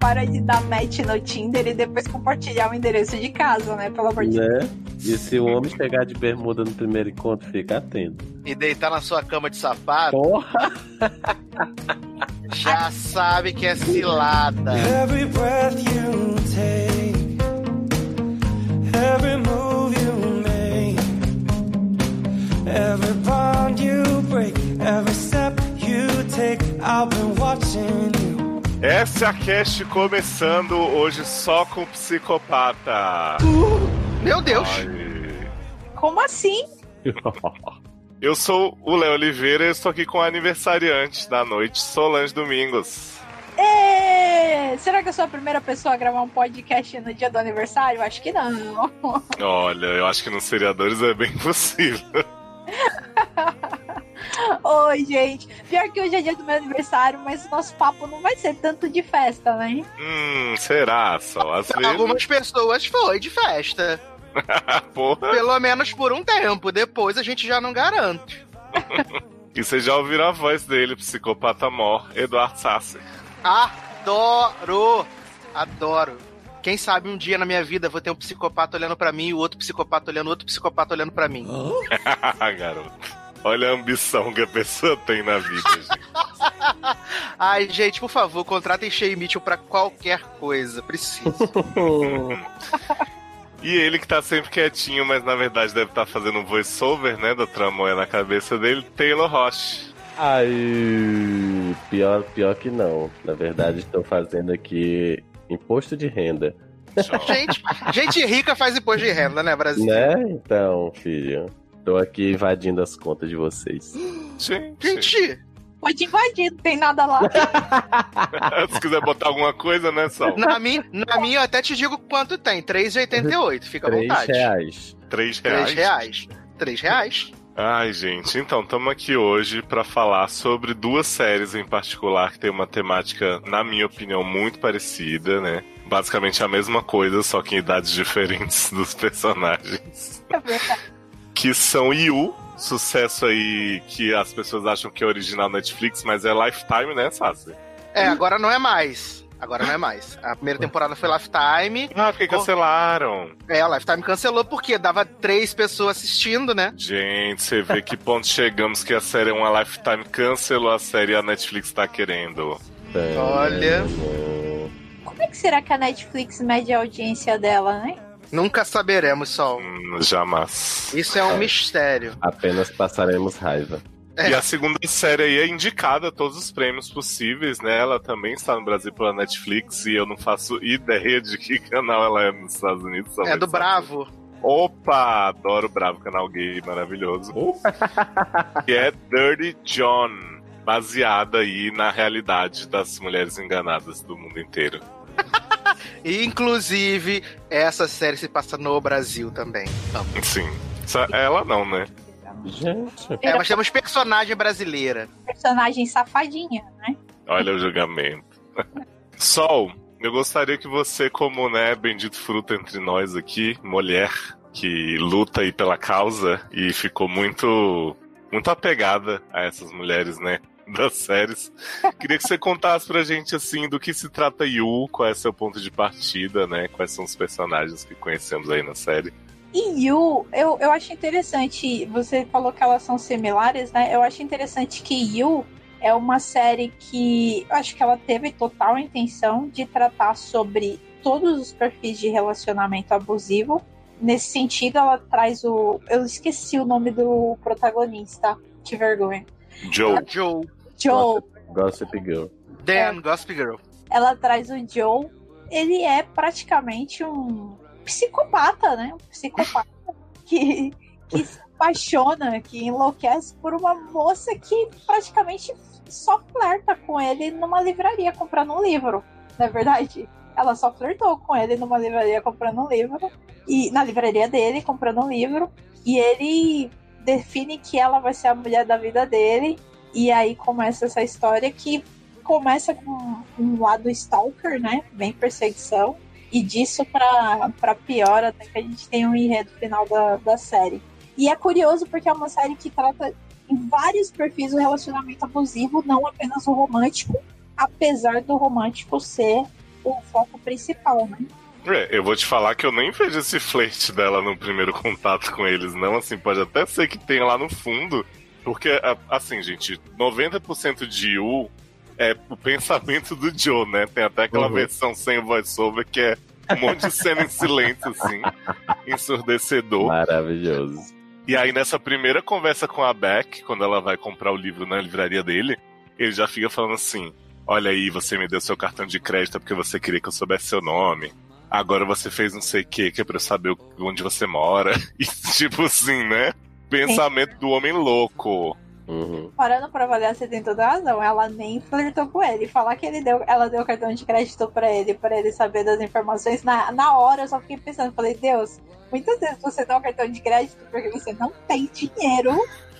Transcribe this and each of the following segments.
para de dar match no Tinder e depois compartilhar o endereço de casa, né? Pelo amor de Deus. Né? E se o homem chegar de bermuda no primeiro encontro, fica atento. E deitar na sua cama de sapato, Porra! já sabe que é cilada. Every breath you take, every move you make, every bond you break, every step you take, I've been watching you. Essa é a cast começando hoje só com psicopata. Meu Deus. Ai. Como assim? Eu sou o Léo Oliveira e estou aqui com a aniversariante da noite, Solange Domingos. Ê! Será que eu sou a primeira pessoa a gravar um podcast no dia do aniversário? Acho que não. Olha, eu acho que nos seriadores é bem possível. Oi, gente. Pior que hoje é dia do meu aniversário, mas o nosso papo não vai ser tanto de festa, né? Hum, será só? Às vezes. Algumas pessoas foi de festa. Porra. Pelo menos por um tempo. Depois a gente já não garante. E vocês já ouviram a voz dele, psicopata mor, Eduardo Sasser. Adoro! Adoro. Quem sabe um dia na minha vida eu vou ter um psicopata olhando pra mim e o outro psicopata olhando outro psicopata olhando pra mim. Garoto. Olha a ambição que a pessoa tem na vida, gente. Ai, gente, por favor, contratem Shea Mitchell pra qualquer coisa. Preciso. E ele que tá sempre quietinho, mas na verdade deve estar fazendo um voice-over, né, da tramóia na cabeça dele, Taylor Roche. Ai, pior, pior que não. Na verdade, estou fazendo aqui imposto de renda. gente, gente rica faz imposto de renda, né, Brasil? Né? Então, filho. Tô aqui invadindo as contas de vocês. Gente, Gente, Pode invadir, não tem nada lá. se quiser botar alguma coisa, né, Sal? na minha, na minha eu até te digo quanto tem. 3,88. Fica à Três vontade. reais. Três 3 reais. reais. 3 reais? Ai, gente, então estamos aqui hoje para falar sobre duas séries em particular que tem uma temática, na minha opinião, muito parecida, né? Basicamente a mesma coisa, só que em idades diferentes dos personagens. É verdade. Que são Yu, sucesso aí que as pessoas acham que é original Netflix, mas é Lifetime, né, Sassi? É, agora não é mais. Agora não é mais. A primeira temporada foi Lifetime. Ah, porque cancelaram. É, a Lifetime cancelou porque dava três pessoas assistindo, né? Gente, você vê que ponto chegamos que a série é uma Lifetime, cancelou a série e a Netflix tá querendo. Olha. Como é que será que a Netflix mede a audiência dela, né? Nunca saberemos, Sol. Hum, jamais. Isso é um mistério. Apenas passaremos raiva. E a segunda série aí é indicada a todos os prêmios possíveis, né? Ela também está no Brasil pela Netflix e eu não faço ideia de que canal ela é nos Estados Unidos. É do. Bravo. Opa! Adoro o Bravo, canal gay maravilhoso. que é Dirty John, baseada aí na realidade das mulheres enganadas do mundo inteiro. Inclusive, essa série se passa no Brasil também. Sim. Só Ela não, né? Gente. É, mas temos personagem brasileira. Personagem safadinha, né? Olha o julgamento. Sol, eu gostaria que você, como né, bendito fruto entre nós aqui, mulher que luta aí pela causa e ficou muito muito apegada a essas mulheres, né? Das séries. Queria que você contasse pra gente assim do que se trata Yu, qual é seu ponto de partida, né? Quais são os personagens que conhecemos aí na série. E Yu, eu, eu acho interessante, você falou que elas são similares, né? Eu acho interessante que Yu é uma série que eu acho que ela teve total intenção de tratar sobre todos os perfis de relacionamento abusivo. Nesse sentido, ela traz o. Eu esqueci o nome do protagonista. Que vergonha. Joe. Joe. Joe. Gossip Girl. Dan, Gossip Girl. Ela traz o Joe. Ele é praticamente um psicopata, né? Um psicopata que, que se apaixona, que enlouquece por uma moça que praticamente só flerta com ele numa livraria comprando um livro. Não é verdade? Ela só flertou com ele numa livraria comprando um livro. E na livraria dele, comprando um livro. E ele define que ela vai ser a mulher da vida dele. E aí começa essa história que começa com um lado stalker, né? Bem perseguição. E disso pra pior, até que a gente tem um enredo final da, da série. E é curioso porque é uma série que trata em vários perfis o relacionamento abusivo, não apenas o romântico, apesar do romântico ser o foco principal, né? É, eu vou te falar que eu nem vejo esse flerte dela no primeiro contato com eles, não. Assim, pode até ser que tenha lá no fundo. Porque, assim, gente, 90% de Yu é o pensamento do Joe, né? Tem até aquela Uhum. versão sem voiceover que é um monte de cena em silêncio, assim, ensurdecedor. Maravilhoso. E aí, nessa primeira conversa com a Beck, quando ela vai comprar o livro na livraria dele, ele já fica falando assim: Olha aí, você me deu seu cartão de crédito porque você queria que eu soubesse seu nome. Agora você fez não sei o que, que é pra eu saber onde você mora. E tipo assim, né? Pensamento do homem louco. Uhum. Parando pra avaliar, você tem toda razão. Ela nem flertou com ele. Falar que ele deu, ela deu o cartão de crédito pra ele, pra ele saber das informações. Na, na hora eu só fiquei pensando, falei, Deus, muitas vezes você dá o cartão de crédito porque você não tem dinheiro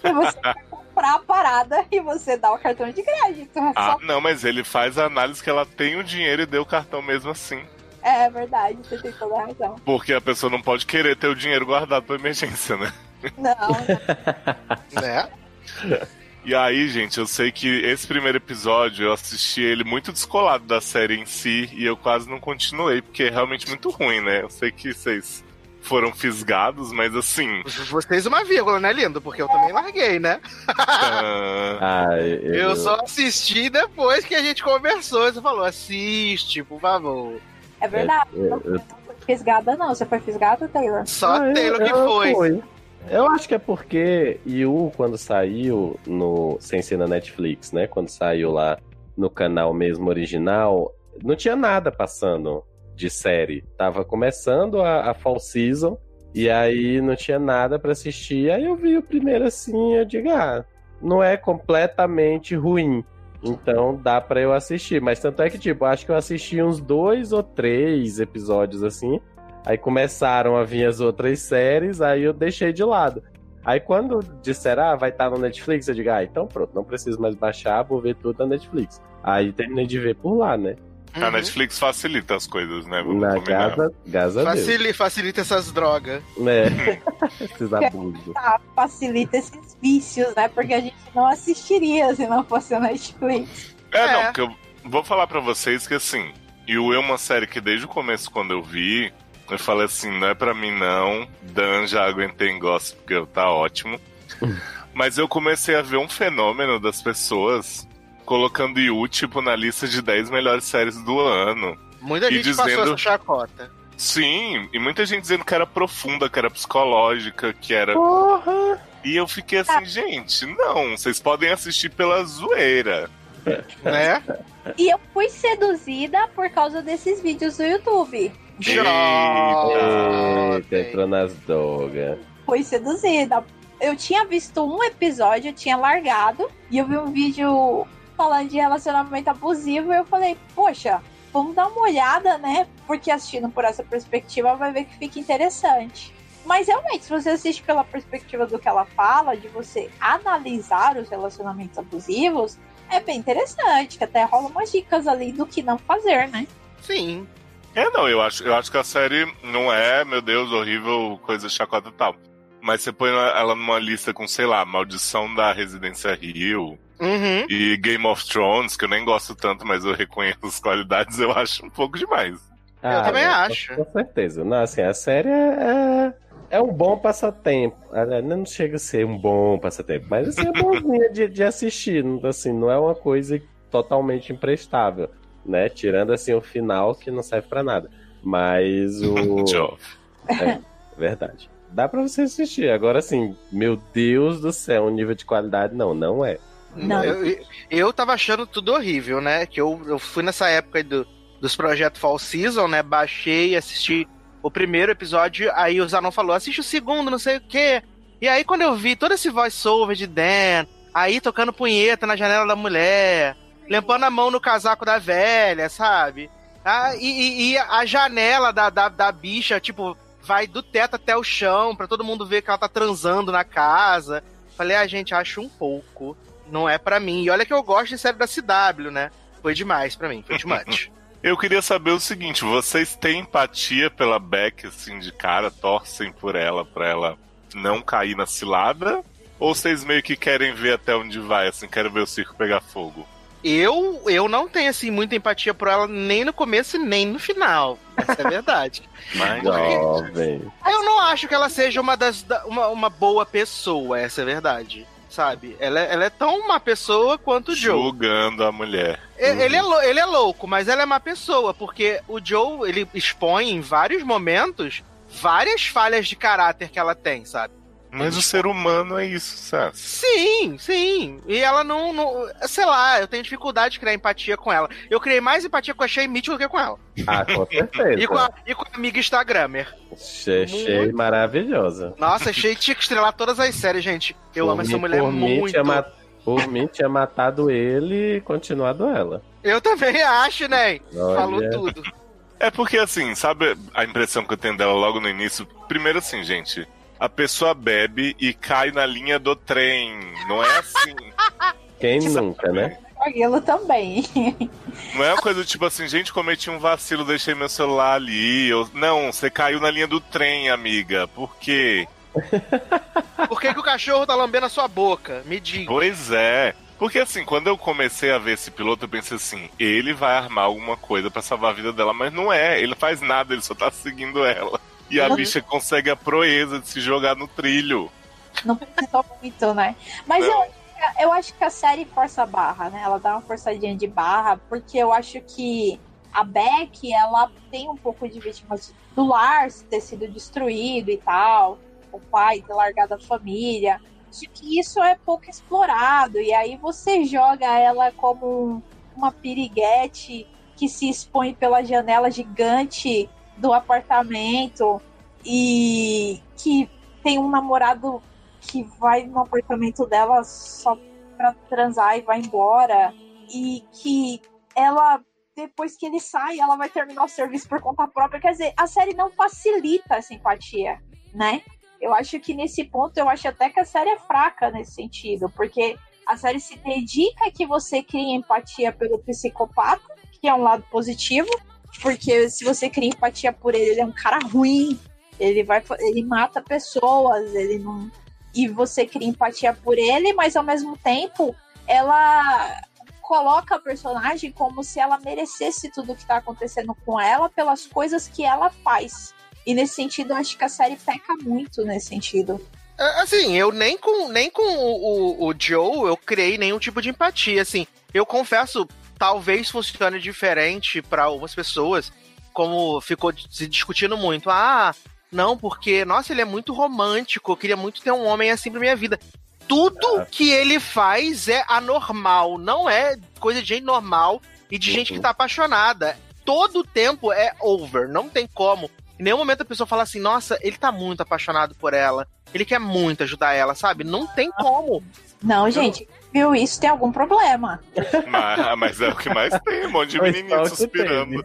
e você vai comprar a parada e você dá o cartão de crédito. É, Ah, só- não, mas ele faz a análise que ela tem o dinheiro e deu o cartão mesmo assim. é verdade, você tem toda a razão. Porque a pessoa não pode querer ter o dinheiro guardado pra emergência, né? Não, Né? E aí, gente, eu sei que esse primeiro episódio eu assisti ele muito descolado da série em si e eu quase não continuei, porque é realmente muito ruim, né? Eu sei que vocês foram fisgados, mas assim. Vocês uma vírgula, né, lindo? Porque eu também larguei, né? ah, eu, Eu só assisti depois que a gente conversou. Você falou, assiste, por favor. é verdade. eu- eu- Não foi fisgada, não. Você foi fisgada, Taylor? Só Ah, a Taylor eu- que eu foi. Eu acho que é porque Yu, quando saiu no sem ser na Netflix, né? Quando saiu lá no canal mesmo original, não tinha nada passando de série. Tava começando a, a fall season e aí não tinha nada pra assistir. Aí eu vi o primeiro assim, eu digo, ah, não é completamente ruim. Então dá pra eu assistir. Mas tanto é que, tipo, acho que eu assisti uns dois ou três episódios assim. Aí começaram a vir as outras séries, aí eu deixei de lado. Aí quando disseram, ah, vai estar no Netflix, eu digo, ah, então pronto, não preciso mais baixar, vou ver tudo na Netflix. Aí terminei de ver por lá, né? a Uhum. Netflix facilita as coisas, né? Vamos Na. Gaza, Gaza Deus. Facilita, essas drogas. É. Esses abusos. Tá, facilita esses vícios, né? Porque a gente não assistiria se não fosse a Netflix. É, É. não, porque eu vou falar pra vocês que assim, Yu é uma série que desde o começo, quando eu vi, eu falei assim, não é pra mim não, Dan já aguentei em gosto porque tá ótimo. Mas eu comecei a ver um fenômeno das pessoas colocando Yu, tipo, na lista de 10 melhores séries do ano. Muita E gente passou dizendo- essa chacota. Sim, e muita gente dizendo que era profunda, que era psicológica, que era. Porra! E eu fiquei assim, gente, não, vocês podem assistir pela zoeira. Né? E eu fui seduzida por causa desses vídeos do YouTube. Eita, entrou nas drogas. Fui seduzida. Eu tinha visto um episódio, eu tinha largado, e eu vi um vídeo falando de relacionamento abusivo, e eu falei, poxa, vamos dar uma olhada, né? Porque assistindo por essa perspectiva vai ver que fica interessante. Mas realmente, se você assiste pela perspectiva do que ela fala, de você analisar os relacionamentos abusivos, é bem interessante, que até rola umas dicas ali do que não fazer, né? Sim. É, não, eu acho, eu acho que a série não é, meu Deus, horrível, coisa chacota e tal. Mas você põe ela numa lista com, sei lá, Maldição da Residência Rio Uhum. e Game of Thrones, que eu nem gosto tanto, mas eu reconheço as qualidades, eu acho um pouco demais. Eu também não, acho. Com certeza. Não, assim, a série é, é, é um bom passatempo. Ah, Não chega a ser um bom passatempo, mas assim, é bonzinha de, de assistir. Assim, não é uma coisa totalmente imprestável, né? Tirando assim o final que não serve pra nada. Mas o. Tchau. Verdade. Dá pra você assistir. Agora, assim, meu Deus do céu, um nível de qualidade, não, não é. Não. Eu, eu tava achando tudo horrível, né? Que eu, eu fui nessa época aí do, dos projetos Fall Season, né? Baixei, assisti o primeiro episódio, aí o Zanon falou, assiste o segundo, não sei o quê. E aí quando eu vi todo esse voice-over de Dan, aí tocando punheta na janela da mulher, limpando a mão no casaco da velha, sabe? Ah, e, e- a janela da, da, da bicha, tipo, vai do teto até o chão, pra todo mundo ver que ela tá transando na casa. Falei, ah, gente, acho um pouco. Não é pra mim. E olha que eu gosto de série da CW, né? Foi demais pra mim, foi much. Eu queria saber o seguinte, vocês têm empatia pela Beck, assim, de cara, torcem por ela, pra ela não cair na cilada? Ou vocês meio que querem ver até onde vai, assim, querem ver o circo pegar fogo? Eu, eu não tenho, assim, muita empatia por ela nem no começo nem no final. Essa é a verdade. Mas, eu não acho que ela seja uma das da- uma, uma boa pessoa, essa é a verdade. Sabe? Ela, é- ela é tão uma pessoa quanto o Joe. julgando a mulher. E- Ele é, ele é louco, mas ela é uma pessoa, porque o Joe, ele expõe em vários momentos várias falhas de caráter que ela tem, sabe? Mas o ser humano é isso, sabe? Sim, sim. E ela não, não- Sei lá, eu tenho dificuldade de criar empatia com ela. Eu criei mais empatia com a Shay Mitchell do que com ela. Ah, com certeza. E com a, e com a amiga Instagrammer. Che- Achei maravilhosa. Nossa, a Shay tinha que estrelar todas as séries, gente. Eu Por amo essa mim- mulher por mim, muito. Tinha ma- Por mim, tinha matado ele e continuado ela. Eu também acho, né? Olha. Falou tudo. É porque, assim, sabe a impressão que eu tenho dela logo no início? Primeiro, assim, gente, a pessoa bebe e cai na linha do trem. Não é assim. Quem nunca, né? Aquilo também. Não é uma coisa tipo assim, gente, cometi um vacilo, deixei meu celular ali. Eu... Não, você caiu na linha do trem, amiga. Por quê? Por que, que o cachorro tá lambendo a sua boca? Me diga. Pois é. Porque assim, quando eu comecei a ver esse piloto, eu pensei assim, ele vai armar alguma coisa pra salvar a vida dela, mas não é, ele faz nada, ele só tá seguindo ela. E a Uhum. bicha consegue a proeza de se jogar no trilho. Não precisou muito, né? Mas Não. eu, eu acho que a série força a barra, né? Ela dá uma forçadinha de barra, porque eu acho que a Beck, ela tem um pouco de vítima do lar ter sido destruído e tal, o pai ter largado a família. Acho que isso é pouco explorado, e aí você joga ela como um- uma piriguete que se expõe pela janela gigante do apartamento e que tem um namorado que vai no apartamento dela só pra transar e vai embora. E que ela, depois que ele sai, ela vai terminar o serviço por conta própria. Quer dizer, a série não facilita a simpatia, né? Eu acho que nesse ponto, eu acho até que a série é fraca nesse sentido, porque a série se dedica que você crie empatia pelo psicopata, que é um lado positivo, porque se você cria empatia por ele, ele é um cara ruim, ele vai, ele mata pessoas, ele não e você cria empatia por ele, mas ao mesmo tempo ela coloca a personagem como se ela merecesse tudo que tá acontecendo com ela pelas coisas que ela faz. E nesse sentido, eu acho que a série peca muito nesse sentido. É, Assim, eu nem com, nem com o, o, o Joe eu criei nenhum tipo de empatia. Assim, eu confesso, talvez funcione diferente para algumas pessoas, como ficou se discutindo muito. Ah, não, porque, nossa, ele é muito romântico, eu queria muito ter um homem assim pra minha vida. Tudo que ele faz é anormal, não é coisa de gente normal e de gente que tá apaixonada. Todo o tempo é over, não tem como. Em nenhum momento a pessoa fala assim, nossa, ele tá muito apaixonado por ela. Ele quer muito ajudar ela, sabe? Não tem como. Não, gente, viu isso tem algum problema. Mas, mas é o que mais tem, um monte de menininho suspirando.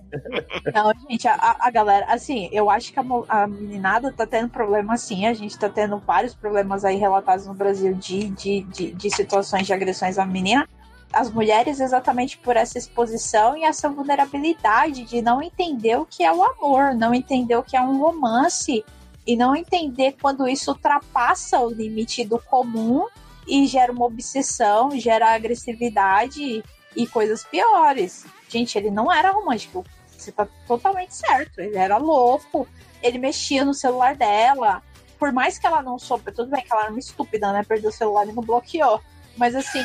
Não, gente, a- a, galera, assim, eu acho que a, a meninada tá tendo problema sim. A gente tá tendo vários problemas aí relatados no Brasil de, de, de, de situações de agressões à menina. As mulheres, exatamente por essa exposição e essa vulnerabilidade de não entender o que é o amor, não entender o que é um romance e não entender quando isso ultrapassa o limite do comum e gera uma obsessão, gera agressividade e coisas piores. Gente, ele não era romântico. Você tá totalmente certo. Ele era louco. Ele mexia no celular dela. Por mais que ela não soube, tudo bem que ela era uma estúpida, né? Perdeu o celular e não bloqueou. Mas assim.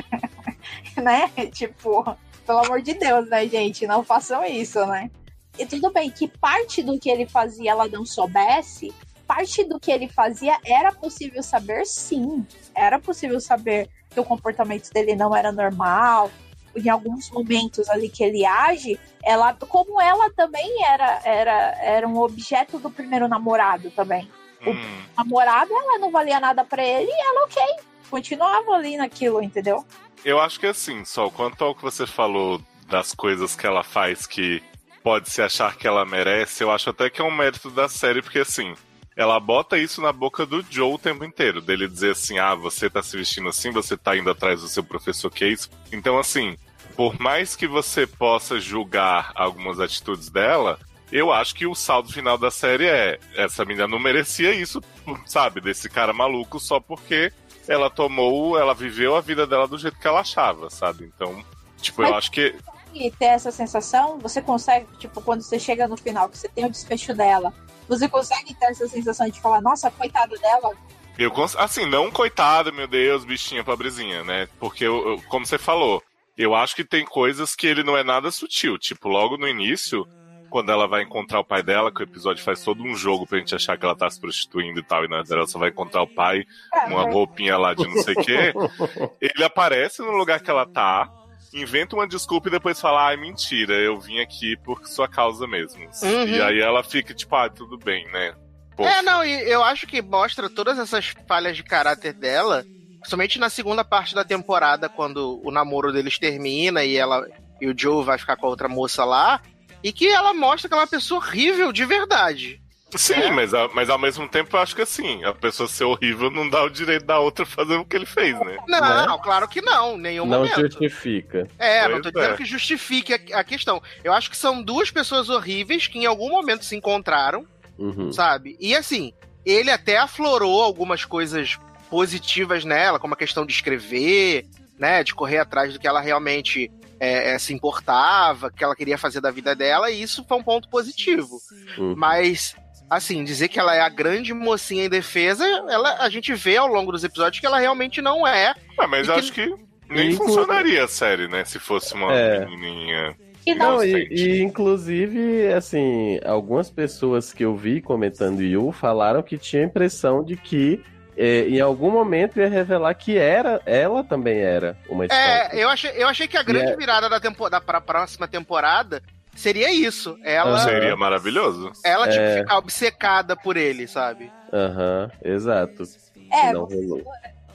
né? Tipo, pelo amor de Deus, né, gente? Não façam isso, né? E tudo bem que parte do que ele fazia ela não soubesse, parte do que ele fazia era possível saber sim. Era possível saber que o comportamento dele não era normal. Em alguns momentos ali que ele age, ela, como ela também era, era, era um objeto do primeiro namorado também. Hum, O namorado, ela não valia nada pra ele e ela, ok, continuava ali naquilo, entendeu? eu acho que assim, só quanto ao que você falou das coisas que ela faz que pode se achar que ela merece, eu acho até que é um mérito da série, porque assim, ela bota isso na boca do Joe o tempo inteiro, dele dizer assim, ah, você tá se vestindo assim, você tá indo atrás do seu professor Case. Então, assim, por mais que você possa julgar algumas atitudes dela, eu acho que o saldo final da série é essa menina não merecia isso, sabe, desse cara maluco só porque ela tomou, ela viveu a vida dela do jeito que ela achava, sabe? Então, tipo, eu Mas- acho que E ter essa sensação, você consegue, tipo, quando você chega no final, que você tem o desfecho dela, você consegue ter essa sensação de falar, nossa, coitada dela, Eu, cons- assim, não coitado, meu Deus, bichinha pobrezinha, né? Porque, eu, eu- como você falou, eu acho que tem coisas que ele não é nada sutil. Tipo, logo no início, quando ela vai encontrar o pai dela, que o episódio faz todo um jogo pra gente achar que ela tá se prostituindo e tal, e na verdade ela só vai encontrar o pai com uma roupinha lá de não sei o quê. Ele aparece no lugar que ela tá, inventa uma desculpa e depois fala, ai, mentira, eu vim aqui por sua causa mesmo. Uhum. E aí ela fica, tipo, ah, tudo bem, né? Poxa. É, não, e eu acho que mostra todas essas falhas de caráter dela, principalmente na segunda parte da temporada, quando o namoro deles termina e ela e o Joe vai ficar com a outra moça lá, e que ela mostra que ela é uma pessoa horrível de verdade. Sim, É. mas, a- mas ao mesmo tempo eu acho que assim, a pessoa ser horrível não dá o direito da outra fazer o que ele fez, né? Não, claro que não, em nenhum Não momento. justifica. É, não Pois tô dizendo é. que justifique a, a questão. Eu acho que são duas pessoas horríveis que em algum momento se encontraram, Uhum. sabe? E assim, ele até aflorou algumas coisas positivas nela, como a questão de escrever, né? De correr atrás do que ela realmente é, é, se importava, que ela queria fazer da vida dela, e isso foi um ponto positivo. Uhum. Mas, assim, dizer que ela é a grande mocinha em defesa, ela, a gente vê ao longo dos episódios que ela realmente não é. Ah, mas E eu que- acho que nem Inclu- funcionaria a série, né? Se fosse uma É. menininha. que não, e, e, inclusive, assim, algumas pessoas que eu vi comentando Yu falaram que tinha a impressão de que eh, em algum momento ia revelar que era, ela também era uma É, stalker. eu achei, eu achei que a grande é- virada da temporada pra próxima temporada seria isso. Ela. Seria maravilhoso. ela tipo, É. ficar obcecada por ele, sabe? Aham, exato. é, não você, rolou.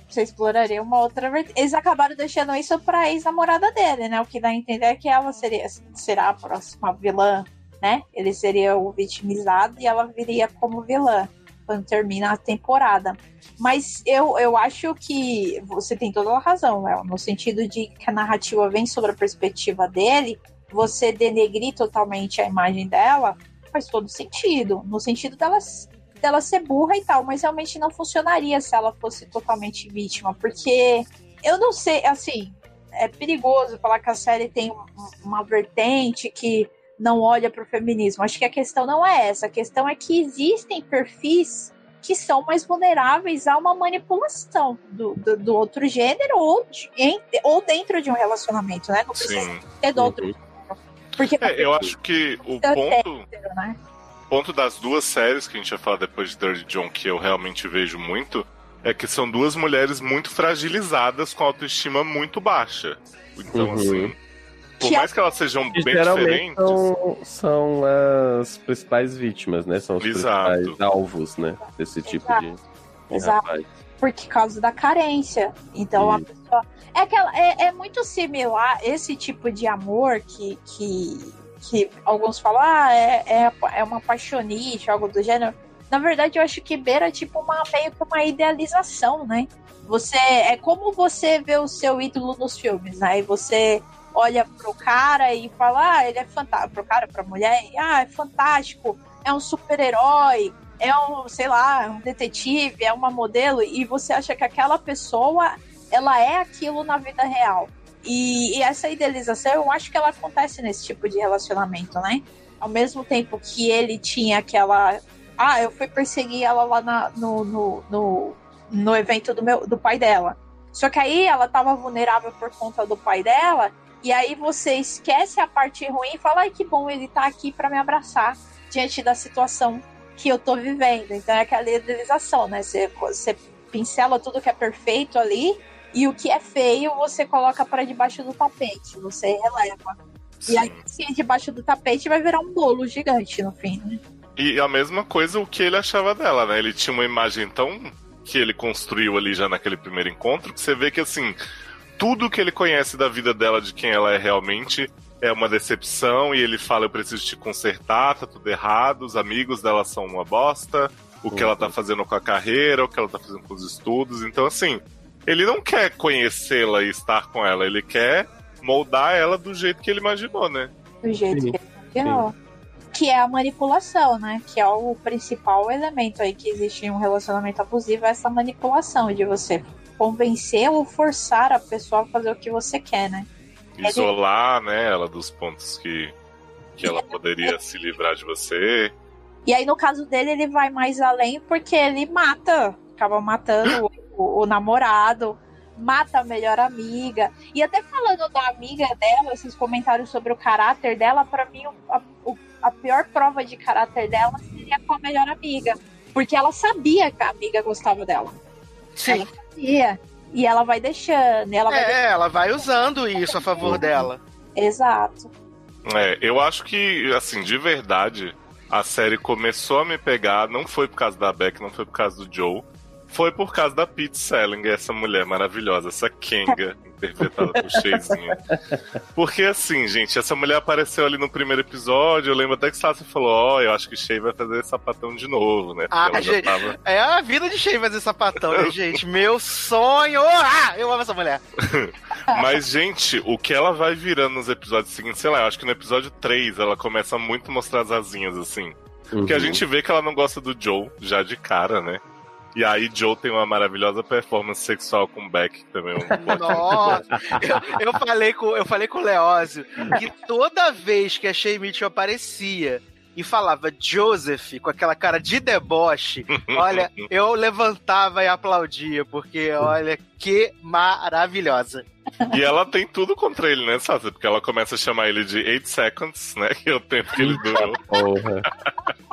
você exploraria uma outra vertente. Eles acabaram deixando isso pra ex-namorada dele, né? O que dá a entender é que ela seria, será a próxima vilã, né? Ele seria o vitimizado e ela viria como vilã quando termina a temporada. Mas eu, eu acho que você tem toda a razão, Léo, no sentido de que a narrativa vem sobre a perspectiva dele, você denegrir totalmente a imagem dela faz todo sentido. No sentido dela, dela ser burra e tal, mas realmente não funcionaria se ela fosse totalmente vítima, porque eu não sei, assim, é perigoso falar que a série tem um- uma vertente que não olha para o feminismo. Acho que a questão não é essa. A questão é que existem perfis que são mais vulneráveis a uma manipulação do, do, do outro gênero ou, de- em- ou dentro de um relacionamento, né? Não precisa Sim. ser do outro Uhum. Porque É, eu acho que o Então, ponto, né? ponto das duas séries que a gente vai falar depois de Dirty John, que eu realmente vejo muito, é que são duas mulheres muito fragilizadas com autoestima muito baixa. Então, Uhum. assim, por mais que elas sejam Que bem diferentes. são, são as principais vítimas, né? São os Exato. principais alvos, né? Desse tipo de, de Exato. rapaz. Por causa da carência. Então a pessoa. É, aquela, é, é muito similar esse tipo de amor que, que, que alguns falam, ah, é, é, é uma paixonite, algo do gênero. Na verdade, eu acho que beira tipo uma meio que uma idealização, né? Você é como você vê o seu ídolo nos filmes, né? E você olha pro cara e fala, ah, ele é fantástico. Pro cara, pra mulher, ah, é fantástico, é um super-herói, é um, sei lá, um detetive, é uma modelo, e você acha que aquela pessoa, ela é aquilo na vida real. E, e essa idealização, eu acho que ela acontece nesse tipo de relacionamento, né? Ao mesmo tempo que ele tinha aquela. Ah, eu fui perseguir ela lá na- no, no, no, no evento do, meu, do pai dela. Só que aí ela tava vulnerável por conta do pai dela, e aí você esquece a parte ruim e fala, ai que bom, ele tá aqui para me abraçar diante da situação que eu tô vivendo. Então é aquela idealização, né? Você, você pincela tudo que é perfeito ali e o que é feio você coloca para debaixo do tapete, você releva. E aí, Sim. se debaixo do tapete vai virar um bolo gigante no fim, né? E a mesma coisa o que ele achava dela, né? Ele tinha uma imagem tão que ele construiu ali já naquele primeiro encontro, que você vê que assim, tudo que ele conhece da vida dela, de quem ela é realmente, é uma decepção, e ele fala, eu preciso te consertar, tá tudo errado, os amigos dela são uma bosta, o que ela tá fazendo com a carreira, o que ela tá fazendo com os estudos, então assim, ele não quer conhecê-la e estar com ela, ele quer moldar ela do jeito que ele imaginou, né? Do jeito Sim. que ele imaginou. Que é a manipulação, né? Que é o principal elemento aí que existe em um relacionamento abusivo, é essa manipulação de você convencer ou forçar a pessoa a fazer o que você quer, né? Isolar, né, ela dos pontos que, que ela poderia se livrar de você. E aí, no caso dele, ele vai mais além porque ele mata, acaba matando o, o namorado, mata a melhor amiga. E até falando da amiga dela, esses comentários sobre o caráter dela, pra mim, a, o- a pior prova de caráter dela seria com a melhor amiga. Porque ela sabia que a amiga gostava dela. Sim. Sabia. E ela vai deixando, ela vai É, ela vai usando isso a favor dela. Exato. É, eu acho que, assim, de verdade, a série começou a me pegar, não foi por causa da Beck, não foi por causa do Joe, foi por causa da Pete Selling, essa mulher maravilhosa, essa Kenga, interpretada por Sheizinho. Porque, assim, gente, essa mulher apareceu ali no primeiro episódio, eu lembro até que Sassi falou, ó, eu acho que Shea vai fazer sapatão de novo, né? Porque Ah, gente, tava... é a vida de Shea fazer sapatão, né, gente? Meu sonho! Ah, eu amo essa mulher. Mas, gente, o que ela vai virando nos episódios seguintes, sei lá, eu acho que no episódio 3 ela começa muito a mostrar as asinhas, assim. Porque a Uhum. gente vê que ela não gosta do Joe, já de cara, né? E aí Joe tem uma maravilhosa performance sexual com Beck, também é um Nossa, eu, eu falei com eu falei com o Leózio que toda vez que a Shea Mitchell aparecia e falava Joseph com aquela cara de deboche, olha, eu levantava e aplaudia, porque olha que maravilhosa. E ela tem tudo contra ele, né, Sasha? Porque ela começa a chamar ele de 8 seconds, né? Que é o tempo que ele durou. Porra.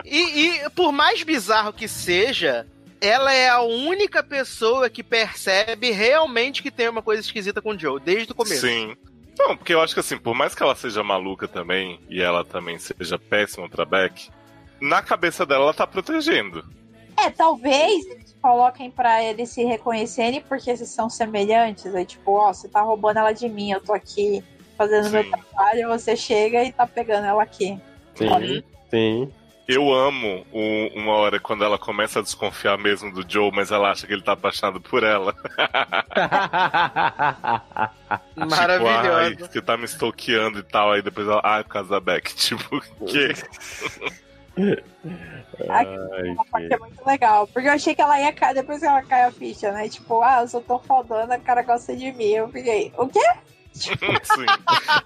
E, e por mais bizarro que seja, ela é a única pessoa que percebe realmente que tem uma coisa esquisita com o Joe, desde o começo. Sim. Não, porque eu acho que assim, por mais que ela seja maluca também, e ela também seja péssima pra Beck, na cabeça dela ela tá protegendo. É, talvez eles coloquem pra eles se reconhecerem porque eles são semelhantes. Aí, tipo, ó, você tá roubando ela de mim, eu tô aqui fazendo meu Sim. trabalho, você chega e tá pegando ela aqui. Sim, sim. Eu amo o- uma hora quando ela começa a desconfiar mesmo do Joe, mas ela acha que ele tá apaixonado por ela. Maravilhoso. Tipo, ai, você tá me stalkeando e tal. Aí depois ela, ah, é por causa da Beck. Tipo, que? Ai, Uma parte é muito legal. Porque eu achei que ela ia cair depois que ela cai a ficha, né? Tipo, ah, eu sou tão fodona, o cara gosta de mim. Eu fiquei, o quê? Sim.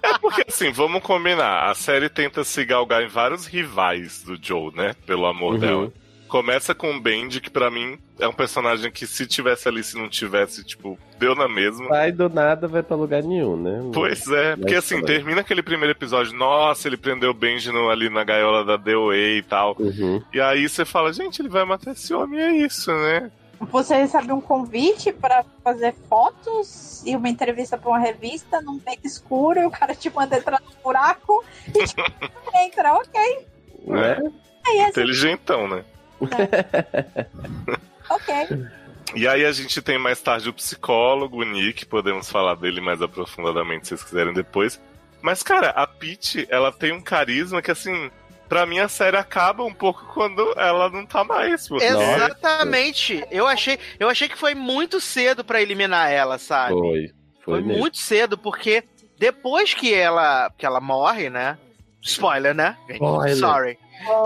É porque, assim, vamos combinar. A série tenta se galgar em vários rivais do Joe, né? Pelo amor Uhum. dela. Começa com o Bendy, que pra mim é um personagem que se tivesse ali, se não tivesse, tipo, deu na mesma. Sai do nada, vai pra lugar nenhum, né? Pois é, porque assim, termina aquele primeiro episódio, nossa, ele prendeu o Benji no- ali na gaiola da DOA e tal. Uhum. E aí você fala, gente, ele vai matar esse homem, é isso, né? Você recebe um convite pra fazer fotos e uma entrevista pra uma revista num beco escuro e o cara te manda entrar no buraco e tipo, entra, ok. Né? Assim, Inteligentão, né? ok. E aí a gente tem mais tarde o psicólogo, o Nick, podemos falar dele mais aprofundadamente se vocês quiserem depois. Mas, cara, a Peach, ela tem um carisma que, assim, pra mim a série acaba um pouco quando ela não tá mais. Porque... Exatamente. Eu achei, eu achei que foi muito cedo pra eliminar ela, sabe? Foi. Foi, Foi mesmo. muito cedo, porque depois que ela, que ela morre, né? Spoiler, né? Spoiler. Sorry.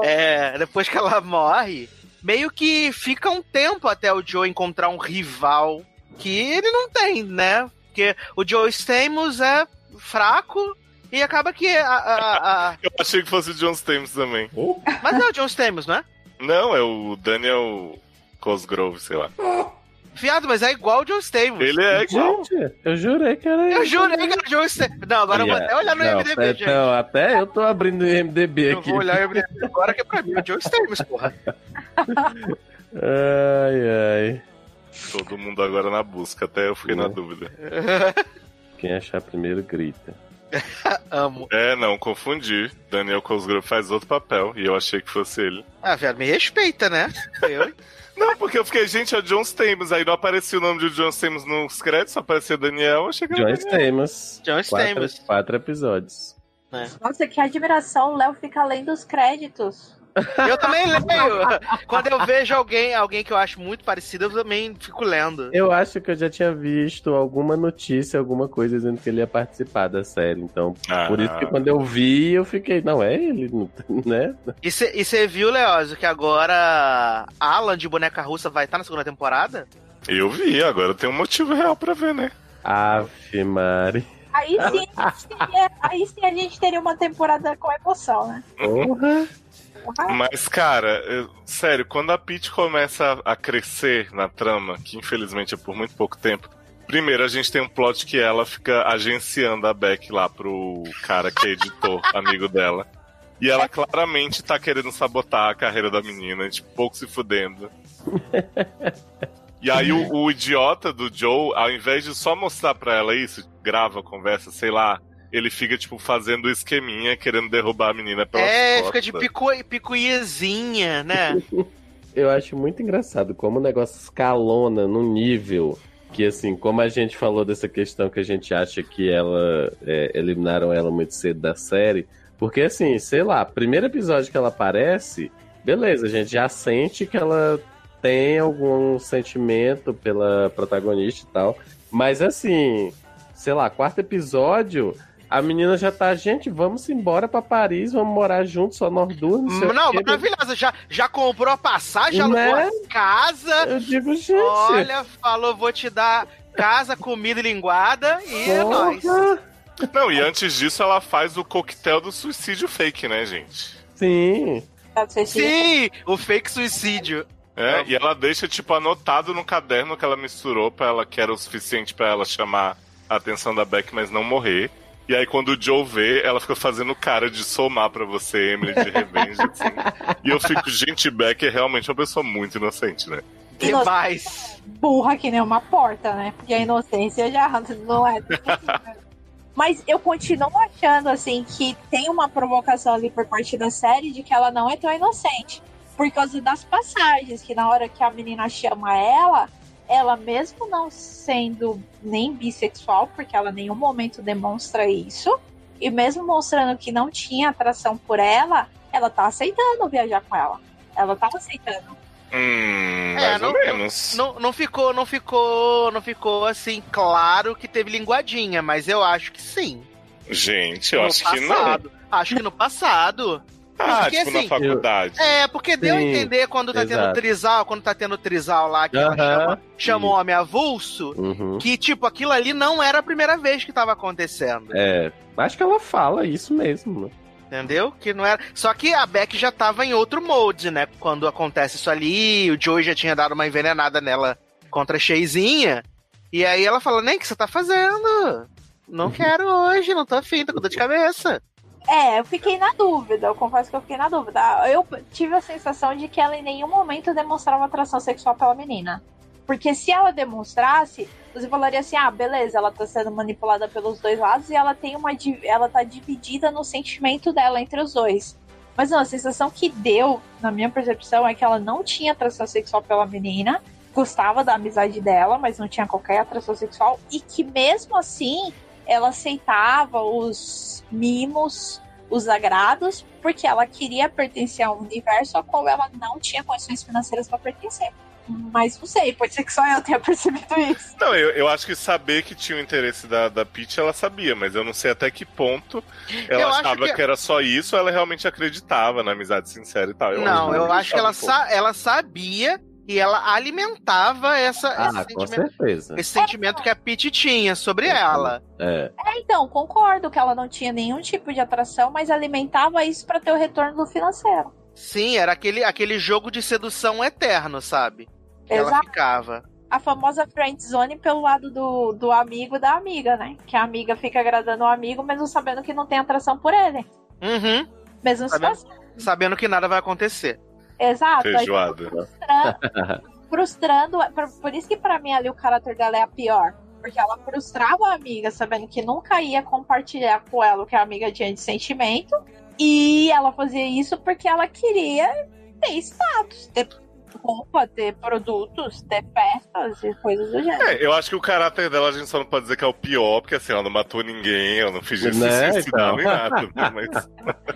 É, depois que ela morre, meio que fica um tempo até o Joe encontrar um rival que ele não tem, né? Porque o Joe Stamos é fraco e acaba que a, a- a- Eu achei que fosse o John Stamos também. Mas não é o John Stamos, não é? Não, é o Daniel Cosgrove, sei lá. Viado, mas é igual o John Stamos. Ele é igual. Gente, eu jurei que era Eu jurei que era o John Stamos. Não, agora eu vou até olhar no Não, MDB, é- gente. Não, até eu tô abrindo o MDB Eu aqui. vou olhar o MDB agora que é pra mim o John Stamos, porra. Ai, ai. Todo mundo agora na busca, até eu fiquei na Né? dúvida. Quem achar primeiro grita. Amo. É, não, confundi. Daniel Cosgrove faz outro papel e eu achei que fosse ele. Ah, viado, me respeita, né? Eu, Não, porque eu fiquei, gente, é o John Stamos. Aí não aparecia o nome de John Stamos nos créditos, só aparecia Daniel. Eu achei que era John Daniel. Stamos. John Quatro, Stamos. quatro episódios. Nossa, que admiração. O Léo fica lendo os créditos. Eu também leio. Quando eu vejo alguém, alguém que eu acho muito parecido, eu também fico lendo. Eu acho que eu já tinha visto alguma notícia, alguma coisa dizendo que ele ia participar da série. Então, Ah, por isso que quando eu vi, eu fiquei, não, é ele, né? E você viu, Leózio, que agora Alan de Boneca Russa vai estar na segunda temporada? Eu vi, agora tem um motivo real pra ver, né? Ave Mari. Aí sim, a gente teria, aí sim a gente teria uma temporada com emoção, né? Porra. Porra. Mas, cara, eu- sério, quando a Peach começa a crescer na trama, que infelizmente é por muito pouco tempo, primeiro a gente tem um plot que ela fica agenciando a Beck lá pro cara que é editor, amigo dela. E ela claramente tá querendo sabotar a carreira da menina, tipo, pouco se fudendo. E aí o, o idiota do Joe, ao invés de só mostrar pra ela isso, grava a conversa, sei lá, ele fica, tipo, fazendo esqueminha, querendo derrubar a menina pelas É, costas. fica de picu, picuinhazinha, né? Eu acho muito engraçado como o negócio escalona num nível que, assim, como a gente falou dessa questão que a gente acha que ela é, eliminaram ela muito cedo da série, porque, assim, sei lá, primeiro episódio que ela aparece, beleza, a gente já sente que ela tem algum sentimento pela protagonista e tal, mas, assim, sei lá, quarto episódio. A menina já tá, gente, vamos embora pra Paris, vamos morar juntos, só nós duas. Não, Não, maravilhosa. Já, já comprou a passagem, já Né? alugou a casa. Eu digo, gente. Olha, falou, vou te dar casa, comida e linguada e é porra. nóis. Não, e antes disso ela faz o coquetel do suicídio fake, né, gente? Sim. Sim, o fake suicídio. É, e ela deixa, tipo, anotado no caderno que ela misturou pra ela, que era o suficiente pra ela chamar a atenção da Beck, mas não morrer. E aí, quando o Joe vê, ela fica fazendo cara de somar pra você, Emily, de revenge, assim. E eu fico, gente, Beck é realmente uma pessoa muito inocente, né? Demais. burra que nem uma porta, né? Porque a inocência já não é. Mas eu continuo achando, assim, que tem uma provocação ali por parte da série de que ela não é tão inocente. Por causa das passagens, que na hora que a menina chama ela, ela mesmo não sendo nem bissexual, porque ela em nenhum momento demonstra isso, e mesmo mostrando que não tinha atração por ela, ela tá aceitando viajar com ela. Ela tá aceitando. Hum, É, mais não- ou menos. Não, não ficou, não ficou, não ficou assim claro que teve linguadinha, mas eu acho que sim. Gente, eu no acho que não. passado. Acho que no passado. Ah, Porque, tipo, assim, na faculdade. É, porque deu a Sim, entender quando tá tendo exato. trisal, quando tá tendo trisal lá, que ela Aham. chama, chama o homem avulso, Uhum. que, tipo, aquilo ali não era a primeira vez que tava acontecendo. É, acho que ela fala isso mesmo. né? Entendeu? Que não era. Só que a Beck já tava em outro molde, né? Quando acontece isso ali, o Joey já tinha dado uma envenenada nela contra a Cheizinha. E aí ela fala: Nem, o que você tá fazendo? Não quero hoje, não tô afim, tô com dor de cabeça. É, eu fiquei na dúvida, eu confesso que eu fiquei na dúvida. Eu tive a sensação de que ela em nenhum momento demonstrava atração sexual pela menina. Porque se ela demonstrasse, você falaria assim: ah, beleza, ela tá sendo manipulada pelos dois lados e ela tem uma. Ela tá dividida no sentimento dela entre os dois. Mas não, a sensação que deu, na minha percepção, é que ela não tinha atração sexual pela menina, gostava da amizade dela, mas não tinha qualquer atração sexual, e que mesmo assim ela aceitava os mimos, os agrados, porque ela queria pertencer a um universo ao qual ela não tinha condições financeiras para pertencer. Mas não sei, pode ser que só eu tenha percebido isso. Não, eu, eu acho que saber que tinha o interesse da, da Peach, ela sabia, mas eu não sei até que ponto ela Eu acho achava que- que... era só isso, ou ela realmente acreditava na amizade sincera e tal. Eu não, eu acho que ela, um sa ela sabia e ela alimentava essa, Ah, esse, com sentimento, certeza. esse sentimento que a Peach tinha sobre ela. É. É, então, concordo que ela não tinha nenhum tipo de atração, mas alimentava isso para ter o retorno do financeiro. Sim, era aquele, aquele jogo de sedução eterno, sabe? Que ela Exato. ficava. A famosa friend zone pelo lado do, do amigo e da amiga, né? Que a amiga fica agradando o amigo, mesmo sabendo que não tem atração por ele. Uhum. Mesmo Sabendo- situação. Sabendo que nada vai acontecer. Exato. Feijoada. frustrando, frustrando. Por, por isso que pra mim ali o caráter dela é a pior. Porque ela frustrava a amiga, sabendo que nunca ia compartilhar com ela o que a amiga tinha de sentimento. E ela fazia isso porque ela queria ter status, ter roupa, ter produtos, ter festas e coisas do gênero. É, eu acho que o caráter dela a gente só não pode dizer que é o pior, porque assim, ela não matou ninguém, ela não fez isso Né, suicidar então. nem nada. né, Mas,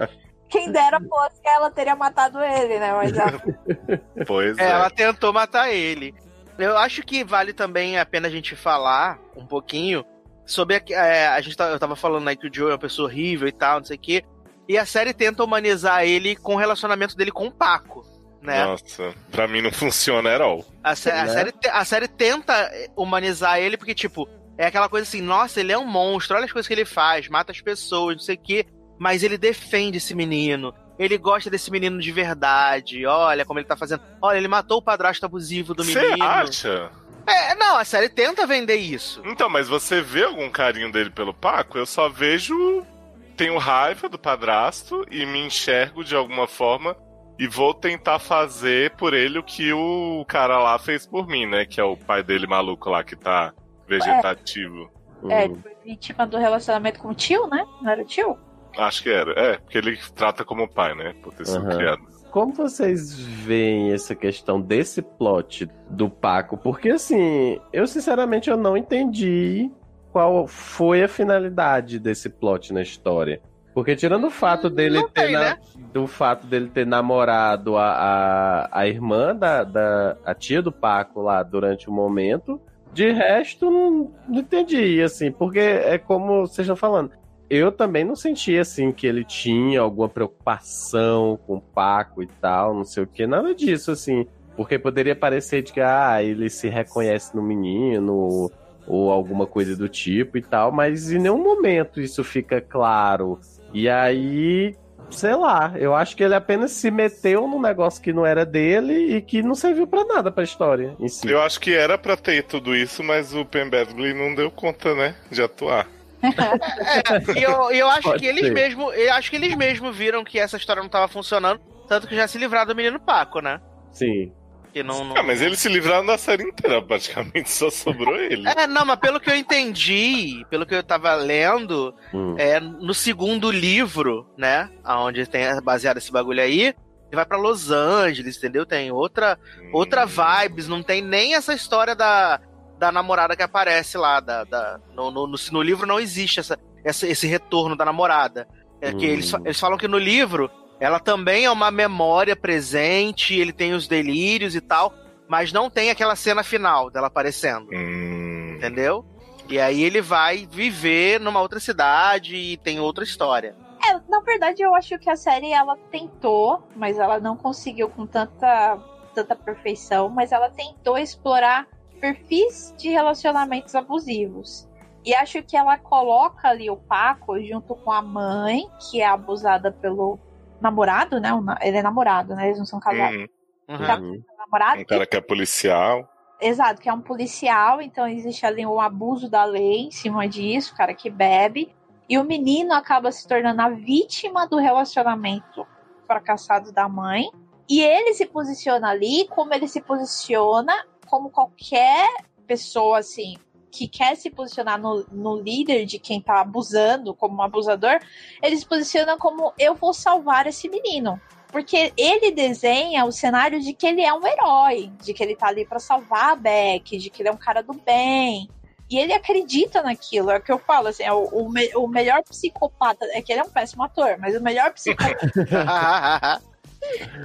Quem dera fosse que ela teria matado ele, né? Mas ela pois É, é. ela tentou matar ele. Eu acho que vale também a pena a gente falar um pouquinho sobre a, é, a gente tá- eu tava falando aí que o Joe é uma pessoa horrível e tal, não sei o quê. E a série tenta humanizar ele com o relacionamento dele com o Paco. né? Nossa, pra mim não funciona at all. A, sé- a Né? série, te- a série tenta humanizar ele porque, tipo, é aquela coisa assim, nossa, ele é um monstro, olha as coisas que ele faz, mata as pessoas, não sei o quê, mas ele defende esse menino. Ele gosta desse menino de verdade. Olha como ele tá fazendo. Olha, ele matou o padrasto abusivo do Você menino. acha? É, não, a série tenta vender isso. Então, mas você vê algum carinho dele pelo Paco? Eu só vejo. Tenho raiva do padrasto e me enxergo de alguma forma e vou tentar fazer por ele o que o cara lá fez por mim, né? Que é o pai dele maluco lá que tá vegetativo. É, Uhum. ele foi vítima do relacionamento com o tio, né? Não era o tio? Acho que era. É, porque ele trata como pai, né? Por ter sido criado. Como vocês veem essa questão desse plot do Paco? Porque assim, eu sinceramente eu não entendi qual foi a finalidade desse plot na história. Porque tirando o fato dele não ter tem, na- né? do fato dele ter namorado a, a, a irmã da, da a tia do Paco lá durante o momento, de resto não, não entendi assim, porque é como vocês estão falando. Eu também não senti assim que ele tinha alguma preocupação com o Paco e tal, não sei o que, nada disso assim. Porque poderia parecer de que ah, ele se reconhece no menino ou, alguma coisa do tipo e tal, mas em nenhum momento isso fica claro. E aí, sei lá, eu acho que ele apenas se meteu num negócio que não era dele e que não serviu pra nada pra história em si. Eu acho que era pra ter tudo isso, mas o Pen Badgley não deu conta, né? De atuar. É, e eu, eu acho Pode que eles ser. mesmo, eu acho que eles mesmo viram que essa história não tava funcionando, tanto que já se livraram do menino Paco, né? Sim. Que não, não... Ah, mas eles se livraram da série inteira, praticamente só sobrou ele. É, não, mas pelo que eu entendi, pelo que eu tava lendo, Hum. é no segundo livro, né, aonde tem baseado esse bagulho aí, ele vai pra Los Angeles, entendeu? Tem outra outra Hum. vibes, não tem nem essa história da, da namorada que aparece lá, da, da- no, no, no, no livro não existe essa, essa- esse retorno da namorada. É que Hum. eles, eles falam que no livro ela também é uma memória presente, ele tem os delírios e tal, mas não tem aquela cena final dela aparecendo, Hum. entendeu? E aí ele vai viver numa outra cidade e tem outra história. É, na verdade, eu acho que a série ela tentou, mas ela não conseguiu com tanta, tanta perfeição, mas ela tentou explorar perfis de relacionamentos abusivos. E acho que ela coloca ali o Paco junto com a mãe, que é abusada pelo namorado, né? Ele é namorado, né? Eles não são casados. Uhum. Uhum. Tá. Uhum. Namorado. Um cara que é policial. Exato, que é um policial, então existe ali um abuso da lei em cima disso, o cara que bebe. E o menino acaba se tornando a vítima do relacionamento fracassado da mãe. E ele se posiciona ali como ele se posiciona, como qualquer pessoa, assim, que quer se posicionar no, no líder de quem tá abusando, como um abusador, ele se posiciona como eu vou salvar esse menino. Porque ele desenha o cenário de que ele é um herói, de que ele tá ali pra salvar a Beck, de que ele é um cara do bem. E ele acredita naquilo, é o que eu falo, assim, é o, o, me- o melhor psicopata, é que ele é um péssimo ator, mas o melhor psicopata,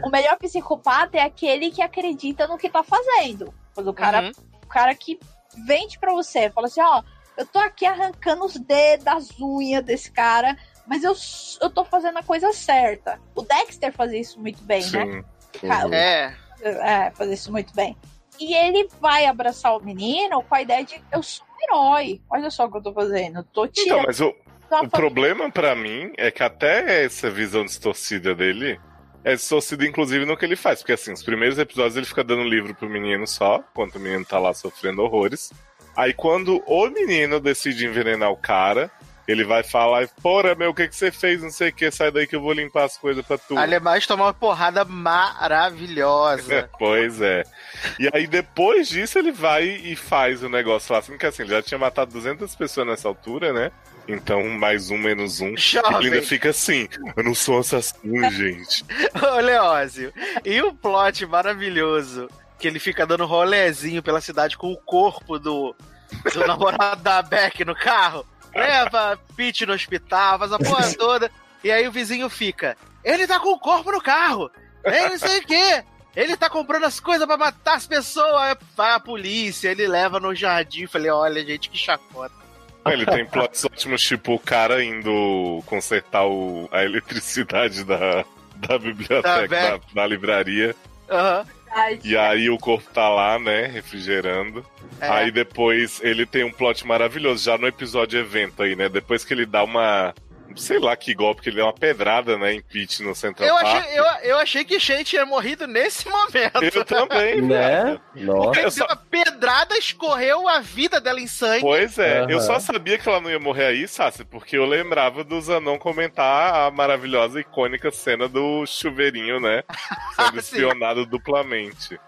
o melhor psicopata é aquele que acredita no que tá fazendo. Quando o cara Uhum. o cara que vende pra você, fala assim, ó, eu tô aqui arrancando os dedos das unhas desse cara, mas eu, eu tô fazendo a coisa certa. O Dexter fazia isso muito bem, né? Sim. Cara, Uhum. É, É, fazer isso muito bem. E ele vai abraçar o menino com a ideia de eu sou um herói. Olha só o que eu tô fazendo. Eu tô Então, tirando mas o, o problema pra mim é que até essa visão distorcida dele é distorcida, inclusive, no que ele faz. Porque, assim, os primeiros episódios ele fica dando livro pro menino só, enquanto o menino tá lá sofrendo horrores. Aí, quando o menino decide envenenar o cara, ele vai falar: Porra, meu, o que, que você fez? Não sei o que, sai daí que eu vou limpar as coisas pra tu. Alemães tomou uma porrada maravilhosa. Pois é. E aí, depois disso, ele vai e faz o negócio lá. Assim, que assim, ele já tinha matado 200 pessoas nessa altura, né? Então, mais um, menos um. Ele Jovem. ainda fica assim: Eu não sou assassino, gente. Ô, Leózio. E o plot maravilhoso que ele fica dando rolezinho pela cidade com o corpo do, do namorado da Beck no carro. Leva Pete no hospital, faz a porra toda. E aí o vizinho fica: Ele tá com o corpo no carro. Ele não sei o quê. Ele tá comprando as coisas pra matar as pessoas. Vai a polícia, ele leva no jardim. Falei: Olha, gente, que chacota. Ele tem plots ótimos, tipo o cara indo consertar o, a eletricidade da, da biblioteca, Da da, da livraria. Aham. E aí o corpo tá lá, né, refrigerando. É. Aí depois ele tem um plot maravilhoso, já no episódio evento aí, né? Depois que ele dá uma. Sei lá que golpe, que ele dá uma pedrada, né, em Pete no Central Eu Park. achei, eu, eu achei que Shay tinha morrido nesse momento. Eu também, Né? Nossa. Porque Eu só- uma pedrada escorreu a vida dela em sangue. Pois é, eu Aham. só sabia que ela não ia morrer aí, Sassi, porque eu lembrava do Zanon comentar a maravilhosa, icônica cena do chuveirinho, né? Sendo espionado duplamente.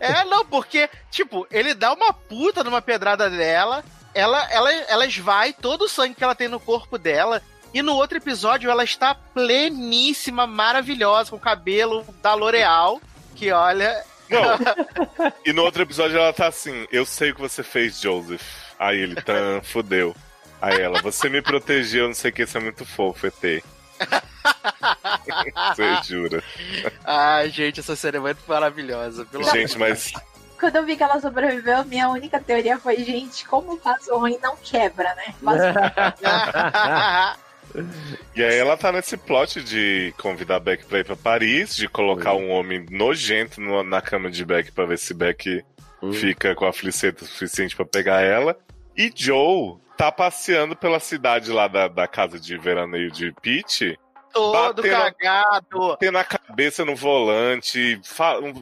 É, não, porque, tipo, ele dá uma puta numa pedrada dela, ela, ela, ela esvai todo o sangue que ela tem no corpo dela. E no outro episódio ela está pleníssima, maravilhosa, com o cabelo da L'Oreal, que olha. Não. e no outro episódio ela tá assim: Eu sei o que você fez, Joseph. Aí ele, tan, fudeu. Aí ela, você me protegeu, não sei o que, isso é muito fofo, ET. Você jura. Ai, gente, essa cena é muito maravilhosa. Pelo Gente, mas Quando eu vi que ela sobreviveu, minha única teoria foi, gente, como o vaso ruim não quebra, né? Vaso E aí ela tá nesse plot de convidar Beck pra ir pra Paris, de colocar um homem nojento no- na cama de Beck pra ver se Beck Hum. fica com a fliceta suficiente pra pegar ela. E Joe tá passeando pela cidade lá da, da casa de veraneio de Pete, todo Batendo- cagado. tendo a cabeça no volante,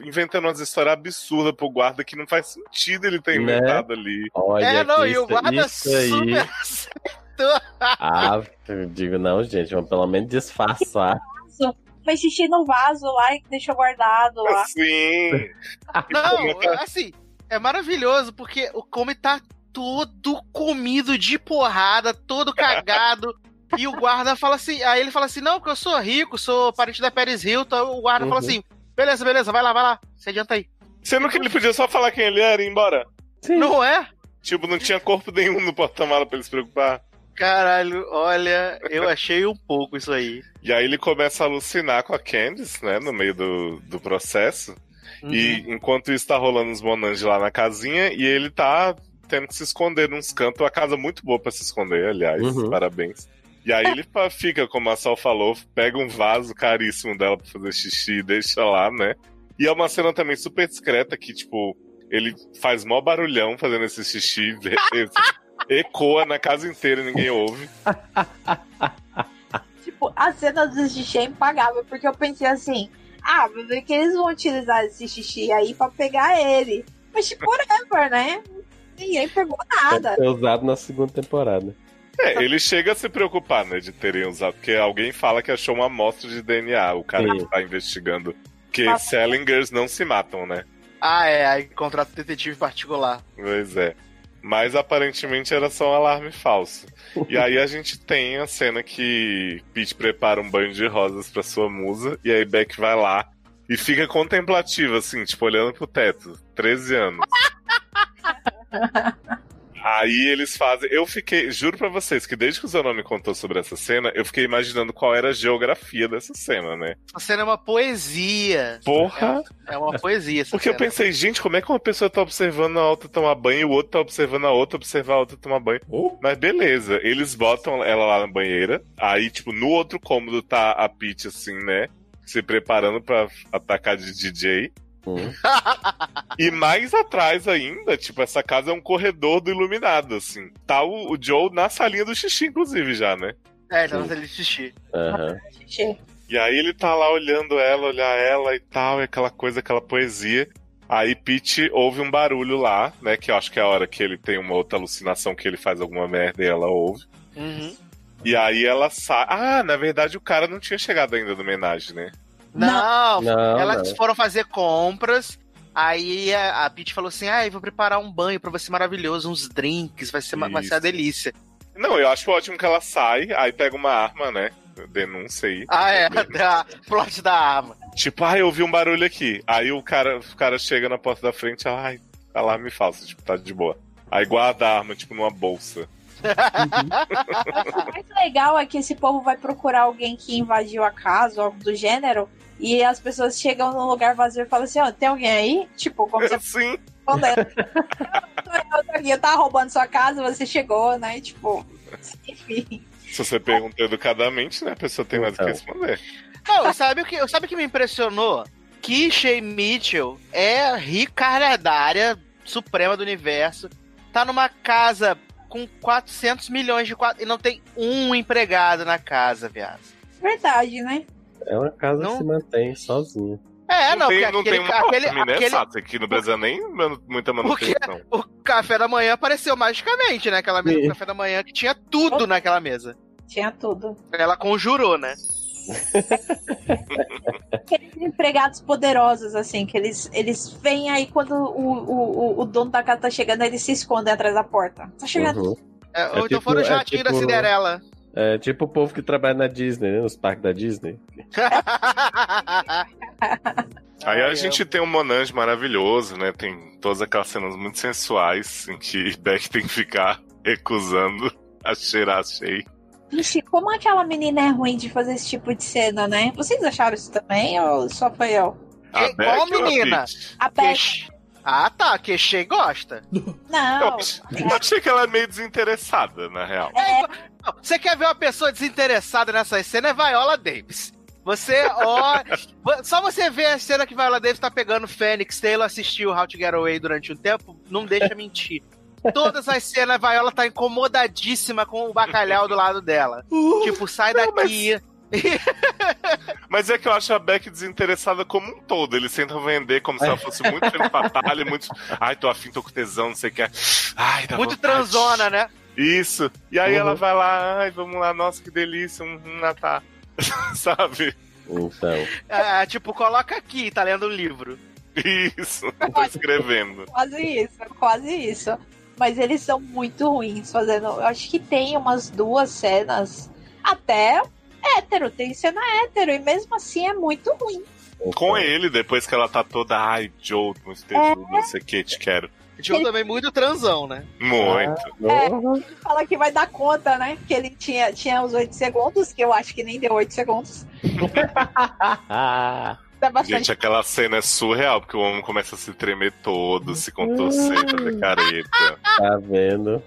inventando umas histórias absurdas pro guarda que não faz sentido ele ter Né? inventado ali. Olha, É, não, e o isso- guarda isso Ah, eu digo, não, gente, mas pelo menos disfarçar. fez xixi no vaso lá e deixou guardado lá. Sim. Não, assim, é maravilhoso porque o Come tá todo comido de porrada, todo cagado. e o guarda fala assim, aí ele fala assim: "Não, porque eu sou rico, sou parente da Paris Hilton". O guarda fala Uhum. assim: "Beleza, beleza, vai lá, vai lá. Você adianta aí". Sendo que ele podia só falar quem ele era e ir embora. Sim. Não é? Tipo, não tinha corpo nenhum no porta-mala pra ele se preocupar. Caralho, olha, eu achei um pouco isso aí. E aí ele começa a alucinar com a Candice, né, no meio do, do processo. Uhum. E enquanto isso tá rolando uns Monange lá na casinha, e ele tá tendo que se esconder nos cantos. A casa muito boa pra se esconder, aliás, Uhum. parabéns. E aí ele fica, como a Sol falou, pega um vaso caríssimo dela pra fazer xixi e deixa lá, né? E é uma cena também super discreta que, tipo, ele faz mó barulhão fazendo esse xixi, esse- ecoa na casa inteira e ninguém ouve. Tipo, a cena do xixi é impagável, porque eu pensei assim, ah, vai ver que eles vão utilizar esse xixi aí pra pegar ele. Mas tipo, whatever, né? Ninguém pegou nada. Foi usado na segunda temporada. É, ele chega a se preocupar, né, de terem usado, porque alguém fala que achou uma amostra de DNA, o cara Sim. que tá investigando. Que Mas- Sellingers não se matam, né? Ah, é, aí contrata detetive particular. Pois é. Mas aparentemente era só um alarme falso. E aí a gente tem a cena que Pete prepara um banho de rosas pra sua musa, e aí Beck vai lá e fica contemplativa, assim, tipo, olhando pro teto. 13 anos. Aí eles fazem. Eu fiquei. Juro pra vocês que desde que o Zanon me contou sobre essa cena, eu fiquei imaginando qual era a geografia dessa cena, né? Essa cena é uma poesia. Porra! É uma poesia essa Porque eu cena. pensei, gente, como é que uma pessoa tá observando a outra tomar banho e o outro tá observando a outra observar a outra tomar banho? Mas beleza, eles botam ela lá na banheira, aí, tipo, no outro cômodo tá a Peach, assim, né? Se preparando pra atacar de DJ. Hum. E mais atrás ainda, tipo, essa casa é um corredor do iluminado, assim. Tá o, o Joe na salinha do xixi, inclusive, já, né? É, então ele xixi. Aham. Xixi. E aí ele tá lá olhando ela, olhar ela e tal, e aquela coisa, aquela poesia. Aí Pete ouve um barulho lá, né? Que eu acho que é a hora que ele tem uma outra alucinação que ele faz alguma merda e ela ouve. Uhum. E aí ela sai. Ah, na verdade o cara não tinha chegado ainda no homenagem, né? Não, Não, elas não. foram fazer compras. Aí a, a Pete falou assim: Ah, eu vou preparar um banho pra você maravilhoso, uns drinks, vai ser, uma, vai ser uma delícia. Não, eu acho ótimo que ela sai, aí pega uma arma, né? Denúncia aí. Ah, é, da plot da arma. Tipo, ah, eu ouvi um barulho aqui. Aí o cara, o cara chega na porta da frente, ai, alarme falso, tipo, tá de boa. Aí guarda a arma, tipo, numa bolsa. O mais legal é que esse povo vai procurar alguém que invadiu a casa, ou algo do gênero, e as pessoas chegam num lugar vazio e falam assim, ó, tem alguém aí? Tipo, como você Sim. eu tava roubando sua casa, você chegou, né? Tipo, enfim. Se você pergunta educadamente, né, a pessoa tem mais o que Então. responder. Não, sabe o que, sabe o que me impressionou? que Shay Mitchell é ricardária suprema do universo. Tá numa casa com 400 milhões de quadros e não tem um empregado na casa, viado. Verdade, né? É uma casa Não. que se mantém sozinha. É, não, tem, porque não aquele, tem uma aquele, né? aquele- Fato, aqui no Brasil nem manu- muita manutenção. o café da manhã apareceu magicamente, né? Aquela mesa do café da manhã que tinha tudo naquela mesa. Tinha tudo. Ela conjurou, né? Aqueles empregados poderosos, assim, que eles, eles vêm aí quando o, o, o- dono da casa tá chegando, eles se escondem atrás da porta. Tá chegando. Uhum. É, É ou então tipo- foram o é jatinho da tipo- Cinderela. É tipo o povo que trabalha na Disney, né? Nos parques da Disney. Aí a Ai, gente tem um Monange maravilhoso, né? Tem todas aquelas cenas muito sensuais em que Beck tem que ficar recusando a cheirar a Shay. Ixi, como aquela menina é ruim de fazer esse tipo de cena, né? Vocês acharam isso também ou só foi eu? A Que- qual Beck a menina? A Beth. Que- Ah, tá. Que Shea gosta. Não. Eu ach- eu achei que ela é meio desinteressada, na real. É, Não, Você quer ver uma pessoa desinteressada nessa cena? É Viola Davis. Você, ó. só você ver a cena que Viola Davis tá pegando Fênix Taylor assistiu How to Get Away durante um tempo, não deixa mentir. Todas as cenas, a Viola tá incomodadíssima com o bacalhau do lado dela. Tipo, sai daqui. Mas é que eu acho a Beck desinteressada como um todo. Eles tentam vender como se ela fosse muito batalha, muito. Ai, tô afim, tô com tesão, não sei o que. Ai, dá Muito vontade. transona, né? Isso. E aí Uhum. ela vai lá, ai, vamos lá, nossa, que delícia, um, um Natal. Sabe? Então. É, tipo, coloca aqui, tá lendo um livro. Isso. Tô escrevendo. quase isso, quase isso. Mas eles são muito ruins fazendo. Eu acho que tem umas duas cenas até hétero, tem cena hétero, e mesmo assim é muito ruim. Com ele, depois que ela tá toda, ai, Joe, não sei o que, te quero. Joe também muito transão, né? Muito. Uhum. Ele fala que vai dar conta, né? Que ele tinha, tinha os 8 segundos, que eu acho que nem deu 8 segundos. Bastante. Gente, aquela cena é surreal, porque o homem começa a se tremer todo, se contorcer, fazer careta. Tá vendo?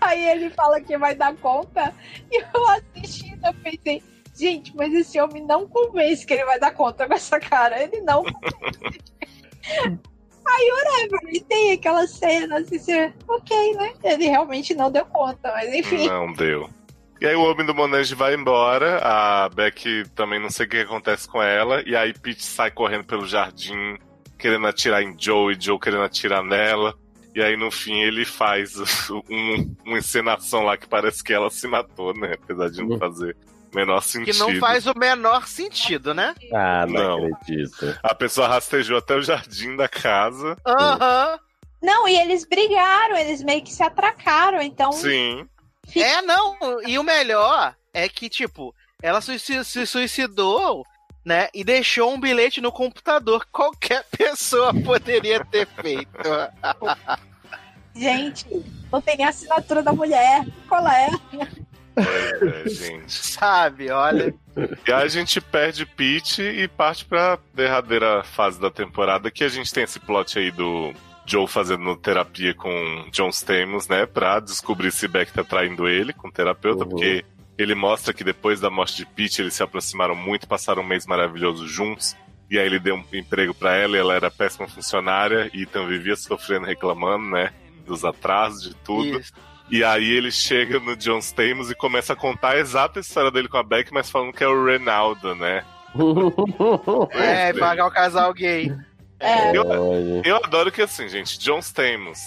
Aí ele fala que vai dar conta, e eu assistindo, eu pensei, gente, mas esse homem não convence que ele vai dar conta com essa cara. Ele não convence. Aí, whatever, e tem aquela cena, assim, você, ok, né? Ele realmente não deu conta, mas enfim. Não deu. E aí o homem do Monange vai embora, a Beck também não sei o que acontece com ela, e aí Pete sai correndo pelo jardim, querendo atirar em Joe, e Joe querendo atirar nela. E aí no fim ele faz um- uma encenação lá que parece que ela se matou, né? Apesar de não fazer menor Que sentido. não faz o menor sentido, né? Ah, não, Não. acredito. A pessoa rastejou até o jardim da casa. Aham. Não, e eles brigaram, eles meio que se atracaram, então. Sim. É, não. E o melhor é que, tipo, ela se suicidou, né? E deixou um bilhete no computador que qualquer pessoa poderia ter feito. Gente, não tem a assinatura da mulher. Qual é? É, gente. Sabe, olha. E aí a gente perde Pete e parte pra derradeira fase da temporada, que a gente tem esse plot aí do Joe fazendo terapia com John Stamos, né? Pra descobrir se Beck tá traindo ele com o terapeuta, Uhum. porque ele mostra que depois da morte de Pete eles se aproximaram muito, passaram um mês maravilhoso juntos. E aí ele deu um emprego pra ela e ela era péssima funcionária e então vivia sofrendo, reclamando, né? Dos atrasos, de tudo. Isso. E aí ele chega no John Stamos e começa a contar a exata história dele com a Beck, mas falando que é o Renaldo, né? É, pagar o casal gay. É, Eu, Olha. eu adoro que assim, gente, John Stamos,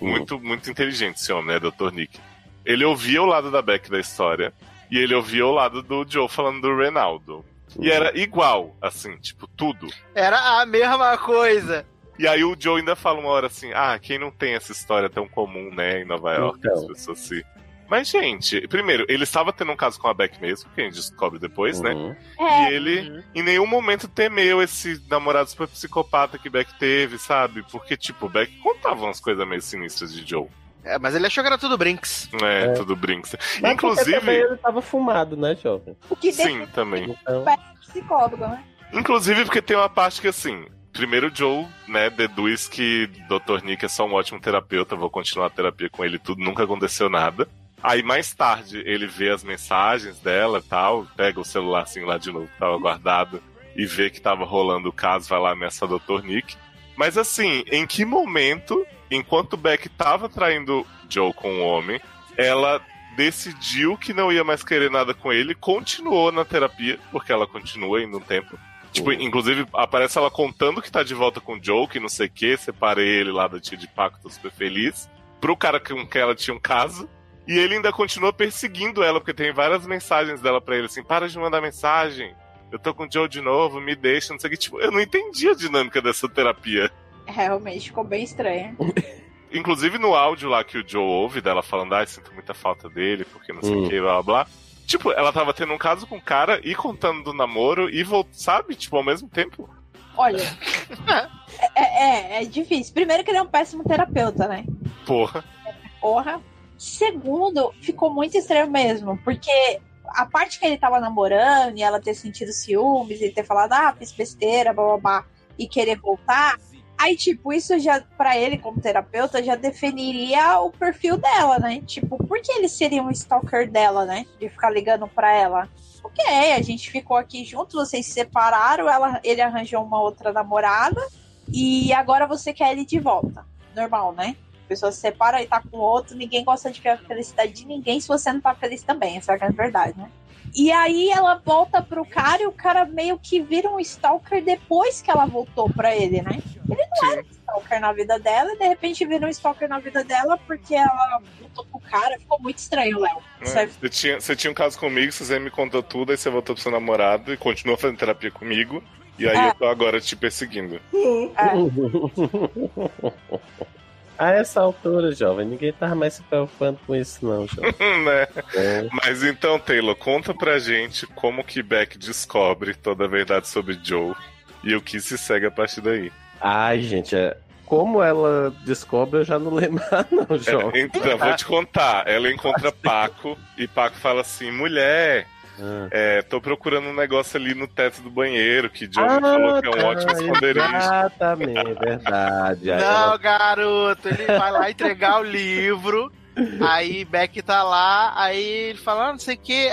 muito, muito inteligente esse homem, né, Dr. Nick. Ele ouvia o lado da Beck da história e ele ouvia o lado do Joe falando do Renaldo. E era igual, assim, tipo, tudo. Era a mesma coisa. E aí o Joe ainda fala uma hora assim, ah, quem não tem essa história tão comum, né, em Nova York, Então. as pessoas se... Mas, gente, primeiro, ele estava tendo um caso com a Beck mesmo, que a gente descobre depois, né? Uhum. é, E ele em nenhum momento temeu esse namorado super psicopata que Beck teve, sabe? Porque, tipo, Beck contava umas coisas meio sinistras de Joe. É, mas ele achou que era tudo Brinks. É, É. tudo brinca. Mas Inclusive. ele tava fumado, né, jovem? o que Sim, também. Então, psicólogo, né? Inclusive porque tem uma parte que, assim. Primeiro, Joe, né, deduz que Dr. Nick é só um ótimo terapeuta, vou continuar a terapia com ele, tudo, nunca aconteceu nada. Aí mais tarde ele vê as mensagens dela e tal, pega o celular assim lá de novo, que tava guardado, e vê que tava rolando o caso, vai lá ameaçar o Dr. Nick. Mas assim, em que momento, enquanto Beck tava traindo Joe com o homem, ela decidiu que não ia mais querer nada com ele, continuou na terapia, porque ela continua indo um tempo. Tipo, inclusive, aparece ela contando que tá de volta com o Joe, que não sei o que, separei ele lá da tia de Paco, tô super feliz. Pro cara com quem ela tinha um caso. E ele ainda continua perseguindo ela, porque tem várias mensagens dela pra ele, assim, para de mandar mensagem. Eu tô com o Joe de novo, me deixa, não sei o que. Tipo, eu não entendi a dinâmica dessa terapia. Realmente ficou bem estranho. Inclusive no áudio lá que o Joe ouve dela falando, ai, sinto muita falta dele, porque não sei o Hum. que, blá blá blá. Tipo, ela tava tendo um caso com o cara e contando do namoro e voltou, sabe? Tipo, ao mesmo tempo. Olha, é, é, é difícil. Primeiro que ele é um péssimo terapeuta, né? Porra. Porra. Segundo, ficou muito estranho mesmo, porque a parte que ele tava namorando e ela ter sentido ciúmes e ter falado, ah, fiz besteira, blá blá blá, e querer voltar. Aí, tipo, isso já, pra ele como terapeuta, já definiria o perfil dela, né? Tipo, por que ele seria um stalker dela, né? De ficar ligando pra ela. Ok, a gente ficou aqui juntos, vocês se separaram, ela, ele arranjou uma outra namorada e agora você quer ele de volta. Normal, né? A pessoa se separa e tá com outro, ninguém gosta de ver a felicidade de ninguém se você não tá feliz também, essa é a verdade, né? E aí ela volta pro cara e o cara meio que vira um stalker depois que ela voltou pra ele, né? Ele não era um stalker na vida dela e de repente vira um stalker na vida dela porque ela voltou pro cara. Ficou muito estranho, Léo. Né? Você, tinha, você tinha um caso comigo, você me contou tudo, aí você voltou pro seu namorado e continuou fazendo terapia comigo. E aí É. eu tô agora te perseguindo. A essa altura, jovem, ninguém tava mais se preocupando com isso, não, jovem. né? É. Mas então, Taylor, conta pra gente como que Beck descobre toda a verdade sobre Joe e o que se segue a partir daí. Ai, gente, é... como ela descobre, eu já não lembro, não, jovem. Então, vou te contar. Ela encontra Paco e Paco fala assim: mulher, Ah. é, tô procurando um negócio ali no teto do banheiro que Joe Ah, falou que é um tá, ótimo esconderijo. Exatamente, verdade. Aí Não, ela- garoto, ele vai lá entregar o livro. Aí Beck tá lá, aí ele fala, ah, não sei o que.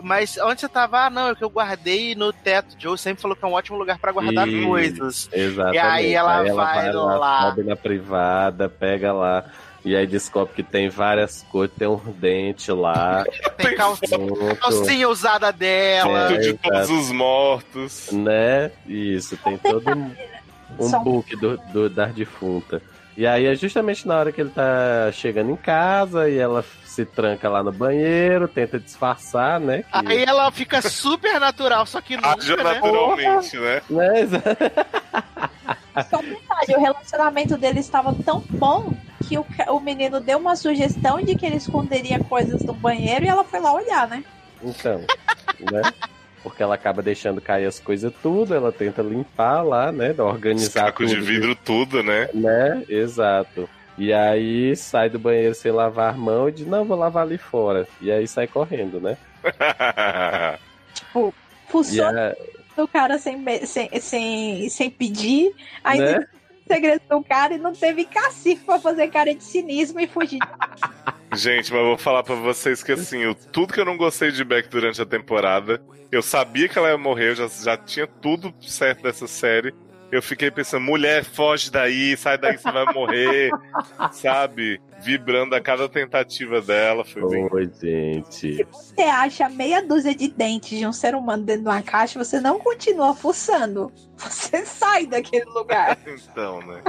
Mas onde você tava? Ah, não, é que eu guardei no teto. Joe sempre falou que é um ótimo lugar pra guardar Isso. coisas. Exatamente. E aí ela vai lá. sobe na privada, pega lá. E aí descobre que tem várias coisas, tem um dente lá. Tem junto, calcinha usada dela. É. Tudo de todos os mortos. né? Isso, tem todo um, um book do, do, da defunta. E aí é justamente na hora que ele tá chegando em casa e ela se tranca lá no banheiro, tenta disfarçar, né? que- Aí ela fica super natural, só que nunca, né? naturalmente, né? né? exa- Só detalhe, o relacionamento deles estava tão bom que o, o menino deu uma sugestão de que ele esconderia coisas no banheiro e ela foi lá olhar, né? Então, né? Porque ela acaba deixando cair as coisas tudo, ela tenta limpar lá, né? Organizar Sacos de tudo. vidro, tudo, né? Né? Exato. E aí sai do banheiro sem lavar a mão e diz, não, vou lavar ali fora. E aí sai correndo, né? Tipo, E funciona a, o cara sem, sem, sem, sem pedir, aí né? Segredo do cara e não teve cacife pra fazer cara de cinismo e fugir. Gente, mas eu vou falar pra vocês que assim, o, tudo que eu não gostei de Beck durante a temporada, eu sabia que ela ia morrer, eu já, já tinha tudo certo dessa série. Eu fiquei pensando, mulher, foge daí, sai daí, você vai morrer, sabe? Vibrando a cada tentativa dela. Foi bem. Oi, gente. Você acha meia dúzia de dentes de um ser humano dentro de uma caixa, você não continua fuçando. Você sai daquele lugar. Então, né?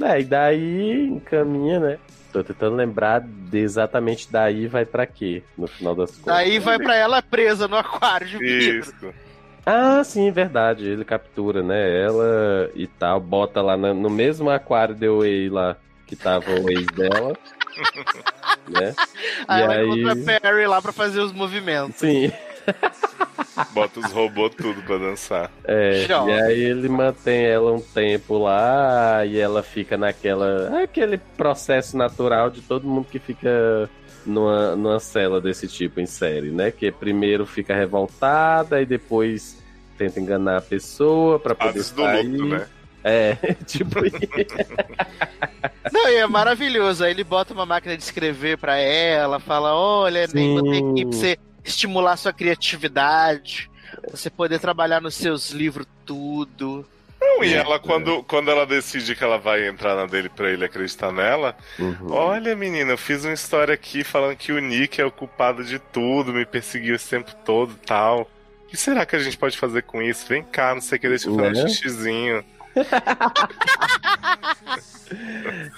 É, e daí encaminha, né? Tô tentando lembrar de exatamente daí vai pra quê, no final das contas. Daí vai pra ela presa no aquário de vidro. Isso. Ah, sim, verdade. Ele captura, né? Ela e tal, bota lá na- no mesmo aquário de Way lá que tava o ex dela. né? Aí E ela aí- encontra a Perry lá pra fazer os movimentos. Sim. Bota os robôs tudo pra dançar. É, Jovem. e aí ele mantém ela um tempo lá e ela fica naquela. aquele processo natural de todo mundo que fica numa, numa cela desse tipo em série, né? Que primeiro fica revoltada e depois tenta enganar a pessoa pra poder Fases do sair. luto, né? É, tipo Não, e é maravilhoso. Aí ele bota uma máquina de escrever pra ela, fala: olha, nem botei aqui pra você estimular sua criatividade. Você poder trabalhar nos seus livros tudo. Não, e ela, quando, quando ela decide que ela vai entrar na dele pra ele acreditar nela, Uhum. olha, menina, eu fiz uma história aqui falando que o Nick é o culpado de tudo, me perseguiu esse tempo todo e tal. O que será que a gente pode fazer com isso? Vem cá, não sei o que, deixa eu fazer Né? um xixizinho.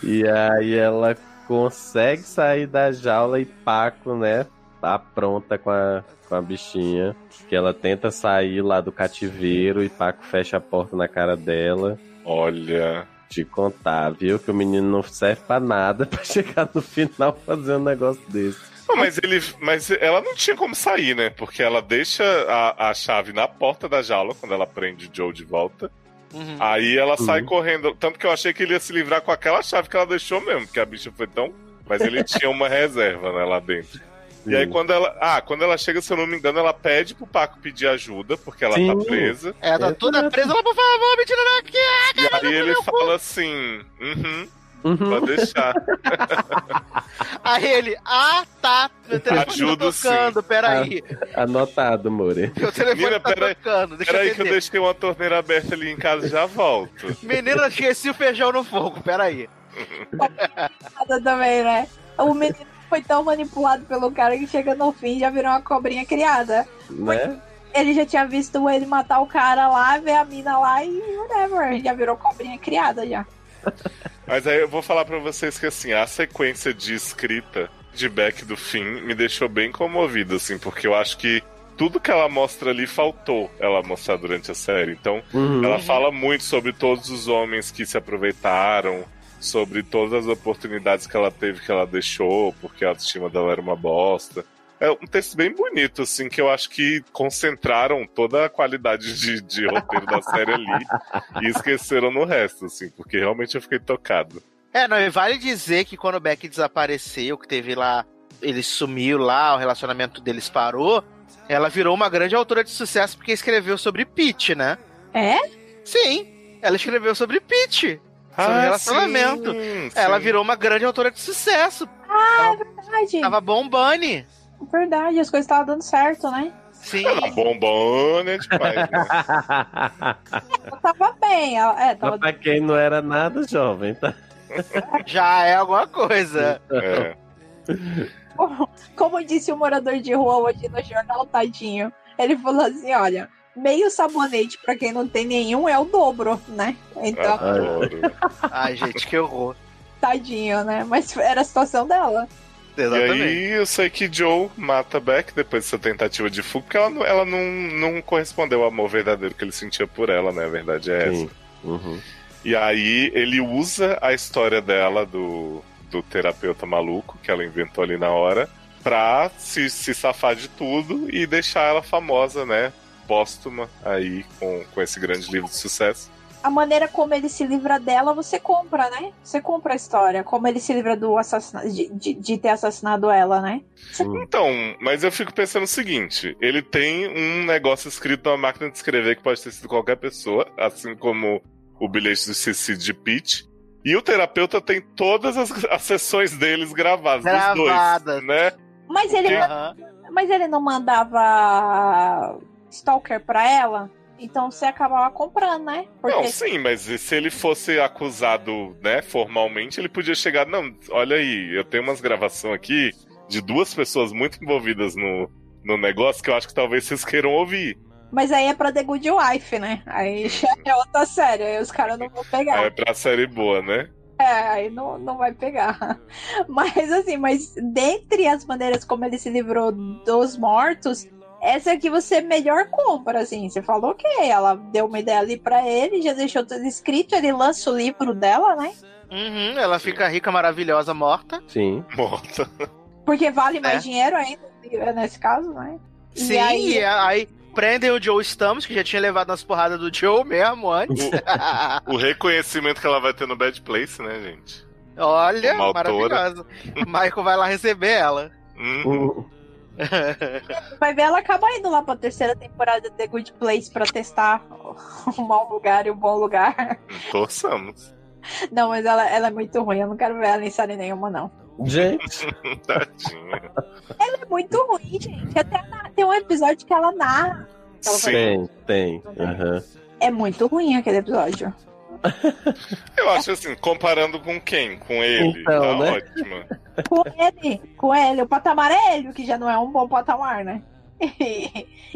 E aí ela consegue sair da jaula e Paco, né? Tá pronta com a, com a bichinha. Que ela tenta sair lá do cativeiro e Paco fecha a porta na cara dela. Olha. Te contar, viu? Que o menino não serve pra nada pra chegar no final fazer um negócio desse. Não, mas ele. Mas ela não tinha como sair, né? Porque ela deixa a, a chave na porta da jaula quando ela prende o Joe de volta. Uhum. Aí ela sai Uhum. correndo. Tanto que eu achei que ele ia se livrar com aquela chave que ela deixou mesmo, porque a bicha foi tão. Mas ele tinha uma reserva, né, lá dentro. E aí Sim. quando ela. Ah, quando ela chega, se eu não me engano, ela pede pro Paco pedir ajuda, porque ela Sim. tá presa. Ela tá toda presa, ela, por favor, me tira daqui! E aí ele fala assim. Uhum, Uhum. pode deixar. Aí ele, ah, tá, meu telefone Ajudo tá tocando, peraí. Anotado, More. Meu telefone Menina, tá peraí- tocando, deixa Peraí eu que eu deixei uma torneira aberta ali em casa e já volto. Menina, esqueci o feijão no fogo, peraí. Também, né? O menino foi tão manipulado pelo cara que chega no fim e já virou uma cobrinha criada. Né? Ele já tinha visto ele matar o cara lá, ver a mina lá e whatever. Já virou cobrinha criada já. Mas aí eu vou falar pra vocês que assim, a sequência de escrita de Beck do fim me deixou bem comovido, assim, porque eu acho que tudo que ela mostra ali faltou ela mostrar durante a série. Então, Uhum. ela fala muito sobre todos os homens que se aproveitaram, sobre todas as oportunidades que ela teve que ela deixou, porque a autoestima dela era uma bosta. É um texto bem bonito, assim, que eu acho que concentraram toda a qualidade de, de roteiro da série ali e esqueceram no resto, assim, porque realmente eu fiquei tocado. É, não, e vale dizer que quando o Beck desapareceu, que teve lá, ele sumiu lá, o relacionamento deles parou, ela virou uma grande autora de sucesso porque escreveu sobre Pete, né? É? Sim, ela escreveu sobre Pete. Sobre relacionamento. Ah, sim, Ela sim. virou uma grande autora de sucesso. Verdade. Tava bombando. Verdade, as coisas estavam dando certo, né? Sim. Ela bombona demais, né? Ela tava bem, ela, é, tava Mas pra quem não era nada jovem, tá? Já é alguma coisa. É. Como disse o morador de rua hoje no jornal, tadinho. Ele falou assim: olha, meio sabonete pra quem não tem nenhum é o dobro, né? Então, Adoro. Ai, gente, que horror. tadinho, né? Mas era a situação dela. E Exatamente. aí eu sei que Joe mata Beck depois dessa tentativa de fuga, porque ela, não- ela não, não correspondeu ao amor verdadeiro que ele sentia por ela, né? A verdade é essa. Uhum. E aí ele usa a história dela, do, do terapeuta maluco, que ela inventou ali na hora, pra se, se safar de tudo e deixar ela famosa, né? Póstuma aí com, com esse grande livro de sucesso. A maneira como ele se livra dela, você compra, né? Você compra a história. Como ele se livra do assassinato, de, de, de ter assassinado ela, né? Então, mas eu fico pensando o seguinte: ele tem um negócio escrito na máquina de escrever que pode ter sido qualquer pessoa, assim como o bilhete do suicídio de Pete. E o terapeuta tem todas as, as sessões deles gravadas, dos Gravadas. dois, né? Mas ele, Aham. mas ele não mandava stalker pra ela? Então você acabava comprando, né? Porque Não, sim, mas se ele fosse acusado, né, formalmente, ele podia chegar, não, olha aí, eu tenho umas gravações aqui de duas pessoas muito envolvidas no, no negócio que eu acho que talvez vocês queiram ouvir. Mas aí é pra The Good Wife, né? Aí já é outra série, aí os caras não vão pegar. É pra série boa, né? É, aí não, não vai pegar. Mas assim, mas dentre as maneiras como ele se livrou dos mortos, essa é que você melhor compra, assim. Você falou que ela deu uma ideia ali pra ele, já deixou tudo escrito, ele lança o livro dela, né? Uhum, ela fica rica, maravilhosa, morta. Sim. Morta. Porque vale mais É. dinheiro ainda, nesse caso, né? E Sim, aí- e aí prendem o Joe Stamos, que já tinha levado nas porradas do Joe mesmo antes. O reconhecimento que ela vai ter no Bad Place, né, gente? Olha, maravilhosa. O Michael vai lá receber ela. Hum, Uhum. Vai ver, ela acaba indo lá pra terceira temporada de The Good Place pra testar o mau lugar e o bom lugar. torçamos. Não, mas ela, ela é muito ruim, eu não quero ver ela em série nenhuma, não. Gente, Tadinha. Ela é muito ruim, gente. Até na- tem um episódio que ela narra Ela faz- Tem, tem. aham. É muito ruim aquele episódio. Eu acho assim, comparando com quem? Com ele? Então, tá né? ótimo. Com ele, com ele. O patamar é ele, o que já não é um bom patamar, né?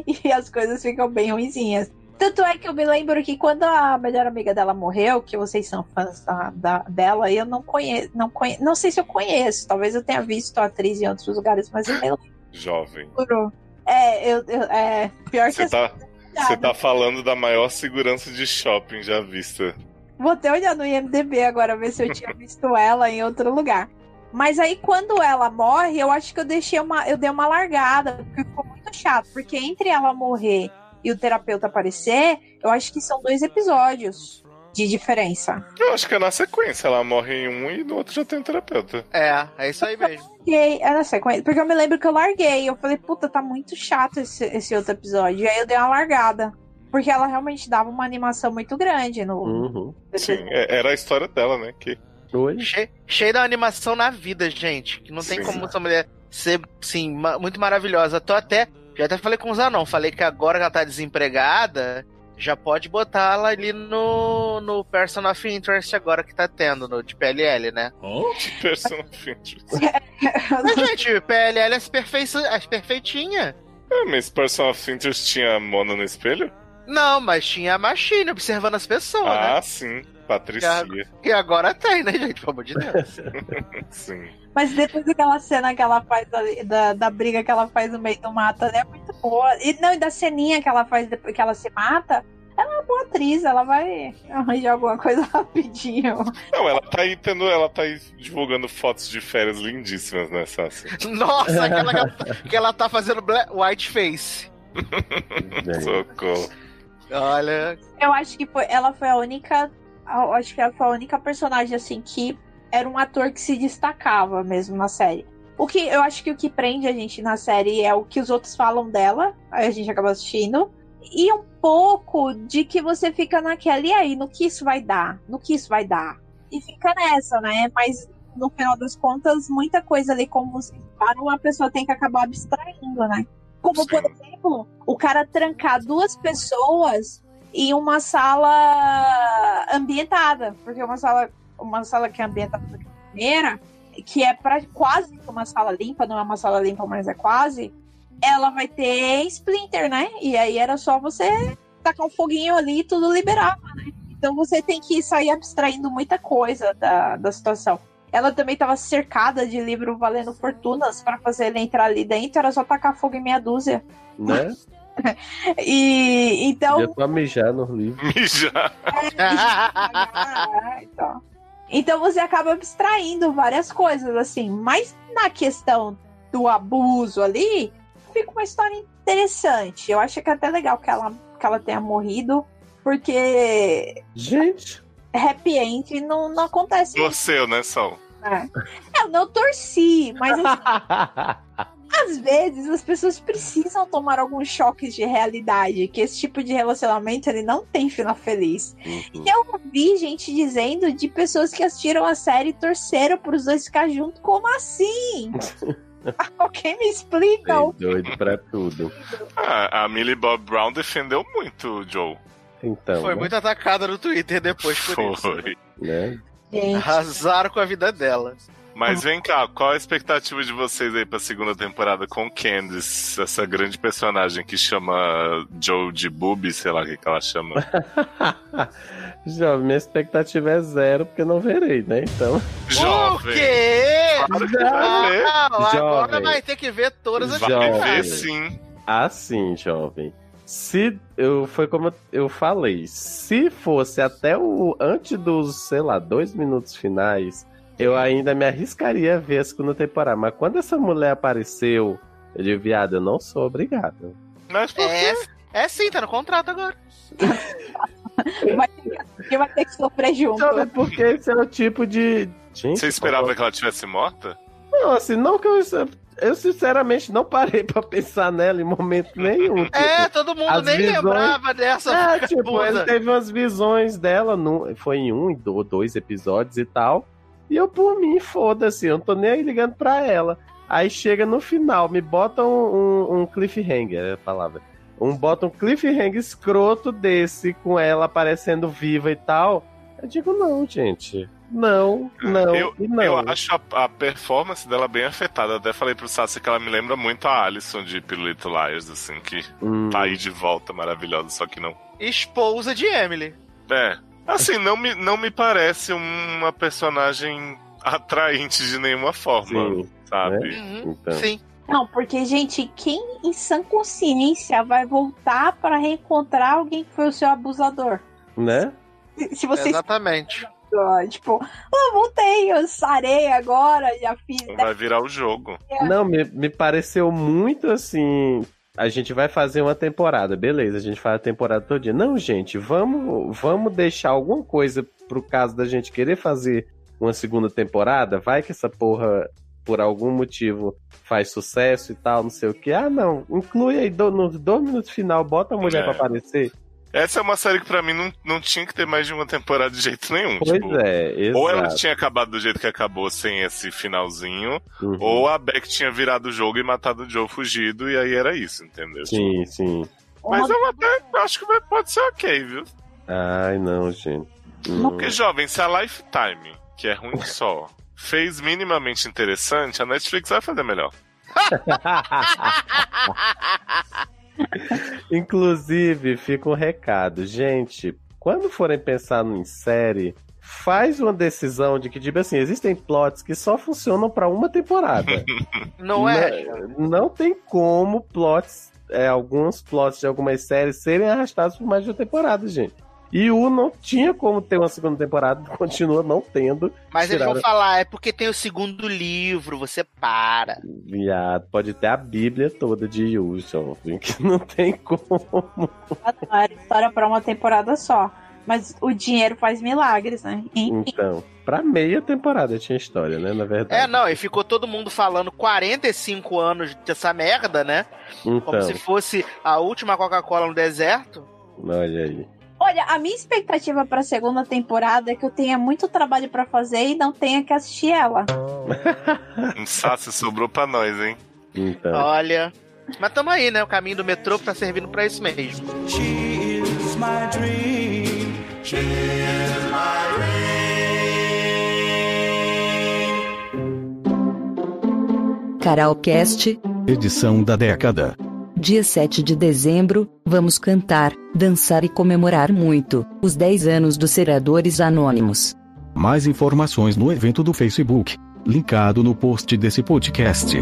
E, e as coisas ficam bem ruinzinhas. Tanto é que eu me lembro que quando a melhor amiga dela morreu, que vocês são fãs da, da- dela, eu não conheço, não conheço, não sei se eu conheço, talvez eu tenha visto a atriz em outros lugares, mas eu me Jovem. lembro. É, eu, eu- é pior que Você tá, você tá falando da maior segurança de shopping já vista. Vou até olhar no IMDB agora, ver se eu tinha visto ela em outro lugar. Mas aí, quando ela morre, eu acho que eu deixei uma. Eu dei uma largada, porque ficou muito chato. Porque entre ela morrer e o terapeuta aparecer, eu acho que são dois episódios de diferença. Eu acho que é na sequência. Ela morre em um e no outro já tem um terapeuta. É, é isso aí mesmo. Larguei, é na sequência. Porque eu me lembro que eu larguei. Eu falei, puta, tá muito chato esse, esse outro episódio. E aí eu dei uma largada. Porque ela realmente dava uma animação muito grande no. Uhum. Sim, é- era a história dela, né? Que Oi? Che- cheio da animação na vida, gente. Que não tem Sim. como essa mulher ser, sim, ma- muito maravilhosa. Tô até. Já até falei com o Zanon. Falei que agora que ela tá desempregada, já pode botar ela ali no, no Person of Interest agora que tá tendo, no de PLL, né? person of interest. Mas, gente, PLL é as, perfei as perfeitinha. É, mas person of interest tinha a Mona no espelho? Não, mas tinha a Machine observando as pessoas, ah, né? sim. Patricia. E agora tem, né, gente? Pelo amor de Deus. Sim. Mas depois daquela cena que ela faz ali, da, da briga que ela faz no meio do mato, ela é muito boa. E não, e da ceninha que ela faz depois que ela se mata, ela é uma boa atriz, ela vai arranjar alguma coisa rapidinho. Não, ela tá aí tendo. Ela tá aí divulgando fotos de férias lindíssimas, né, Sassi? Nossa, aquela que ela, que ela tá fazendo black, white face. Socorro. Olha. Eu acho que foi, ela foi a única. Acho que ela foi a única personagem assim que era um ator que se destacava mesmo na série. O que eu acho que o que prende a gente na série é o que os outros falam dela, aí a gente acaba assistindo, e um pouco de que você fica naquela, e aí, no que isso vai dar? No que isso vai dar? E fica nessa, né? Mas no final das contas, muita coisa ali, como você para uma pessoa tem que acabar abstraindo, né? Como, por Sim. exemplo, o cara trancar duas pessoas em uma sala ambientada, porque uma sala, uma sala que é ambientada da primeira, que é pra, quase uma sala limpa, não é uma sala limpa, mas é quase, ela vai ter Splinter, né? E aí era só você tacar um foguinho ali e tudo liberava, né? Então você tem que sair abstraindo muita coisa da, da situação. Ela também estava cercada de livro valendo fortunas para fazer ele entrar ali dentro, era só tacar fogo em meia dúzia. Né? E então. Podia só mijar no livro. Mijar. Ah, então. Então você acaba abstraindo várias coisas, assim. Mas na questão do abuso ali, fica uma história interessante. Eu acho que é até legal que ela, que ela tenha morrido, porque Gente, happy end não, não acontece. Torceu, né, Sol? Né? Eu não torci, mas assim, às vezes as pessoas precisam tomar alguns choques de realidade, que esse tipo de relacionamento ele não tem final feliz. Uhum. E eu ouvi gente dizendo de pessoas que assistiram a série e torceram pros dois ficar juntos. Como assim? Alguém me explica? Bem doido pra tudo. Ah, a Millie Bob Brown defendeu muito o Joe. Então, Foi né? muito atacada no Twitter depois por isso. Foi. né? Gente, Arrasaram com a vida dela. Mas vem cá, qual a expectativa de vocês aí pra segunda temporada com Candice, essa grande personagem que chama Joe de Booby, sei lá o que, que ela chama. Jovem, minha expectativa é zero, porque não verei, né? Então. O Jovem. quê? Claro que vai ver. Não, agora Jovem. vai ter que ver todas as Vai Jovem. ver sim. Assim, jovem. Se eu foi como eu falei, se fosse até o antes dos, sei lá, dois minutos finais, eu ainda me arriscaria a ver a segunda temporada. Mas quando essa mulher apareceu, eu digo, viado, eu não sou obrigado. Mas por quê? É, é sim, tá no contrato agora. vai ter que, que vai ter que sofrer junto. Sabe porque esse é o tipo de. Gente, Você esperava que ela tivesse morta? Não, assim, não que eu. Eu sinceramente não parei pra pensar nela em momento nenhum. tipo, É, todo mundo nem visões- lembrava dessa. É, tipo, ele teve umas visões dela, no, foi em um ou dois episódios e tal. E eu, por mim, foda-se, eu não tô nem aí ligando pra ela. Aí chega no final, me bota um, um- um cliffhanger, é a palavra. um bota um cliffhanger escroto desse com ela aparecendo viva e tal. Eu digo, não, gente. Não, não, eu, e não. eu acho a, a performance dela bem afetada. Até falei pro Sassi que ela me lembra muito a Alison de Little Liars, assim, que Hum, tá aí de volta, maravilhosa, só que não. Esposa de Emily. É. Assim, não me, não me parece uma personagem atraente de nenhuma forma, Sim, sabe? Uhum, Então. Sim. Não, porque, gente, quem em sã consciência vai voltar pra reencontrar alguém que foi o seu abusador? né? Se você Exatamente. Tipo, ah, voltei, eu sarei agora, já fiz. Vai virar o jogo. Não, me, me pareceu muito assim. A gente vai fazer uma temporada, beleza, a gente faz a temporada todo dia. Não, gente, vamos, vamos deixar alguma coisa pro caso da gente querer fazer uma segunda temporada. Vai que essa porra, por algum motivo, faz sucesso e tal, não sei o que. Ah, não, inclui aí do, nos dois minutos final, bota a mulher É. pra aparecer. Essa é uma série que pra mim não, não tinha que ter mais de uma temporada de jeito nenhum. Pois tipo, é, exato. Ou ela tinha acabado do jeito que acabou, sem esse finalzinho, Uhum. ou a Beck tinha virado o jogo e matado o Joe fugido, e aí era isso, entendeu? Sim, sim. Mas eu até acho que pode ser ok, viu? Ai, não, gente. Hum. Porque, jovem, se a Lifetime, que é ruim só, fez minimamente interessante, a Netflix vai fazer melhor. Inclusive, fica um recado. Gente, quando forem pensar em série, faz uma decisão de que, tipo assim, existem plots que só funcionam pra uma temporada. Não é? Não, não tem como plots, é, alguns plots de algumas séries serem arrastados por mais de uma temporada, gente. E o não tinha como ter uma segunda temporada, continua não tendo. Mas eles Tiraram. vão falar, é porque tem o segundo livro, você para. Viado, pode ter a Bíblia toda de Yu, que não tem como. Era história pra uma temporada só. Mas o dinheiro faz milagres, né? Enfim. Então, pra meia temporada tinha história, né? Na verdade. É, não, e ficou todo mundo falando 45 anos dessa merda, né? Como Então, se fosse a última Coca-Cola no deserto. olha aí. Olha, a minha expectativa pra segunda temporada é que eu tenha muito trabalho pra fazer e não tenha que assistir ela. Um Sassi sobrou pra nós, hein? Então. Olha. Mas tamo aí, né? O caminho do metrô tá servindo pra isso mesmo. She is my dream. She is my dream. Caralcast, Edição da década. Dia 7 de dezembro, vamos cantar, dançar e comemorar muito os 10 anos dos Seradores Anônimos. Mais informações no evento do Facebook. Linkado no post desse podcast.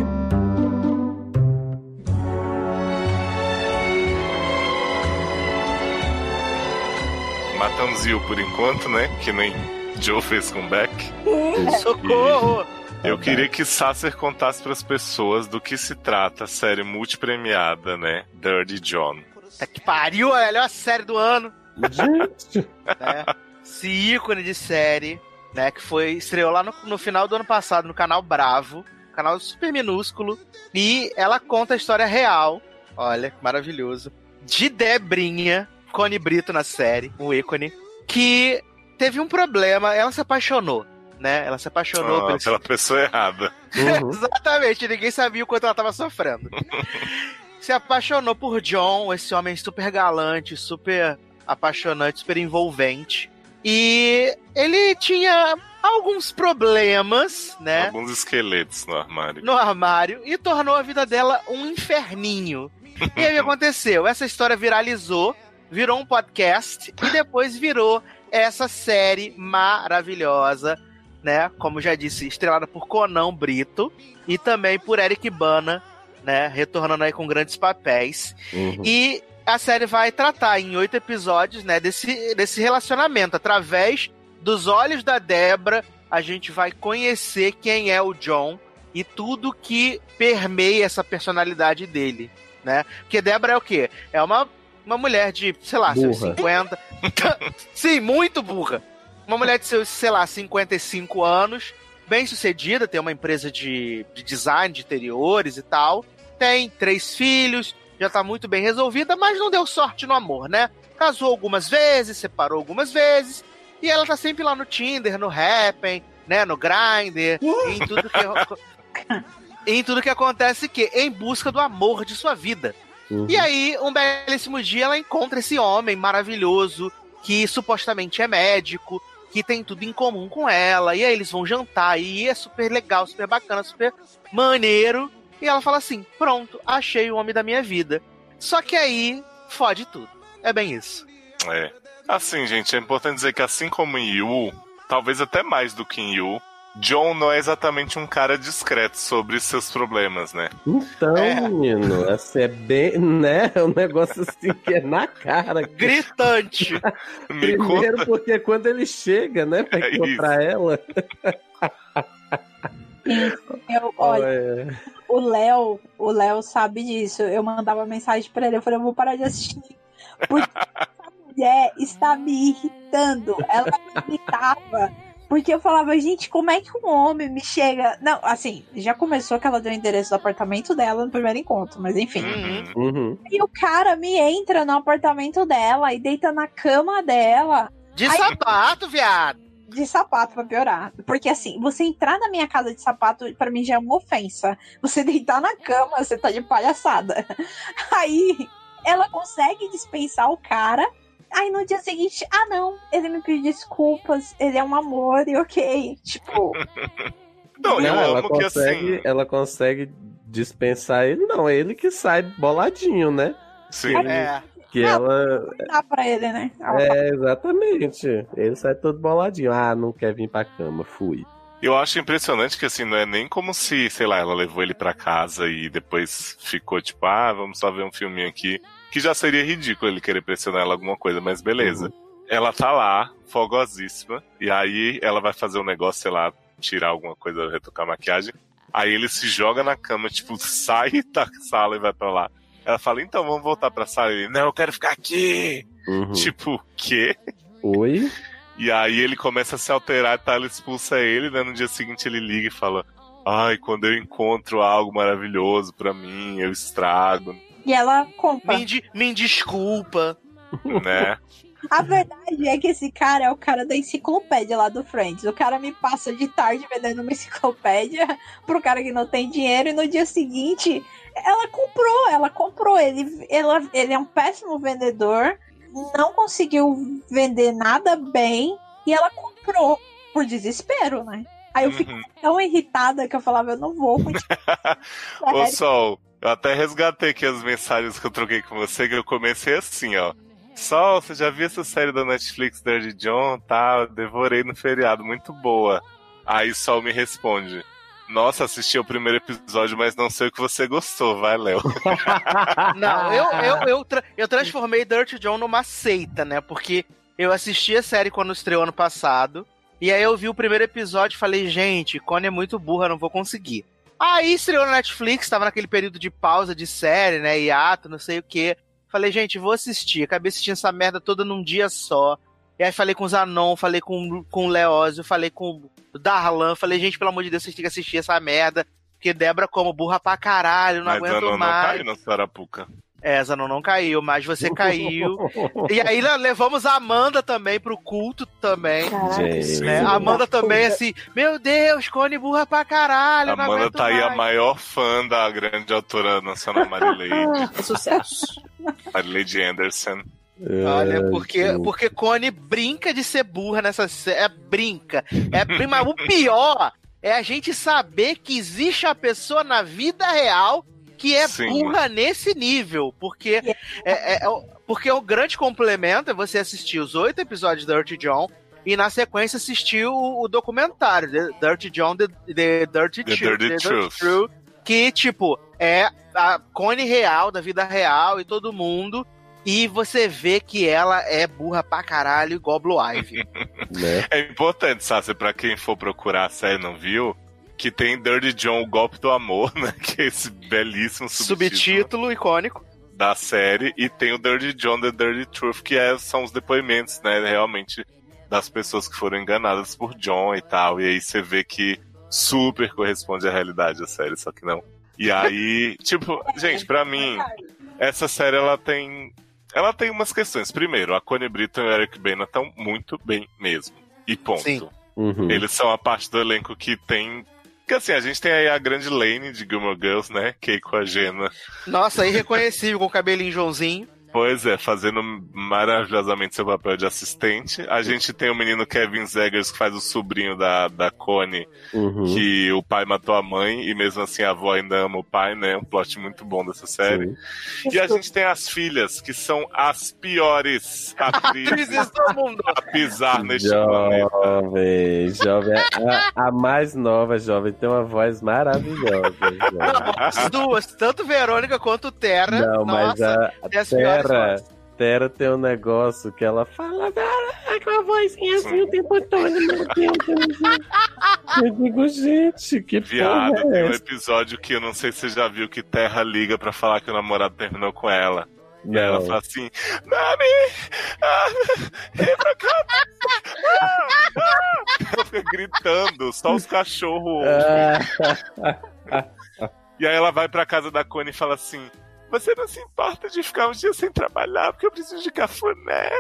Matamos Zio por enquanto, né? Que nem Joe fez com Beck. Socorro! Eu queria que Sasser contasse pras pessoas do que se trata a série multipremiada, né? Dirty John. Tá que pariu, a melhor série do ano. Gente, né? Esse ícone de série, né? Que foi estreou lá no, no final do ano passado no canal Bravo, canal super minúsculo, e ela conta a história real. Olha, maravilhoso. De Debrinha, Cone Brito na série, o ícone, que teve um problema, ela se apaixonou, né? Ela se apaixonou Ah, pelo pela pessoa errada. uhum. Exatamente, ninguém sabia o quanto ela tava sofrendo. Se apaixonou por John, esse homem super galante, super apaixonante, super envolvente. E ele tinha alguns problemas, né, Alguns esqueletos no armário. no armário e tornou a vida dela um inferninho. E aí o que aconteceu? Essa história viralizou, virou um podcast e depois virou essa série maravilhosa, né? Como já disse, estrelada por Conan Brito e também por Eric Bana, né? Retornando aí com grandes papéis. Uhum. E a série vai tratar em oito episódios, né, desse, desse relacionamento. Através dos olhos da Debra, a gente vai conhecer quem é o John e tudo que permeia essa personalidade dele, né? Porque Debra é o quê? É uma, uma mulher de, sei lá, Burra. 50... Sim, muito burra. Uma mulher de seus, sei lá, 55 anos, bem sucedida, tem uma empresa de, de design de interiores e tal. Tem três filhos, já tá muito bem resolvida, mas não deu sorte no amor, né? Casou algumas vezes, separou algumas vezes, e ela tá sempre lá no Tinder, no Happn, né, no Grindr, em tudo que em tudo que acontece que em busca do amor de sua vida. Uhum. E aí, um belíssimo dia, ela encontra esse homem maravilhoso, que supostamente é médico, que tem tudo em comum com ela. E aí eles vão jantar, e é super legal, super bacana, super maneiro. E ela fala assim: pronto, achei o homem da minha vida. Só que aí, fode tudo. É bem isso. É. Assim, gente, é importante dizer que assim como em Yu, talvez até mais do que em Yu, John não é exatamente um cara discreto sobre seus problemas, né? Então, É. menino, assim, é bem, né? É um negócio assim que é na cara. Gritante. Me Primeiro conta. porque quando ele chega, né, pra É encontrar ela. Eu, olha, é, o Léo, o Léo sabe disso. Eu mandava mensagem pra ele, eu falei, eu vou parar de assistir. Porque essa mulher está me irritando. Ela me irritava. Porque eu falava, gente, como é que um homem me chega. Não, assim, já começou que ela deu o endereço do apartamento dela no primeiro encontro, mas enfim. Uhum. uhum. E o cara me entra no apartamento dela e deita na cama dela De Ai. sapato, viado. de sapato pra piorar. Porque assim, você entrar na minha casa de sapato, pra mim já é uma ofensa. Você deitar na cama, você tá de palhaçada. Aí ela consegue dispensar o cara. Aí no dia seguinte, ah não, ele me pediu desculpas, ele é um amor e ok. Tipo, Não, eu Não, ela amo que consegue, assim. ela consegue dispensar ele, não, é ele que sai boladinho, né? Sim. É. Que Ah, ela. não dá pra ele, né? Ela É, exatamente. Ele sai todo boladinho. Ah, não quer vir pra cama, fui. Eu acho impressionante que assim, não é nem como se, sei lá, ela levou ele pra casa e depois ficou tipo, ah, vamos só ver um filminho aqui. Que já seria ridículo ele querer pressionar ela alguma coisa, mas beleza. Ela tá lá, fogosíssima, e aí ela vai fazer um negócio, sei lá, tirar alguma coisa, retocar a maquiagem. Aí ele se joga na cama, tipo, sai da sala e vai pra lá. Ela fala, então vamos voltar pra sala. Ele, não, eu quero ficar aqui. Uhum. Tipo, o quê? Oi? E aí ele começa a se alterar, tá? Ela expulsa ele, né? No dia seguinte ele liga e fala: Ai, quando eu encontro algo maravilhoso pra mim, eu estrago, E ela compra. Me, de- me desculpa. né? A verdade é que esse cara é o cara da enciclopédia lá do Friends. O cara me passa de tarde vendendo uma enciclopédia pro cara que não tem dinheiro e no dia seguinte ela comprou, ela comprou. Ele, ela, ele é um péssimo vendedor, não conseguiu vender nada bem e ela comprou por desespero, né? Aí eu fico Uhum. tão irritada que eu falava, eu não vou continuar. Ô. Sol, eu até resgatei aqui as mensagens que eu troquei com você, que eu comecei assim, ó. Sol, você já viu essa série da Netflix, Dirty John? Tá, eu devorei no feriado, muito boa. Aí Sol me responde. Nossa, assisti o primeiro episódio, mas não sei o que você gostou, vai, Léo. Não, eu, eu, eu, tra- eu transformei Dirty John numa seita, né? Porque eu assisti a série quando estreou ano passado. E aí eu vi o primeiro episódio e falei, gente, Connie é muito burra, não vou conseguir. Aí estreou na Netflix, tava naquele período de pausa de série, né? Hiato, não sei o quê. Falei, gente, vou assistir. Acabei assistindo essa merda toda num dia só. E aí falei com o Zanon, falei com, com o Leózio, falei com o Darlan. Falei, gente, pelo amor de Deus, vocês têm que assistir essa merda. Porque Débora como burra pra caralho, não mas aguento não, não mais. caiu na Sarapuca. É, Zanon não caiu, mas você caiu. E aí le- levamos a Amanda também pro culto também. Gente. né? A Amanda também, assim, meu Deus, Cone burra pra caralho. A não Amanda tá aí a mais. maior fã da grande autora nacional Marileide. É sucesso. Marileide Anderson. Olha, porque, Ai, porque Cone brinca de ser burra nessa série. É, brinca. É, mas o pior é a gente saber que existe uma pessoa na vida real que é Sim. burra nesse nível. Porque é, é- é o- porque o grande complemento é você assistir os oito episódios de Dirty John e na sequência assistir o, o documentário The Dirty John The, The Dirty, The Tru- Dirty Truth. Truth, que tipo é a Cone real da vida real e todo mundo e você vê que ela é burra pra caralho igual Blue Ivy. né? É importante, sabe, pra quem for procurar a série e não viu, que tem Dirty John, o golpe do amor, né? Que é esse belíssimo subtítulo, Subtítulo icônico. da série. E tem o Dirty John, The Dirty Truth, que é- são os depoimentos, né? Realmente, das pessoas que foram enganadas por John e tal. E aí você vê que super corresponde à realidade a série, só que não. E aí, tipo, gente, pra mim, essa série ela tem. Ela tem umas questões. Primeiro, a Connie Britton e o Eric Bana estão muito bem mesmo. E ponto. Sim. Uhum. Eles são a parte do elenco que tem Porque assim, a gente tem aí a grande Lane de Gilmore Girls, né? Keiko a Gena. Nossa, irreconhecível com o cabelinho Joãozinho. Pois é, fazendo maravilhosamente seu papel de assistente. A gente tem o menino Kevin Zegers, que faz o sobrinho da, da Connie, Uhum. que o pai matou a mãe, e mesmo assim a avó ainda ama o pai, né? Um plot muito bom dessa série. Sim. E a gente tem as filhas, que são as piores atrizes Atrizes do mundo. a pisar neste planeta. Jovem, jovem. A, a mais nova jovem tem uma voz maravilhosa. jovem. As duas, tanto Verônica quanto Terra. Não, mas Nossa, a, tem a piores Terra. Terra tem um negócio que ela fala "Ah, com a vozinha assim o tempo todo, meu Deus. Eu digo, gente, que Viado, porra tem é um essa? episódio que eu não sei se você já viu que Terra liga pra falar que o namorado terminou com ela. E ela Não. fala assim: Mami! Ah, cá! Ah, ah." Ela fica gritando, só os cachorros E aí ela vai pra casa da Connie e fala assim: Você não se importa de ficar uns dias sem trabalhar porque eu preciso de cafuné?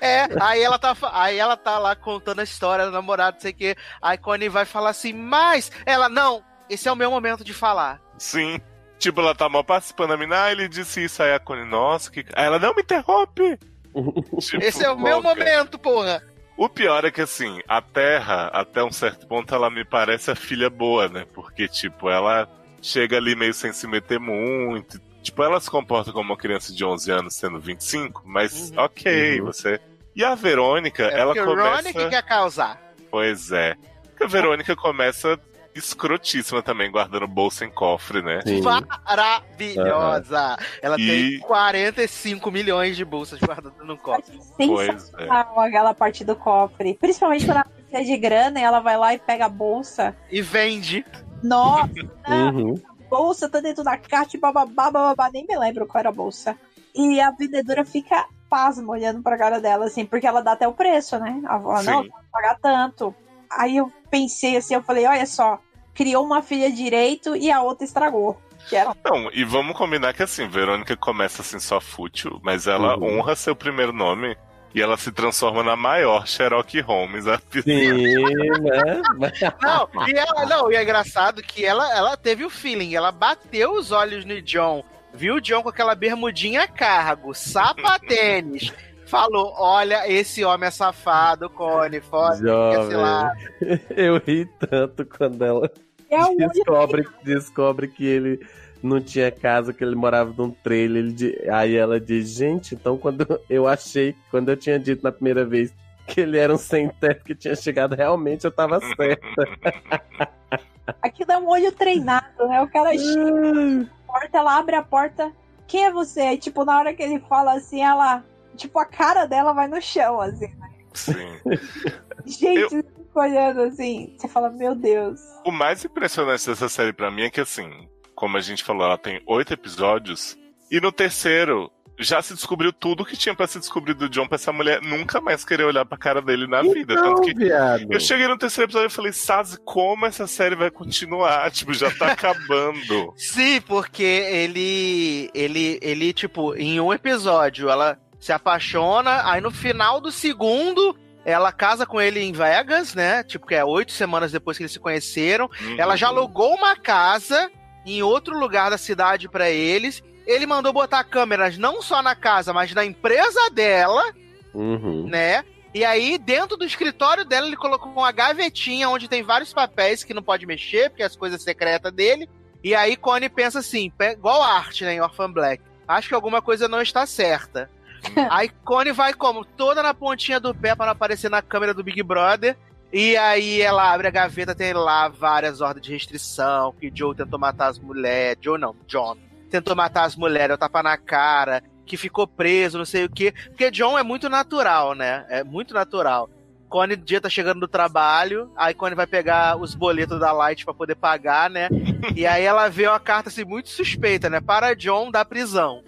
É, aí ela tá, aí ela tá lá contando a história do namorado, não sei o que. Aí Connie vai falar assim, mas ela, não, esse é o meu momento de falar. Sim. Tipo, ela tá mal participando da mina, ah, ele disse isso, aí a Connie, nossa, que. Aí ela, não me interrompe! Tipo, Esse é o meu momento, porra. O pior é que, assim, a Terra, até um certo ponto, ela me parece a filha boa, né? Porque, tipo, ela chega ali meio sem se meter muito. Tipo, ela se comporta como uma criança de 11 anos, sendo 25, mas Uhum. ok, Uhum. você. E a Verônica, É ela começa. Ronnie que quer causar. Pois é. Porque a Verônica começa escrotíssima também, guardando bolsa em cofre, né? Sim. Maravilhosa. Ela E- tem 45 milhões de bolsas guardadas no cofre. Pois é. Sensacional aquela parte do cofre. Principalmente quando ela precisa de grana e ela vai lá e pega a bolsa. E vende. Nossa, Uhum. A bolsa tá dentro da caixa, bababá, bababá, nem me lembro qual era a bolsa. E a vendedora fica pasma olhando pra cara dela, assim, porque ela dá até o preço, né? Ela fala, não, pagar tanto. Aí eu pensei assim, eu falei, olha só, criou uma filha direito e a outra estragou. Que era Não, e vamos combinar que assim, Verônica começa assim só fútil, mas ela Uhum. honra seu primeiro nome e ela se transforma na maior Sherlock Holmes. A Sim, né? Não, e ela, não, e é engraçado que ela, ela teve o feeling, ela bateu os olhos no John, viu o John com aquela bermudinha a cargo, sapatênis. Falou, olha, esse homem é safado, Cone, foda, Jovem. sei lá. Eu ri tanto quando ela é descobre, descobre que ele não tinha casa, que ele morava num trailer. ele Aí ela diz, gente, então quando eu achei, quando eu tinha dito na primeira vez que ele era um sem teto que tinha chegado, realmente eu tava certa. Aquilo é um olho treinado, né? O cara chega a porta, ela abre a porta. Quem é você? Aí, tipo, na hora que ele fala assim, ela. Tipo, a cara dela vai no chão, assim. Sim. Gente, fica olhando assim. Você fala, meu Deus. O mais impressionante dessa série pra mim é que assim, como a gente falou, ela tem oito episódios e no terceiro já se descobriu tudo que tinha pra se descobrir do John pra essa mulher nunca mais querer olhar pra cara dele na vida. Então, Tanto que viado. eu cheguei no terceiro episódio e falei, Sazi, como essa série vai continuar? Tipo, já tá acabando. Sim, porque ele, ele, ele, tipo, em um episódio ela se apaixona, aí no final do segundo ela casa com ele em Vegas, né? Tipo, que é oito semanas depois que eles se conheceram. Ela já Uhum. alugou uma casa em outro lugar da cidade pra eles. Ele mandou botar câmeras não só na casa, mas na empresa dela, Uhum. né? E aí, dentro do escritório dela, ele colocou uma gavetinha onde tem vários papéis que não pode mexer, porque é as coisas secretas dele. E aí, Connie pensa assim, igual arte, né, em Orphan Black. Acho que alguma coisa não está certa. aí, Connie vai como? Toda na pontinha do pé para aparecer na câmera do Big Brother. E aí ela abre a gaveta, tem lá várias ordens de restrição, que Joe tentou matar as mulheres. Joe não, John. Tentou matar as mulheres, eu tapa na cara, que ficou preso, não sei o quê. Porque John é muito natural, né? É muito natural. Connie dia tá chegando do trabalho, aí Connie vai pegar os boletos da Light pra poder pagar, né? E aí ela vê uma carta assim muito suspeita, né? Para John da prisão.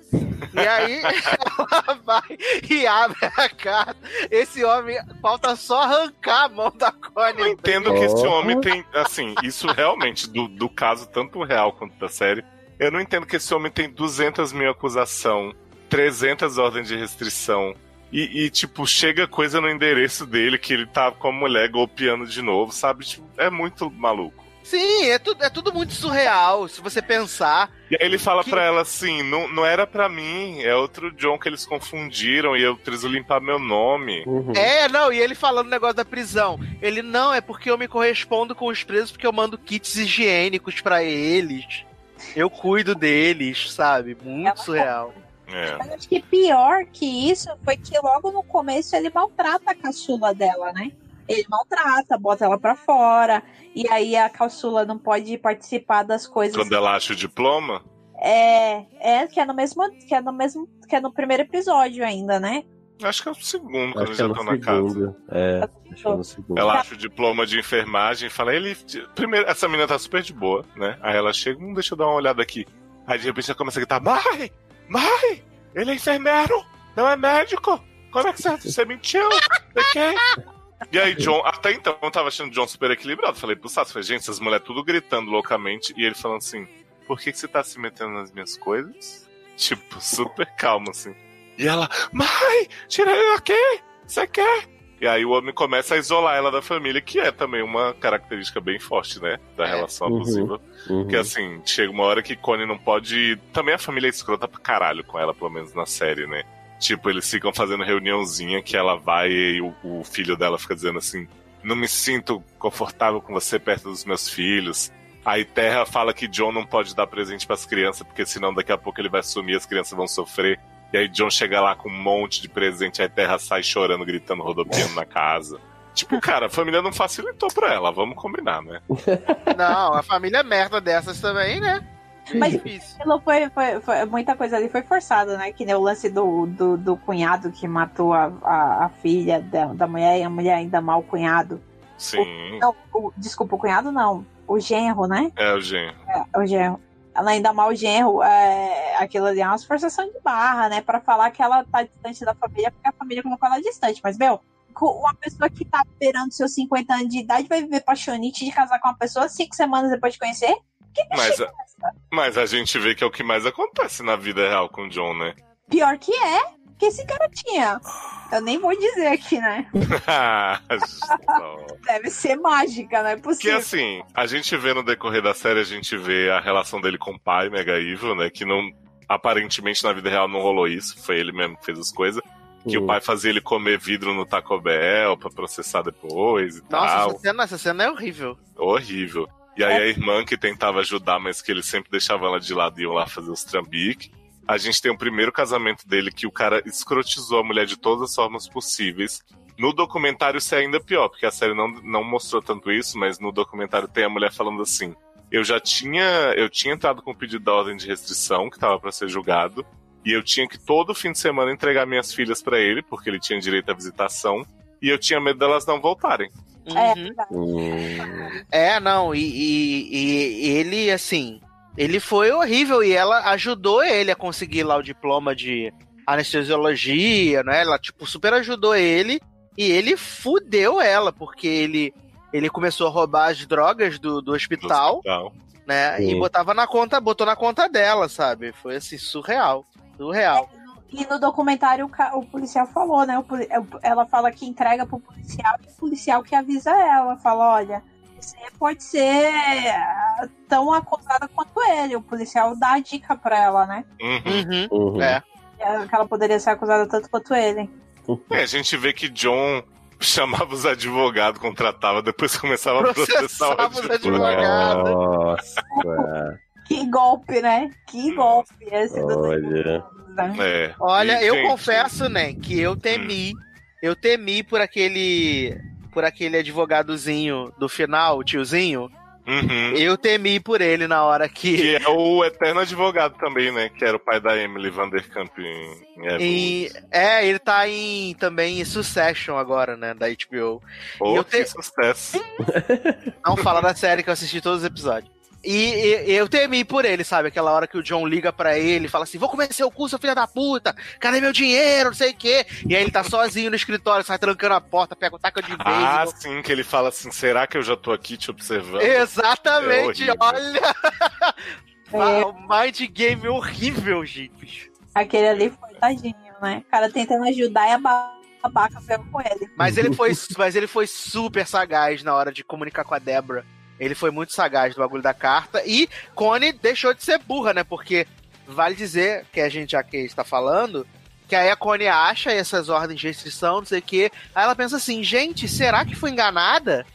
E aí ela vai e abre a carta. Esse homem falta só arrancar a mão da Connie. Eu entendo que esse homem tem, assim, isso realmente, do, do caso tanto real quanto da série, eu não entendo que esse homem tem 200 mil acusação, 300 ordens de restrição, e, e, tipo, chega coisa no endereço dele que ele tá com a mulher golpeando de novo, sabe? Tipo, é muito maluco. Sim, é, tu, é tudo muito surreal, se você pensar. E aí ele fala Que- pra ela assim: não, não era pra mim, é outro John que eles confundiram e eu preciso limpar meu nome. Uhum. É, não, e ele falando o negócio da prisão. Ele, não, é porque eu me correspondo com os presos porque eu mando kits higiênicos pra eles. Eu cuido deles, sabe? Muito surreal. É. Mas acho que pior que isso foi que logo no começo ele maltrata a caçula dela, né? Ele maltrata, bota ela pra fora, e aí a caçula não pode participar das coisas. Quando ela acha o diploma, É, é que é no mesmo, que é no mesmo, que é no primeiro episódio ainda, né? acho que é o segundo, quando Acho que é eles já estão na casa. segundo. É, acho que é segundo. Ela acha o diploma de enfermagem e fala, ele. Primeiro, essa menina tá super de boa, né? Aí ela chega, hum, deixa eu dar uma olhada aqui. Aí de repente ela começa a gritar, mãe! Mãe! Ele é enfermeiro! Não é médico! Como é que você, você mentiu? Você quer? E aí, John, até então eu tava achando o John super equilibrado. Falei pro Sato, falei, gente, essas mulheres tudo gritando loucamente. E ele falando assim, por que, que você tá se metendo nas minhas coisas? Tipo, super calmo, assim. E ela, mãe, tira ele daqui! Você quer? E aí o homem começa a isolar ela da família, que é também uma característica bem forte, né? Da É. relação Uhum. abusiva. Uhum. Porque assim, chega uma hora que Connie não pode. Também a família é escrota pra caralho com ela, pelo menos na série, né? Tipo, eles ficam fazendo reuniãozinha que ela vai e o, o filho dela fica dizendo assim: Não me sinto confortável com você perto dos meus filhos. Aí Terra fala que John não pode dar presente pras crianças, porque senão daqui a pouco ele vai sumir e as crianças vão sofrer. E aí John chega lá com um monte de presente, aí Terra sai chorando, gritando, rodopiando na casa. Tipo, cara, a família não facilitou pra ela, vamos combinar, né? Não, a família merda dessas também, né? Mas aquilo foi, foi, foi- muita coisa ali foi forçada, né? Que nem o lance do, do, do cunhado que matou a, a, a filha da, da mulher e a mulher ainda mal o cunhado. Sim, Não, o- desculpa, o cunhado não. O genro, né? é o genro. É, o genro. Ela ainda mal o genro, é, aquilo ali é uma forçação de barra, né? Pra falar que ela tá distante da família, porque a família colocou ela distante. Mas, meu, uma pessoa que tá beirando seus 50 anos de idade vai viver paixonite de casar com uma pessoa cinco semanas depois de conhecer? Que Mas, essa? mas a gente vê que é o que mais acontece na vida real com o John, né? Pior que é, que esse cara tinha. Eu nem vou dizer aqui, né? Deve ser mágica, não é que possível. assim, a gente vê no decorrer da série, a gente vê a relação dele com o pai, Mega Evil, né? Que não. Aparentemente na vida real não rolou isso, foi ele mesmo que fez as coisas. Que o Uhum. pai fazia ele comer vidro no Taco Bell pra processar depois e Nossa, tal. essa cena, essa cena é horrível. Horrível. E aí a irmã que tentava ajudar, mas que ele sempre deixava ela de lado e iam lá fazer os trambiques. A gente tem o primeiro casamento dele que o cara escrotizou a mulher de todas as formas possíveis. No documentário isso é ainda pior, porque a série não, não mostrou tanto isso, mas no documentário tem a mulher falando assim: Eu já tinha. Eu tinha entrado com o pedido da ordem de restrição, que tava para ser julgado, e eu tinha que todo fim de semana entregar minhas filhas para ele, porque ele tinha direito à visitação, e eu tinha medo delas não voltarem. É, Uhum. Hum, É, não, e, e- e ele, assim, ele foi horrível e ela ajudou ele a conseguir lá o diploma de anestesiologia, né? Ela, tipo, super ajudou ele e ele fudeu ela, porque ele, ele começou a roubar as drogas do, do do hospital, hospital. né? E botava na conta, botou na conta dela, sabe? Foi assim, surreal. Surreal. E no documentário o, ca- o policial falou, né? o poli- ela fala que entrega pro policial e o policial que avisa ela. Fala, olha, você pode ser ah, tão acusada quanto ele. O policial dá a dica pra ela, né? Uhum. Uhum. uhum. É. Que ela poderia ser acusada tanto quanto ele. É, a gente vê que John chamava os advogados, contratava, depois começava a processar os advogado. advogados. Nossa. Que golpe, né? Que golpe esse do Olha. né? É. Olha, E, eu gente, confesso, né, que eu temi, eu temi por aquele por aquele advogadozinho do final, o tiozinho. uhum. Eu temi por ele na hora que Que é o eterno advogado também, né? Que era o pai da Emily Vanderkamp em, em é, ele tá em também em Succession agora, né, da HBO. Pô, eu te- sucesso. Não fala da série que eu assisti todos os episódios. E, e- eu temi por ele, sabe? Aquela hora que o John liga pra ele e fala assim: Vou comer seu cu, seu filho da puta, cadê meu dinheiro? Não sei o quê. E aí ele tá sozinho no escritório, sai trancando a porta, pega o taco de vez. Ah, sim, que ele fala assim: será que eu já tô aqui te observando? Exatamente, É olha! É. O Mind Game horrível, gente. bicho. Aquele ali foi tadinho, né? O cara tentando ajudar e a babaca veio com ele. Mas ele foi, mas ele foi super sagaz na hora de comunicar com a Débora. Ele foi muito sagaz do bagulho da carta. E Connie deixou de ser burra, né? Porque vale dizer que a gente já que está falando. Que aí a Connie acha essas ordens de restrição, não sei o quê. Aí ela pensa assim, gente, será que foi enganada?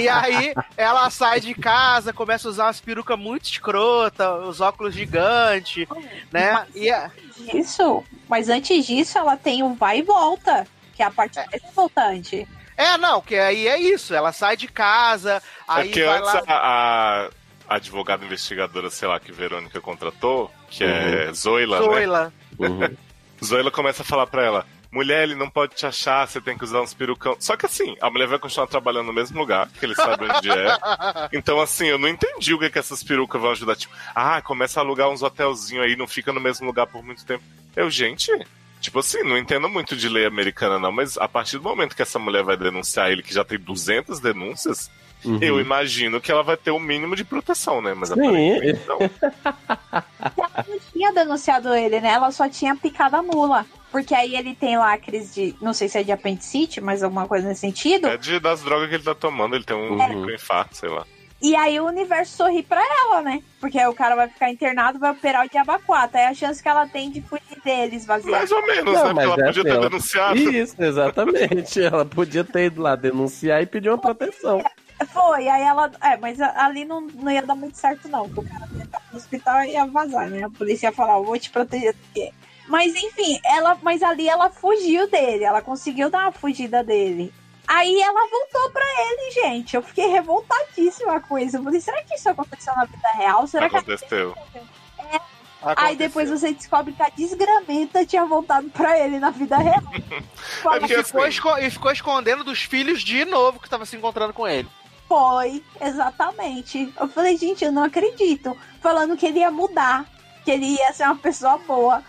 e aí ela sai de casa, começa a usar umas perucas muito escrota, os óculos gigantes, né? Mas E a- Isso, mas antes disso ela tem o vai e volta, que é a parte mais revoltante. É, não, que aí é isso. Ela sai de casa, É aí porque vai antes lá. a, a advogada investigadora, sei lá, que Verônica contratou, que é Zoila, né? Zoila. Uhum. Zoila começa a falar pra ela: mulher, ele não pode te achar, você tem que usar uns perucão. Só que assim, a mulher vai continuar trabalhando no mesmo lugar, que ele sabe onde é. Então, assim, eu não entendi o que, que essas perucas vão ajudar. Tipo, ah, começa a alugar uns hotelzinhos aí, não fica no mesmo lugar por muito tempo. Eu, gente. Tipo assim, não entendo muito de lei americana, não, mas a partir do momento que essa mulher vai denunciar ele, que já tem 200 denúncias, Uhum. eu imagino que ela vai ter o mínimo de proteção, né? Mas Sim. aparentemente não. Ela não tinha denunciado ele, né? Ela só tinha picado a mula. Porque aí ele tem lá a crise de. Não sei se é de apendicite, mas alguma coisa nesse sentido. É de, das drogas que ele tá tomando, ele tem um Uhum. microinfarto, sei lá. E aí o universo sorri pra ela, né? Porque aí o cara vai ficar internado, vai operar o diabaquata. Aí a chance que ela tem de fugir dele, esvaziar. Mais ou menos, Não, né? Porque mas ela é podia ter ela- denunciado. Isso, exatamente. Ela podia ter ido lá denunciar e pedir uma proteção. Foi, aí ela. É, mas a- ali não, não ia dar muito certo, não. Porque o cara ia estar no hospital e ia vazar, né? A polícia ia falar, eu vou te proteger. do quê? Mas enfim, ela. Mas ali ela fugiu dele. Ela conseguiu dar uma fugida dele. Aí ela voltou pra ele, gente. Eu fiquei revoltadíssima com isso. Eu falei, será que isso aconteceu na vida real? Será que Aconteceu. Aí depois você descobre que a desgramenta tinha voltado pra ele na vida real. Fala, É E ficou, assim- esco- e ficou escondendo dos filhos de novo que tava se encontrando com ele. Foi, exatamente. Eu falei, gente, eu não acredito. Falando que ele ia mudar, que ele ia ser uma pessoa boa.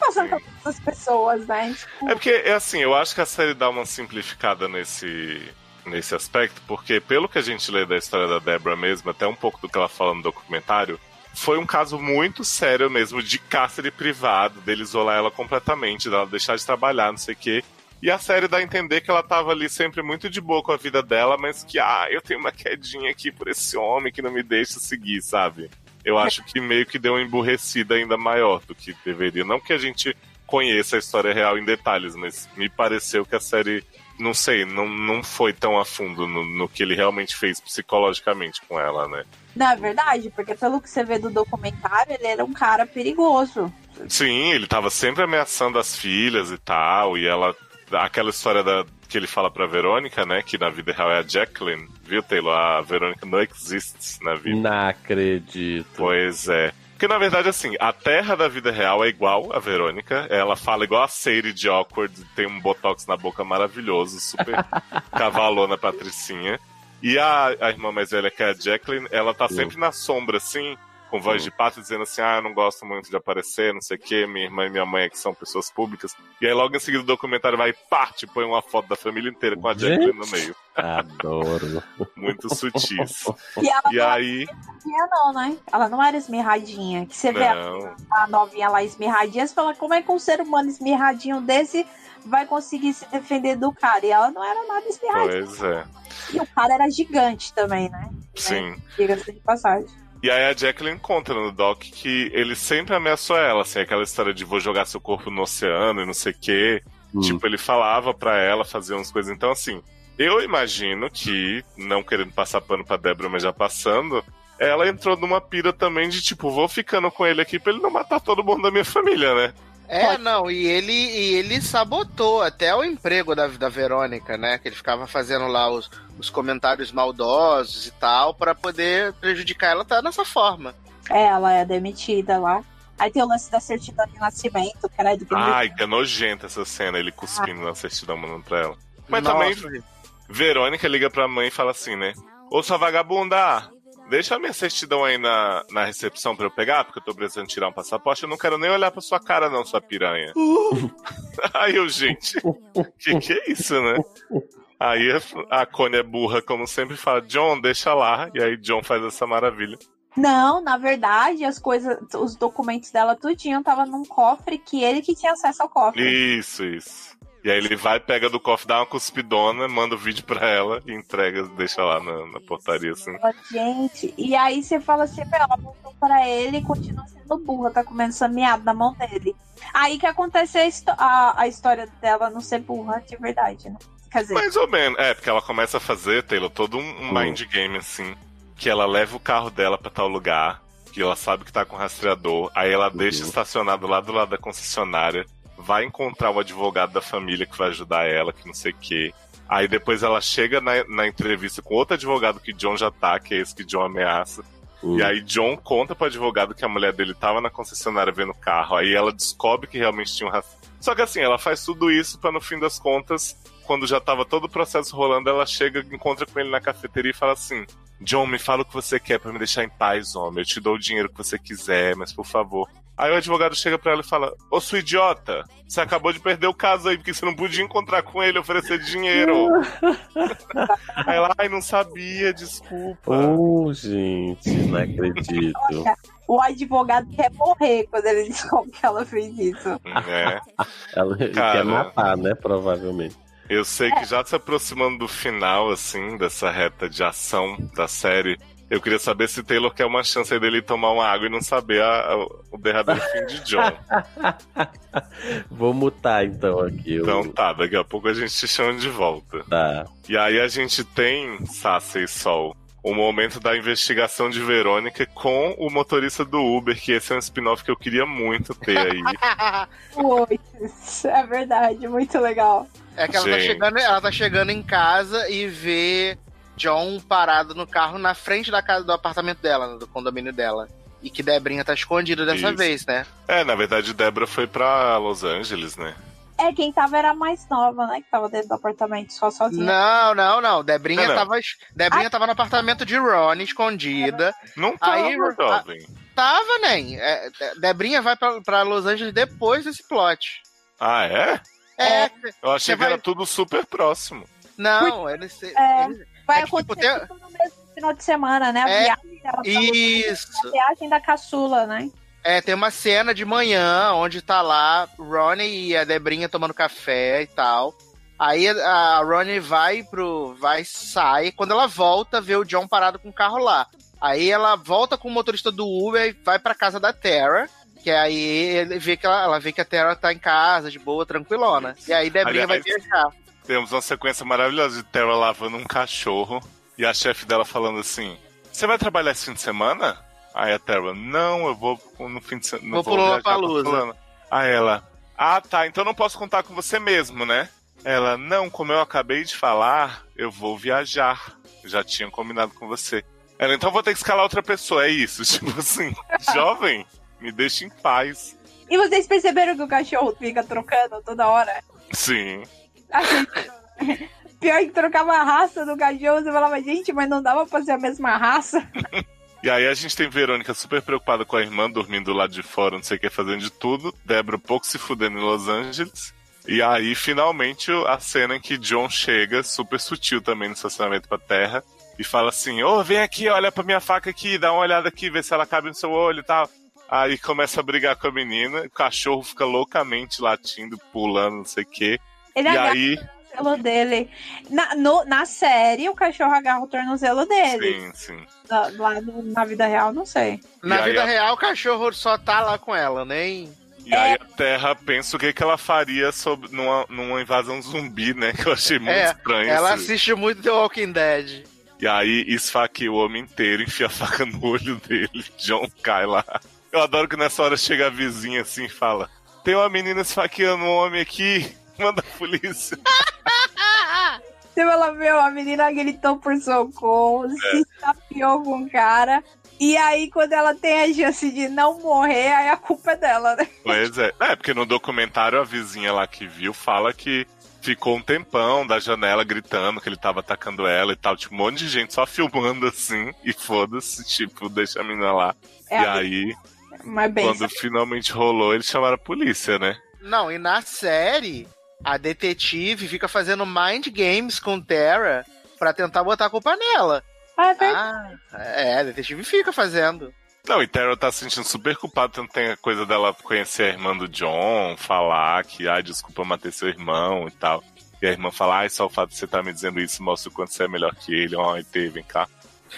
O que passa com essas pessoas, né? Tipo, É porque, é assim, eu acho que a série dá uma simplificada nesse, nesse aspecto, porque pelo que a gente lê da história da Deborah mesmo, até um pouco do que ela fala no documentário, foi um caso muito sério mesmo de cárcere privado, dele isolar ela completamente, dela deixar de trabalhar, não sei o quê. E a série dá a entender que ela tava ali sempre muito de boa com a vida dela, mas que, ah, eu tenho uma quedinha aqui por esse homem que não me deixa seguir, sabe? Eu acho que meio que deu uma emburrecida ainda maior do que deveria. Não que a gente conheça a história real em detalhes, mas me pareceu que a série, não sei, não, não foi tão a fundo no, no que ele realmente fez psicologicamente com ela, né? não é verdade? Porque pelo que você vê do documentário, ele era um cara perigoso. Sim, ele tava sempre ameaçando as filhas e tal, e ela. Aquela história da, que ele fala pra Verônica, né? Que na vida real é a Jacqueline, viu, Taylor? A Verônica não existe na vida. Não acredito. Pois é. Porque, na verdade, assim, a terra da vida real é igual a Verônica. Ela fala igual a Sadie de Awkward, tem um botox na boca maravilhoso, super cavalona patricinha. E a, a irmã mais velha, que é a Jacqueline, ela tá sempre na sombra, assim, com voz de pato, dizendo assim, ah, eu não gosto muito de aparecer, não sei o quê, minha irmã e minha mãe é que são pessoas públicas. E aí, logo em seguida, o documentário vai e parte, põe uma foto da família inteira com a Jacqueline no meio. Adoro. Muito sutis. E ela E não aí... era não, né? Ela não era esmirradinha. Que você vê a, Não. a novinha lá esmirradinha, você fala, como é que um ser humano esmirradinho desse vai conseguir se defender do cara? E ela não era nada esmirradinha. Pois é. E o cara era gigante também, né? Sim. Diga-se de passagem. E aí a Jacqueline conta no doc que ele sempre ameaçou ela, assim, aquela história de vou jogar seu corpo no oceano e não sei o quê. Hum. Tipo, ele falava pra ela fazer umas coisas. Então, assim, eu imagino que, não querendo passar pano pra Débora, mas já passando, ela entrou numa pira também de tipo, vou ficando com ele aqui pra ele não matar todo mundo da minha família, né? É, não, e ele, e ele sabotou até o emprego da, da Verônica, né? Que ele ficava fazendo lá os, os comentários maldosos e tal, pra poder prejudicar ela tá nessa forma. É, ela é demitida lá. Aí tem o lance da certidão de nascimento, que era de Ai, que é nojenta essa cena, ele cuspindo na certidão mandando pra ela. Mas Nossa, também, Verônica liga pra mãe e fala assim, né? Ô sua vagabunda, deixa a minha certidão aí na, na recepção pra eu pegar, porque eu tô precisando tirar um passaporte. Eu não quero nem olhar pra sua cara, não, sua piranha. aí eu, gente, que que é isso, né? Aí a, a Connie é burra, como sempre, fala, John, deixa lá. E aí John faz essa maravilha. Não, na verdade, as coisas, os documentos dela tudinho tava num cofre que ele que tinha acesso ao cofre. Isso, isso. E aí ele vai, pega do cofre, dá uma cuspidona, manda o vídeo pra ela e entrega, deixa lá na, na portaria, assim. Gente, e aí você fala assim, "Meu, ela voltou pra ele e continua sendo burra, tá comendo sameado na mão dele. Aí que acontece a, a, a história dela não ser burra de verdade, né? Quer dizer, Mais ou menos. É, porque ela começa a fazer, Taylor, todo um, um Hum. mind game, assim. Que ela leva o carro dela pra tal lugar, que ela sabe que tá com rastreador, aí ela deixa Uhum. estacionado lá do lado da concessionária, vai encontrar o advogado da família que vai ajudar ela, que não sei o quê. Aí depois ela chega na, na entrevista com outro advogado que John já tá, que é esse que John ameaça. Hum. E aí John conta pro advogado que a mulher dele tava na concessionária vendo o carro. Aí ela descobre que realmente tinha um rastro. Só que assim, ela faz tudo isso pra no fim das contas, quando já tava todo o processo rolando, ela chega, encontra com ele na cafeteria e fala assim: John, me fala o que você quer pra me deixar em paz, homem. Eu te dou o dinheiro que você quiser, mas por favor. Aí o advogado chega pra ela e fala: Ô sua idiota, você acabou de perder o caso aí, porque você não podia encontrar com ele e oferecer dinheiro. aí ela, ai, não sabia, desculpa. Oh, gente, não acredito. o advogado quer morrer quando ele descobre que ela fez isso. É. Ela Cara. quer matar, né? Provavelmente. Eu sei que já se aproximando do final, assim, dessa reta de ação da série, eu queria saber se Taylor quer uma chance aí dele tomar uma água e não saber a- a- o derradeiro fim de John. Vou mutar então aqui. Então Eu... tá, daqui a pouco a gente te chama de volta. Tá. E aí a gente tem, Sasha e Sol, o momento da investigação de Verônica com o motorista do Uber, que esse é um spin-off que eu queria muito ter aí. Pois, é verdade, muito legal. É que ela tá, chegando, ela tá chegando em casa e vê John parado no carro na frente da casa do apartamento dela, né, do condomínio dela. E que Debrinha tá escondida dessa Isso. vez, né? É, na verdade, Débora foi pra Los Angeles, né? É, quem tava era a mais nova, né? Que tava dentro do apartamento só sozinha. Não, não, não. Debrinha, Não, não. Tava, Debrinha tava no apartamento de Ronnie, escondida. Não tava, Aí, jovem. Tava, nem. É, Debrinha vai pra, pra Los Angeles depois desse plot. Ah, é? É, Eu achei que era vai- tudo super próximo. não, ele, se- É. ele- Vai É que, tipo, acontecer tem- tudo no mesmo final de semana, né? A É, viagem dela Isso. a viagem da caçula, né? É, tem uma cena de manhã onde tá lá Ronnie e a Debrinha tomando café e tal. Aí a Ronnie vai pro. vai, sai. Quando ela volta, vê o John parado com o carro lá. Aí ela volta com o motorista do Uber e vai pra casa da Terra. Que aí ele vê que ela, ela vê que a Terra tá em casa, de boa, tranquilona. E aí Debrinha vai Aliás- viajar. Temos uma sequência maravilhosa de Terra lavando um cachorro e a chefe dela falando assim: Você vai trabalhar esse fim de semana? Aí a Terra, não, eu vou no fim de semana. Vou pro Lollapalooza. Aí ela, ah tá, então não posso contar com você mesmo, né? Ela, não, como eu acabei de falar, eu vou viajar. Já tinha combinado com você. Ela, então vou ter que escalar outra pessoa, é isso. Tipo assim, jovem, me deixa em paz. E vocês perceberam que o cachorro fica trocando toda hora? Sim. A gente- Pior que trocava a raça do cachorro, você falava, gente, mas não dava pra ser a mesma raça. E aí a gente tem Verônica super preocupada com a irmã, dormindo lá de fora, não sei o que, fazendo de tudo. Débora pouco se fudendo em Los Angeles. E aí, finalmente, a cena em que John chega, super sutil também no estacionamento pra terra, e fala assim: Ô, vem aqui, olha pra minha faca aqui, dá uma olhada aqui, vê se ela cabe no seu olho e tal. Aí começa a brigar com a menina, o cachorro fica loucamente latindo, pulando, não sei o quê. Ele E agarra aí, o tornozelo dele. Na, no- na série, o cachorro agarra o tornozelo dele. sim, sim. Na- Lá no- na vida real, não sei. Na E vida a- real, o cachorro só tá lá com ela, nem. E aí a Terra pensa o que, que ela faria sobre, numa, numa invasão zumbi, né? Que eu achei muito É, estranho. Ela assiste muito The Walking Dead. E aí esfaqueia o homem inteiro, enfia a faca no olho dele. John cai lá. Eu adoro que nessa hora chega a vizinha assim e fala: Tem uma menina esfaqueando um homem aqui, manda a polícia. Você ela viu, a menina gritou por socorro, se estapeou com o cara. E aí, quando ela tem a chance de não morrer, aí a culpa é dela, né? Pois é. É, porque no documentário a vizinha lá que viu fala que ficou um tempão da janela gritando que ele tava atacando ela e tal. Tipo, um monte de gente só filmando assim e foda-se, tipo, deixa a menina lá. É e a- aí, Mas bem, quando finalmente rolou, eles chamaram a polícia, né? Não, e na série, a detetive fica fazendo mind games com Terra pra tentar botar a culpa nela. Ah, é. Ah, é, a detetive fica fazendo. Não, e Terrell tá se sentindo super culpado, tanto tem a coisa dela conhecer a irmã do John, falar que, ai, desculpa matei seu irmão e tal. E a irmã fala, ai, só o fato de você estar me dizendo isso mostra o quanto você é melhor que ele. Ó, ET, vem cá.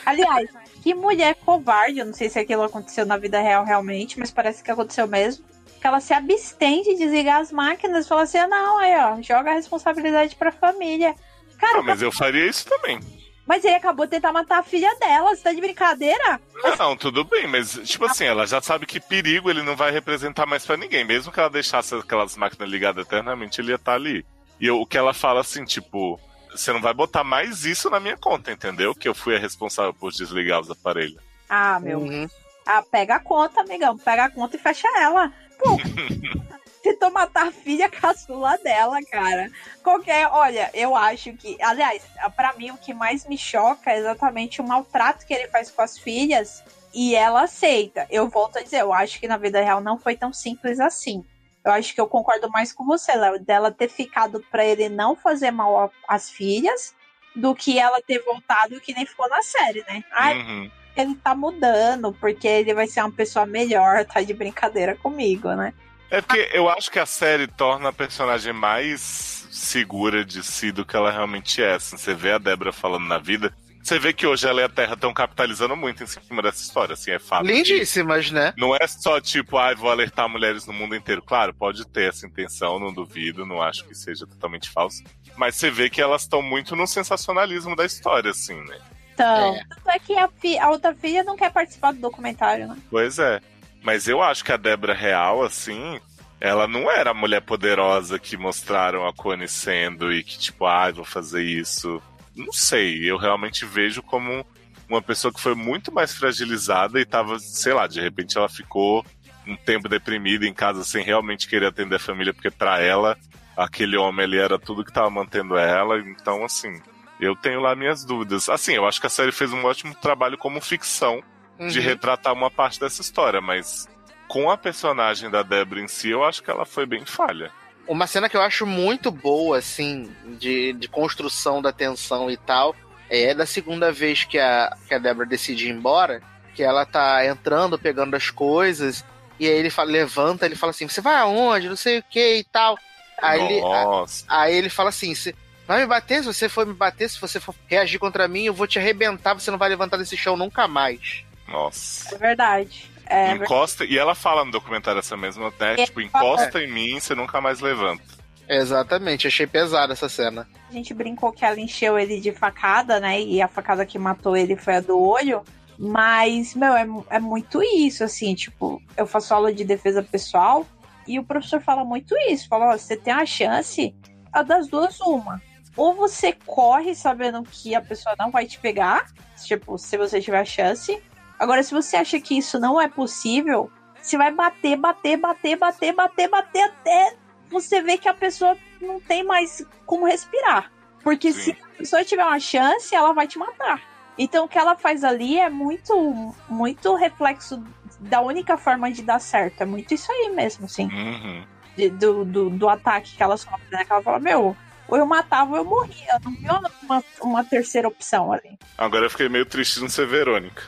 Aliás, que mulher covarde. Eu não sei se aquilo aconteceu na vida real realmente, mas parece que aconteceu mesmo. Que ela se abstém de desligar as máquinas e fala assim: ah, não, aí, ó, joga a responsabilidade pra família. Cara, Ah, mas eu faria isso também. mas ele acabou de tentar matar a filha dela. Você tá de brincadeira? Não, tudo bem, mas, tipo assim, ela já sabe que perigo ele não vai representar mais pra ninguém. Mesmo que ela deixasse aquelas máquinas ligadas eternamente, ele ia estar ali. E eu- o que ela fala assim, tipo, você não vai botar mais isso na minha conta, entendeu? Que eu fui a responsável por desligar os aparelhos. Ah, meu. Uhum. Ah, pega a conta, amigão. Pega a conta e fecha ela. Pô, tentou matar a filha caçula dela, cara. Qualquer. Olha, eu acho que. Aliás, pra mim, o que mais me choca é exatamente o maltrato que ele faz com as filhas e ela aceita. Eu volto a dizer, eu acho que na vida real não foi tão simples assim. Eu acho que eu concordo mais com você, Léo, dela ter ficado pra ele não fazer mal às filhas do que ela ter voltado que nem ficou na série, né? Ai, Uhum. Ele tá mudando, porque ele vai ser uma pessoa melhor, tá de brincadeira comigo, né? É porque eu acho que a série torna a personagem mais segura de si do que ela realmente é. Assim, você vê a Débora falando na vida, você vê que hoje ela e a Terra estão capitalizando muito em cima dessa história, assim, é fato. Lindíssimas, né? Não é só tipo, ai, vou alertar mulheres no mundo inteiro. Claro, pode ter essa intenção, não duvido, não acho que seja totalmente falso. Mas você vê que elas estão muito no sensacionalismo da história, assim, né? Então, É. tanto é que a, fi- a outra filha não quer participar do documentário, né? Pois é. Mas eu acho que a Débora real, assim, ela não era a mulher poderosa que mostraram a Connie sendo e que, tipo, ai, vou fazer isso. Não sei, eu realmente vejo como uma pessoa que foi muito mais fragilizada e tava, sei lá, de repente ela ficou um tempo deprimida em casa sem realmente querer atender a família, porque pra ela, aquele homem ali era tudo que tava mantendo ela. Então, assim, eu tenho lá minhas dúvidas. Assim, eu acho que a série fez um ótimo trabalho como ficção de Uhum. retratar uma parte dessa história, mas com a personagem da Débora em si, eu acho que ela foi bem falha. Uma cena que eu acho muito boa, assim, de, de construção da tensão e tal, é da segunda vez que a, que a Débora decide ir embora, que ela tá entrando, pegando as coisas, e aí ele fala, levanta, ele fala assim, você vai aonde? Não sei o que e tal. Aí ele, Nossa, Aí ele fala assim: "Você vai me bater? Se você for me bater, se você for reagir contra mim, eu vou te arrebentar, você não vai levantar desse chão nunca mais. nossa. É verdade. É verdade. encosta, e ela fala no documentário essa mesma, né? É, Tipo, encosta em mim, você nunca mais levanta. Exatamente, achei pesada essa cena. A gente brincou que ela encheu ele de facada, né? E a facada que matou ele foi a do olho. Mas, meu, é, é muito isso, assim, tipo, eu faço aula de defesa pessoal e o professor fala muito isso. Fala, ó, você tem a chance, a das duas, uma. Ou você corre sabendo que a pessoa não vai te pegar, tipo, se você tiver a chance. Agora, se você acha que isso não é possível, você vai bater, bater, bater, bater, bater, bater até você ver que a pessoa não tem mais como respirar. Porque Sim. se a pessoa tiver uma chance, ela vai te matar. Então o que ela faz ali é muito, muito reflexo da única forma de dar certo. É muito isso aí mesmo, assim. Uhum. de- do, do, do ataque que ela sofre, né? Que ela fala, meu, ou eu matava ou eu morria. Eu não vi uma, uma, terceira opção ali. Agora eu fiquei meio triste de não ser Verônica.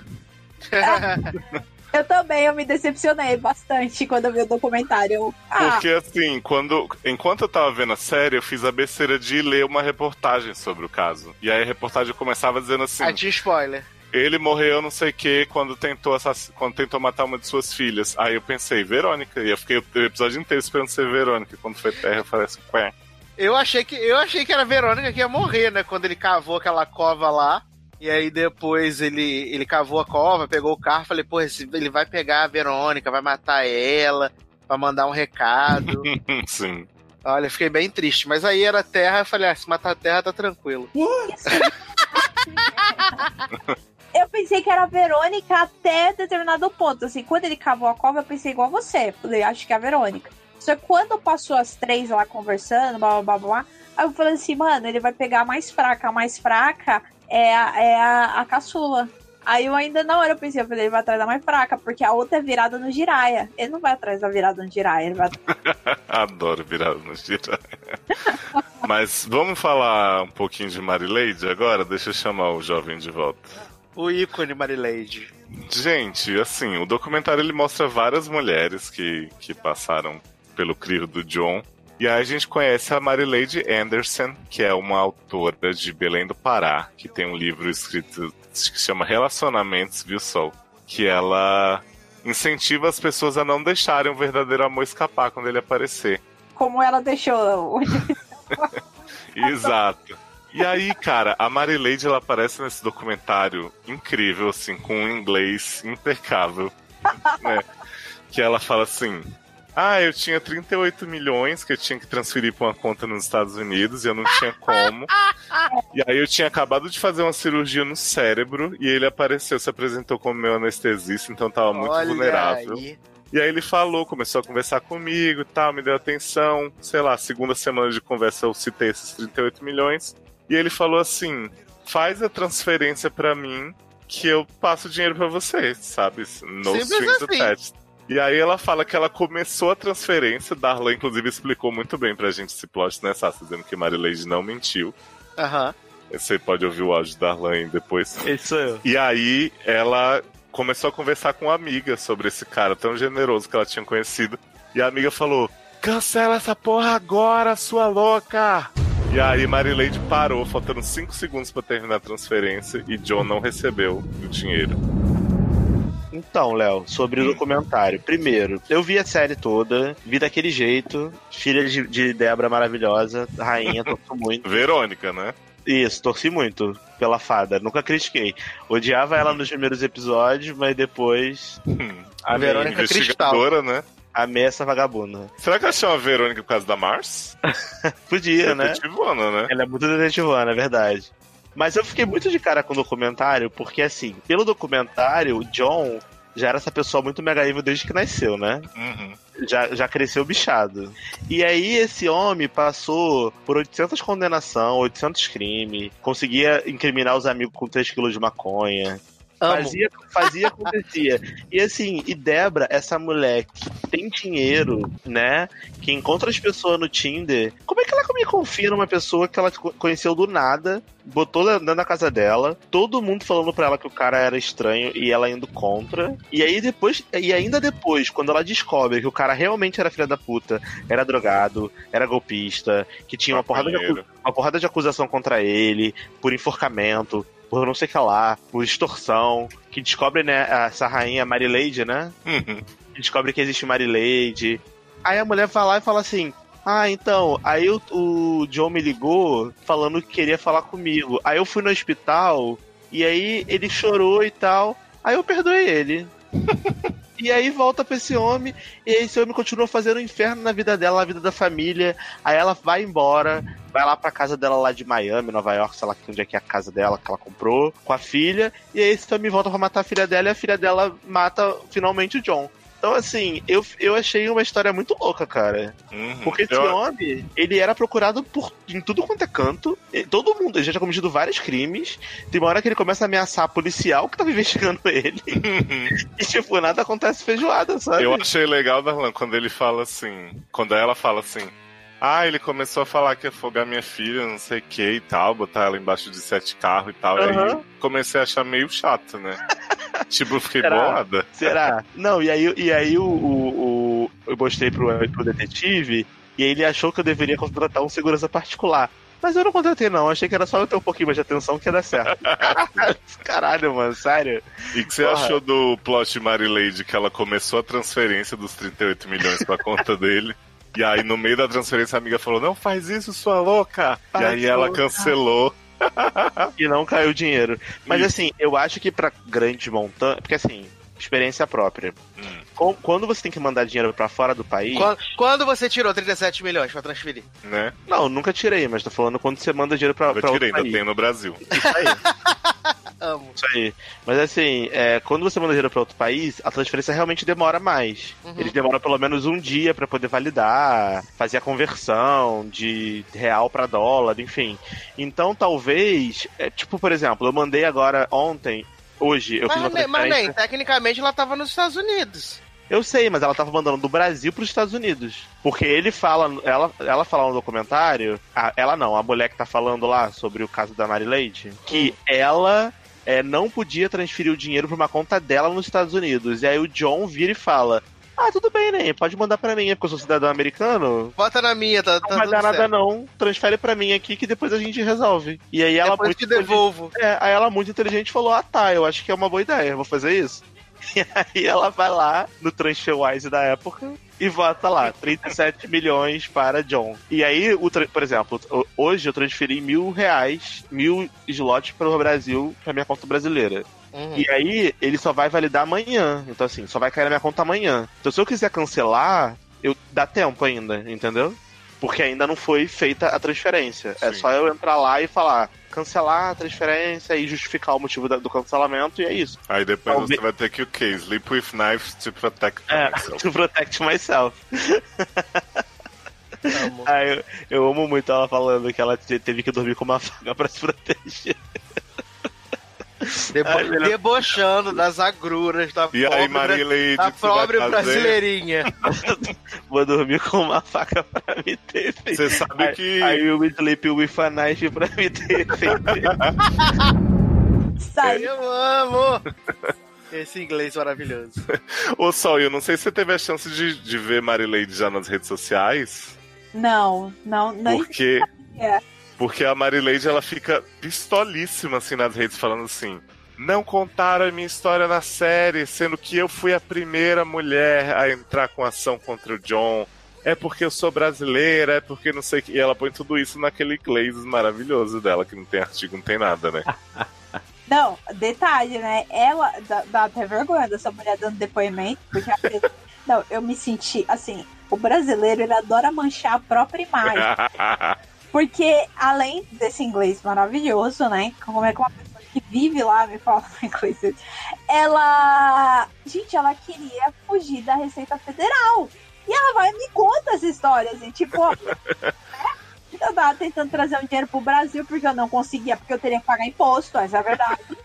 Eu também, eu me decepcionei bastante quando eu vi o documentário. Eu, ah, Porque assim, quando. Enquanto eu tava vendo a série, eu fiz a besteira de ler uma reportagem sobre o caso. E aí a reportagem começava dizendo assim. Ah, tinha spoiler. Ele morreu não sei o que quando tentou assass... quando tentou matar uma de suas filhas. Aí eu pensei, Verônica. E eu fiquei o episódio inteiro esperando ser Verônica. Quando foi Terra, eu falei assim, ué. Eu achei que eu achei que era a Verônica que ia morrer, né? Quando ele cavou aquela cova lá. E aí depois ele, ele cavou a cova, pegou o carro, falei, pô, esse- ele vai pegar a Verônica, vai matar ela, vai mandar um recado. Sim. Olha, fiquei bem triste. Mas aí era terra, eu falei, ah, se matar a terra tá tranquilo. eu pensei que era a Verônica até determinado ponto. Assim, quando ele cavou a cova, eu pensei igual você. Falei, acho que é a Verônica. Só que quando passou as três lá conversando, blá blá blá blá, aí eu falei assim, mano, ele vai pegar a mais fraca. A mais fraca é a, é a, a caçula. Aí eu ainda na hora eu pensei, eu falei, ele vai atrás da mais fraca, porque a outra é virada no Jiraya. Ele não vai atrás da virada no Jiraya, ele vai Adoro virar no gira. Mas vamos falar um pouquinho de Marileide agora? Deixa eu chamar o jovem de volta. O ícone Marileide. Gente, assim, o documentário ele mostra várias mulheres que, que passaram pelo crivo do John. E aí a gente conhece a Marileide Anderson, que é uma autora de Belém do Pará, que tem um livro escrito que chama Relacionamentos, viu, Sol? Que ela incentiva as pessoas a não deixarem o verdadeiro amor escapar quando ele aparecer. Como ela deixou. Exato. E aí, cara, a Marileide ela aparece nesse documentário incrível, assim, com um inglês impecável, né? Que ela fala assim: Ah, eu tinha 38 milhões que eu tinha que transferir para uma conta nos Estados Unidos e eu não tinha como. E aí eu tinha acabado de fazer uma cirurgia no cérebro e ele apareceu, se apresentou como meu anestesista, então tava muito Olha vulnerável. aí. E aí ele falou, começou a conversar comigo e tal, me deu atenção. Sei lá, segunda semana de conversa eu citei esses 38 milhões. E ele falou assim: faz a transferência pra mim que eu passo o dinheiro pra você, sabe? No Simples strings assim. attached. E aí ela fala que ela começou a transferência, Darlan inclusive explicou muito bem pra gente esse plot, né, Sassi? Dizendo que Marileide não mentiu. Aham. Você pode ouvir o áudio da Darlan aí depois. Sou eu. E aí ela começou a conversar com uma amiga sobre esse cara tão generoso que ela tinha conhecido. E a amiga falou: Cancela essa porra agora, sua louca! E aí Marileide parou, faltando 5 segundos pra terminar a transferência, e John não recebeu o dinheiro. Então, Léo, sobre o documentário. Primeiro, eu vi a série toda, vi daquele jeito, filha de, de Débora maravilhosa, rainha, torço muito. Verônica, né? Isso, torci muito pela fada, nunca critiquei. Odiava ela nos primeiros episódios, mas depois. A Verônica Cristal. Investigadora, né? Amei essa vagabunda. Será que ela chama Verônica por causa da Mars? Podia, né? Detetivona, né? Ela é muito detetivana, é verdade. Mas eu fiquei muito de cara com o documentário, porque assim, pelo documentário, o John já era essa pessoa muito mega evil desde que nasceu, né? Uhum. Já, já cresceu bichado. E aí esse homem passou por 800 condenação, 800 crimes, conseguia incriminar os amigos com 3 quilos de maconha. Amo. Fazia, fazia, acontecia. E assim, e Débora, essa mulher que tem dinheiro, né? Que encontra as pessoas no Tinder. Como é que ela me confia numa pessoa que ela co- conheceu do nada, botou dentro da casa dela, todo mundo falando pra ela que o cara era estranho e ela indo contra. E aí depois, e ainda depois, quando ela descobre que o cara realmente era filha da puta, era drogado, era golpista, que tinha uma porrada de, uma porrada de acusação contra ele, por enforcamento, por não sei o que lá, por extorsão, que descobre, né, essa rainha Marileide, né? Uhum. Que descobre que existe Marileide. Aí a mulher vai lá e fala assim: Ah, então, aí o, o John me ligou falando que queria falar comigo. Aí eu fui no hospital e aí ele chorou e tal. Aí eu perdoei ele. E aí volta pra esse homem, e esse homem continua fazendo o inferno na vida dela, na vida da família. Aí ela vai embora, vai lá pra casa dela lá de Miami, Nova York, sei lá onde é que é a casa dela que ela comprou, com a filha. E aí esse homem volta pra matar a filha dela e a filha dela mata finalmente o John. Então, assim, eu, eu achei uma história muito louca, cara. Uhum. Porque esse Eu- homem, ele era procurado por, em tudo quanto é canto. Todo mundo, ele já tinha cometido vários crimes. Tem uma hora que ele começa a ameaçar a policial que tava investigando ele. e, tipo, nada acontece feijoada, sabe? Eu achei legal, Darlan, quando ele fala assim. Quando ela fala assim. Ah, ele começou a falar que ia afogar minha filha, não sei o que e tal, botar ela embaixo de sete carros e tal. E aí comecei a achar meio chato, né? tipo, eu fiquei Será? bolada. Será? Não, e aí, e aí o, o, o- eu mostrei pro, pro detetive e ele achou que eu deveria contratar um segurança particular. Mas eu não contratei, não. Achei que era só eu ter um pouquinho mais de atenção que ia dar certo. Caralho, mano, sério. E o que você Porra. achou do plot de Marileide, que ela começou a transferência dos 38 milhões pra conta dele? E aí, no meio da transferência, a amiga falou: Não faz isso, sua louca! e Faz aí ela louca. cancelou. E não caiu dinheiro. Mas Isso. assim, eu acho que pra grandes montanhas. Porque assim, experiência própria. Hum. Quando você tem que mandar dinheiro pra fora do país. Quando, quando você tirou 37 milhões pra transferir? Né? Não, nunca tirei, mas tô falando quando você manda dinheiro pra, Eu pra tirei, outro ainda país. tem no Brasil. Isso aí. Amo. Isso aí. Mas assim, é, quando você manda dinheiro pra outro país, a transferência realmente demora mais. Uhum. Eles demoram pelo menos um dia pra poder validar, fazer a conversão de real pra dólar, enfim. Então talvez, é, tipo, por exemplo, eu mandei agora ontem, hoje, eu fiz uma Mas, nem- mas transferência. nem, tecnicamente ela tava nos Estados Unidos. Eu sei, mas ela tava mandando do Brasil pros Estados Unidos. Porque ele fala, ela, ela fala no documentário, a- ela não, a mulher que tá falando lá sobre o caso da Marileide, que ela é, não podia transferir o dinheiro pra uma conta dela nos Estados Unidos. E aí o John vira e fala: Ah, tudo bem, né? Pode mandar pra mim, é porque eu sou cidadão americano. Bota na minha, tá, tá Não vai dar nada, certo. não. Transfere pra mim aqui que depois a gente resolve. E aí ela Depois muito te devolvo. É, aí ela muito inteligente falou: Ah, tá, eu acho que é uma boa ideia, vou fazer isso. E aí ela vai lá no TransferWise da época e bota lá 37 milhões para John. E aí, o por exemplo, hoje eu transferi mil reais, mil slots para o Brasil, pra minha conta brasileira. Uhum. E aí, ele só vai validar amanhã. Então, assim, só vai cair na minha conta amanhã. Então, se eu quiser cancelar, eu dá tempo ainda, entendeu? Porque ainda não foi feita a transferência. É Sim. só eu entrar lá e falar, cancelar a transferência e justificar o motivo da- do cancelamento, e é isso. Aí depois Talvez- você vai ter que o quê? Sleep with knives to protect É, yourself. to protect myself. Aí eu, eu amo muito ela falando que ela te- teve que dormir com uma faca pra se proteger. Debo- debochando das agruras da E aí, pobre, Marilady, da pobre brasileirinha. Vou dormir com uma faca pra me defender. Você sabe Aí- que. Aí me sleep with a knife pra me defender. Sai. Eu amo! Esse inglês maravilhoso. Ô, Sol, eu não sei se você teve a chance de, de ver Marilady já nas redes sociais. Não, não, não. Porque. É. Porque a Marilady ela fica pistolíssima assim nas redes, falando assim. Não contaram a minha história na série, sendo que eu fui a primeira mulher a entrar com ação contra o John. É porque eu sou brasileira, é porque não sei o que. E ela põe tudo isso naquele inglês maravilhoso dela, que não tem artigo, não tem nada, né? Não, detalhe, né? Ela dá, dá até vergonha dessa mulher dando depoimento, porque não, eu me senti assim. O brasileiro ele adora manchar a própria imagem, porque além desse inglês maravilhoso, né? Como é que uma pessoa que vive lá me fala inglês, ela, gente, ela queria fugir da Receita Federal. E ela vai e me conta essa história, assim, tipo, né? eu tava tentando trazer um dinheiro pro Brasil porque eu não conseguia, porque eu teria que pagar imposto, essa é a verdade.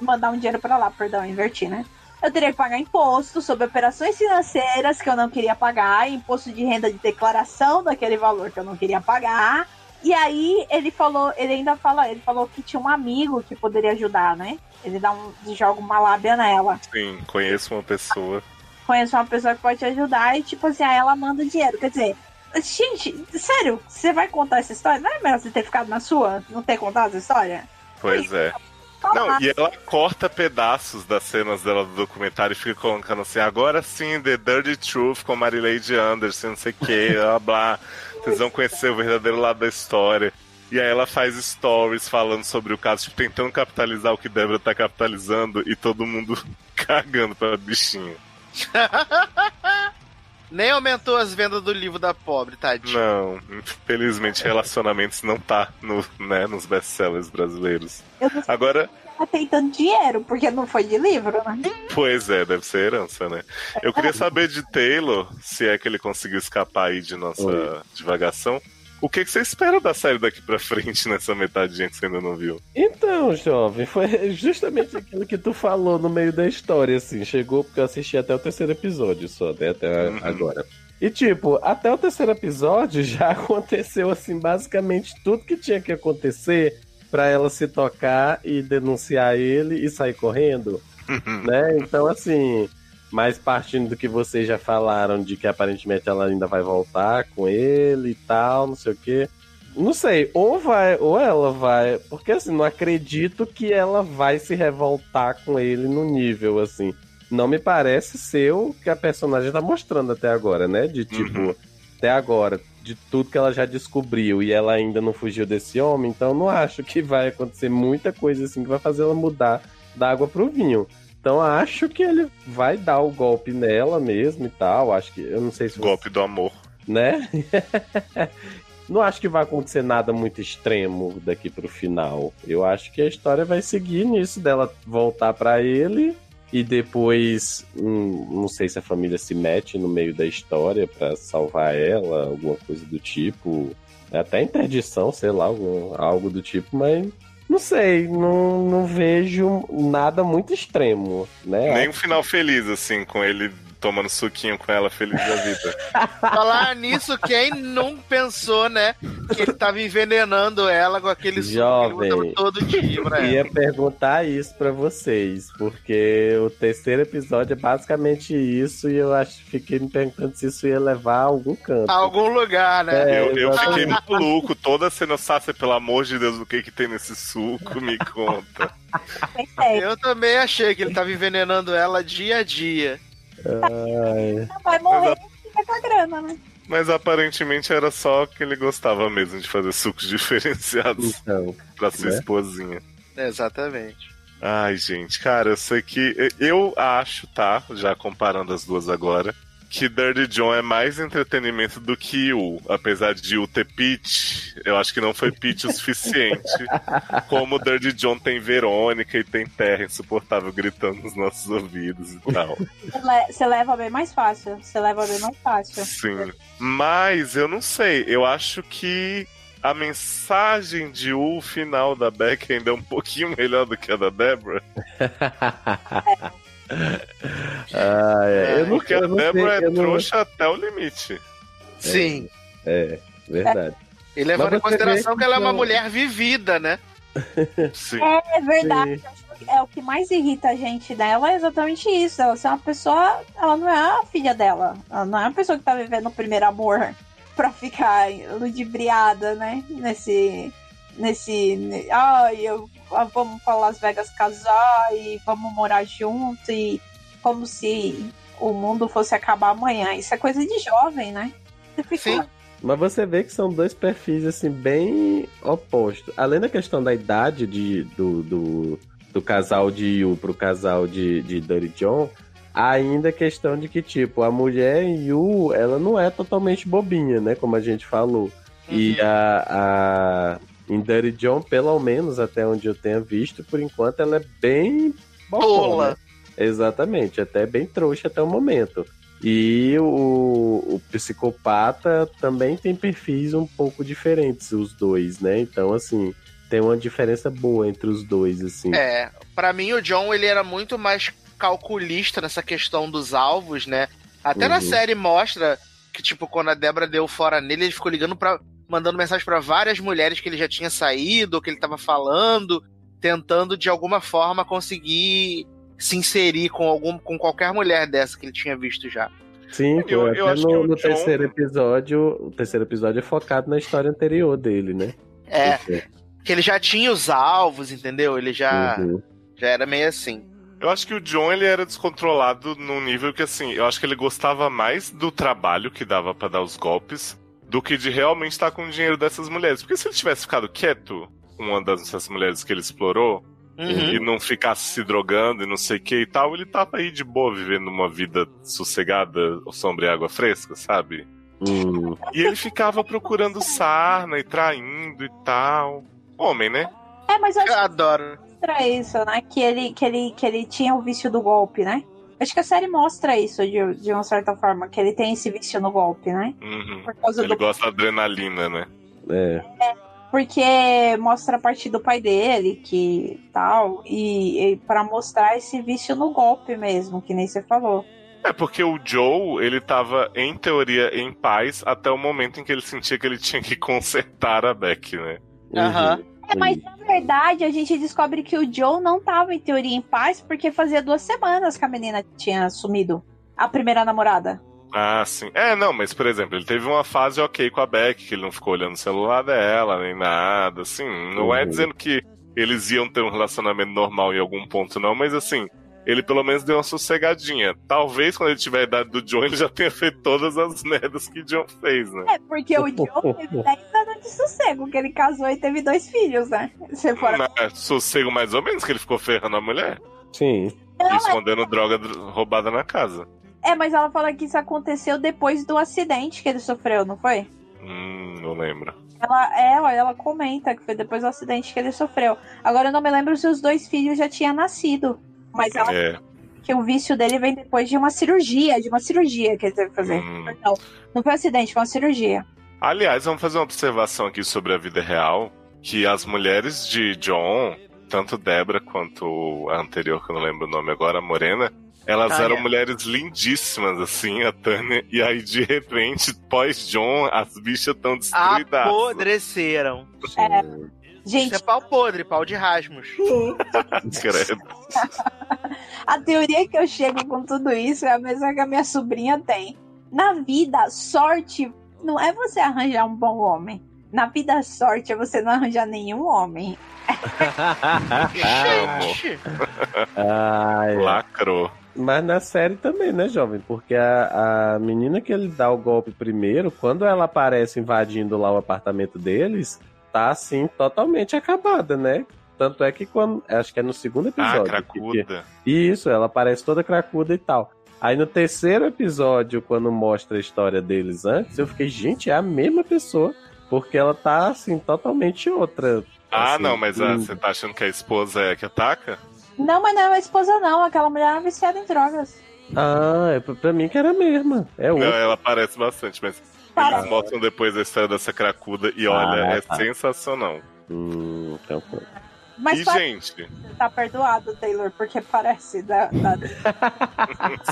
Mandar um dinheiro pra lá, perdão, inverti, né? Eu teria que pagar imposto sobre operações financeiras que eu não queria pagar, imposto de renda de declaração daquele valor que eu não queria pagar. E aí ele falou, ele ainda fala, ele falou que tinha um amigo que poderia ajudar, né? Ele dá um, joga uma lábia nela. Sim, conheço uma pessoa. Conheço uma pessoa que pode te ajudar e, tipo assim, aí ela manda dinheiro. Quer dizer, gente, sério, você vai contar essa história? Não é melhor você ter ficado na sua? Não ter contado essa história? Pois é. Não, e ela corta pedaços das cenas dela do documentário e fica colocando assim, agora sim, The Dirty Truth com Marilady Anderson, não sei o que, blá blá. Vocês vão conhecer o verdadeiro lado da história. E aí ela faz stories falando sobre o caso, tipo, tentando capitalizar o que Débora tá capitalizando e todo mundo cagando pra bichinho. Nem aumentou as vendas do livro da pobre, tadinho. Não, infelizmente relacionamentos não tá no, né, nos best-sellers brasileiros. Agora, se tá dinheiro, porque não foi de livro, né? Pois é, deve ser herança, né? Eu queria saber de Taylor, se é que ele conseguiu escapar aí de nossa Oi. divagação. O que, que você espera da série daqui pra frente nessa metadinha que você ainda não viu? Então, jovem, foi justamente aquilo que tu falou no meio da história, assim. Chegou porque eu assisti até o terceiro episódio só, né? Até Uhum. agora. E, tipo, até o terceiro episódio já aconteceu, assim, basicamente tudo que tinha que acontecer pra ela se tocar e denunciar ele e sair correndo, né? Então, assim, mas partindo do que vocês já falaram de que aparentemente ela ainda vai voltar com ele e tal, não sei o quê. Não sei, ou vai, ou ela vai. Porque assim, não acredito que ela vai se revoltar com ele no nível, assim. Não me parece ser o que a personagem tá mostrando até agora, né? De tipo, Uhum. Até agora, de tudo que ela já descobriu e ela ainda não fugiu desse homem, então não acho que vai acontecer muita coisa assim que vai fazer ela mudar da água pro vinho. Então acho que ele vai dar o golpe nela mesmo e tal. Acho que. Eu não sei se você- Golpe do amor. né? Não acho que vai acontecer nada muito extremo daqui pro final. Eu acho que a história vai seguir nisso dela voltar pra ele e depois, hum, não sei se a família se mete no meio da história pra salvar ela, alguma coisa do tipo, até interdição, sei lá, algum- algo do tipo, mas não sei, não, não vejo nada muito extremo, né? Nem um final feliz, assim, com ele tomando suquinho com ela, feliz da vida. Falar nisso, quem não pensou, né? Que ele tava envenenando ela com aquele suco que ele Jovem. todo dia pra Ia ela. perguntar isso pra vocês, porque o terceiro episódio é basicamente isso e eu acho fiquei me perguntando se isso ia levar a algum canto. A algum lugar, né? É, eu, eu fiquei maluco, toda cena Sácia, pelo amor de Deus, o que que tem nesse suco? Me conta. Eu também achei que ele tava envenenando ela dia a dia. Ai, vai morrer e fica com a grana, né? Mas aparentemente era só que ele gostava mesmo de fazer sucos diferenciados então. pra sua né? esposinha. Exatamente. Ai, gente, cara, eu sei que. Eu acho, tá? Já comparando as duas agora. Que Dirty John é mais entretenimento do que Yu. Apesar de Yu ter pitch, eu acho que não foi pitch o suficiente. Como Dirty John tem Verônica e tem Terra insuportável gritando nos nossos ouvidos e tal. Você le- Você leva bem mais fácil. Você leva bem mais fácil. Sim. Mas eu não sei. Eu acho que a mensagem de U final da Beck ainda é um pouquinho melhor do que a da Deborah. Ah, é. Eu não, Porque eu a não sei, é eu não- trouxa até o limite. Sim. É, verdade. E levando em consideração que ela é uma mulher vivida, né? Sim. É verdade. Sim. É o que mais irrita a gente dela é exatamente isso. Ela é uma pessoa. Ela não é a filha dela. Ela não é uma pessoa que tá vivendo o primeiro amor pra ficar ludibriada, né? Nesse. Nesse. ne- Ai, eu, ah, vamos pra Las Vegas casar e vamos morar junto e como se o mundo fosse acabar amanhã. Isso é coisa de jovem, né? Sim. Mas você vê que são dois perfis, assim, bem opostos. Além da questão da idade de, do, do, do casal de Yu pro casal de, de Dirty John, ainda a questão de que, tipo, a mulher Yu, ela não é totalmente bobinha, né? Como a gente falou. E a, a em Dirty John, pelo menos até onde eu tenha visto, por enquanto ela é bem bobona. Tola. Exatamente, até bem trouxa até o momento. E o, o psicopata também tem perfis um pouco diferentes, os dois, né? Então, assim, tem uma diferença boa entre os dois, assim. É, pra mim o John ele era muito mais calculista nessa questão dos alvos, né? Até na Uhum. série mostra que tipo quando a Débora deu fora nele, ele ficou ligando para mandando mensagem pra várias mulheres que ele já tinha saído, ou que ele tava falando, tentando de alguma forma conseguir se inserir com algum com qualquer mulher dessa que ele tinha visto já. Sim, Eu- pô, eu até acho que no, o no John- terceiro episódio, o terceiro episódio é focado na história anterior dele, né? É, que ele já tinha os alvos, entendeu? Ele já Uhum. já era meio assim. Eu acho que o John ele era descontrolado num nível que assim, eu acho que ele gostava mais do trabalho que dava pra dar os golpes do que de realmente estar com o dinheiro dessas mulheres. Porque se ele tivesse ficado quieto, uma dessas mulheres que ele explorou, Uhum. e não ficasse se drogando e não sei o que e tal, ele tava aí de boa vivendo uma vida sossegada, sombra e água fresca, sabe? Hum, E ele ficava procurando sarna e traindo e tal. Homem, né? É, mas eu acho Eu adoro. mostra isso, né? Que ele, que, ele, que ele tinha o vício do golpe, né? Acho que a série mostra isso de, de uma certa forma, que ele tem esse vício no golpe, né? Uhum. Por causa Ele do. gosta da adrenalina, né? é. Porque mostra a parte do pai dele, que tal, e, e para mostrar esse vício no golpe mesmo, que nem você falou. É porque o Joe, ele tava, em teoria, em paz até o momento em que ele sentia que ele tinha que consertar a Beck, né? Aham. Uhum. É, mas na verdade a gente descobre que o Joe não tava em teoria em paz porque fazia duas semanas que a menina tinha sumido. A primeira namorada. Ah, sim. É, não, mas por exemplo, ele teve uma fase ok com a Beck, que ele não ficou olhando o celular dela, nem nada, assim. Não é Uhum. dizendo que eles iam ter um relacionamento normal em algum ponto, não, mas assim, ele pelo menos deu uma sossegadinha. Talvez quando ele tiver a idade do John, ele já tenha feito todas as merdas que John fez, né? É, porque o Joe teve 10 anos de sossego, que ele casou e teve dois filhos, né? Se for... Não, é sossego mais ou menos que ele ficou ferrando a mulher Sim. e Não, é, escondendo droga dr- roubada na casa. é, mas ela fala que isso aconteceu depois do acidente que ele sofreu, não foi? Hum, não lembro. Ela, ela, ela comenta que foi depois do acidente que ele sofreu. Agora eu não me lembro se os dois filhos já tinham nascido. Mas ela É. que o vício dele vem depois de uma cirurgia, de uma cirurgia que ele teve que fazer. Hum. Não, não foi um acidente, foi uma cirurgia. Aliás, vamos fazer uma observação aqui sobre a vida real, que as mulheres de John, tanto Debra quanto a anterior, que eu não lembro o nome agora, a Morena, Elas Ah, eram é. mulheres lindíssimas, assim, a Tânia. E aí, de repente, pós-John, as bichas estão destruídas. Apodreceram. Gente, Isso é pau podre, pau de rasmos. Credo. a teoria que eu chego com tudo isso é a mesma que a minha sobrinha tem. Na vida, sorte não é você arranjar um bom homem. Na vida, sorte é você não arranjar nenhum homem. Gente! Ai, Lacrou. Mas na série também, né, jovem? Porque a, a menina que ele dá o golpe primeiro, quando ela aparece invadindo lá o apartamento deles, tá assim, totalmente acabada, né? Tanto é que quando. Acho que é no segundo Ah, episódio. que- cracuda. Isso, ela aparece toda cracuda e tal. Aí no terceiro episódio, quando mostra a história deles antes, eu fiquei, gente, é a mesma pessoa. Porque ela tá, assim, totalmente outra. Ah, Assim, não, mas ah, hum. você tá achando que a esposa é que ataca? Não, mas não é uma esposa, não. Aquela mulher era viciada em drogas. Ah, é pra, mim que era a mesma. É Não, outra. ela aparece bastante, mas Para. eles mostram depois a história dessa cracuda e Ah, olha, é tá. sensacional. Hum, então. Mas e, só gente, tá perdoado, Taylor, porque parece da, da-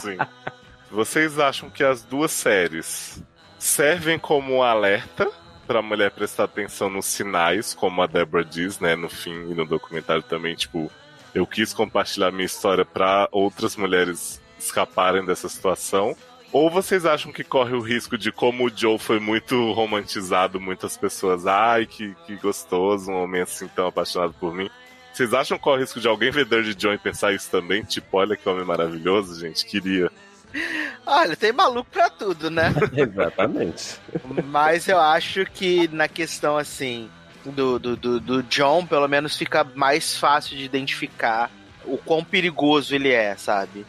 sim. Vocês acham que as duas séries servem como um alerta pra mulher prestar atenção nos sinais, como a Deborah diz, né, no fim e no documentário também, tipo, eu quis compartilhar minha história pra outras mulheres escaparem dessa situação? Ou vocês acham que corre o risco de, como o Joe foi muito romantizado, muitas pessoas, ai, que, que gostoso, um homem assim tão apaixonado por mim. Vocês acham que corre o risco de alguém ver Dirty John e pensar isso também? Tipo, olha que homem maravilhoso, gente, queria. Olha, tem maluco pra tudo, né? Exatamente. Mas eu acho que na questão assim do, do, do, do John, pelo menos fica mais fácil de identificar o quão perigoso ele é, sabe?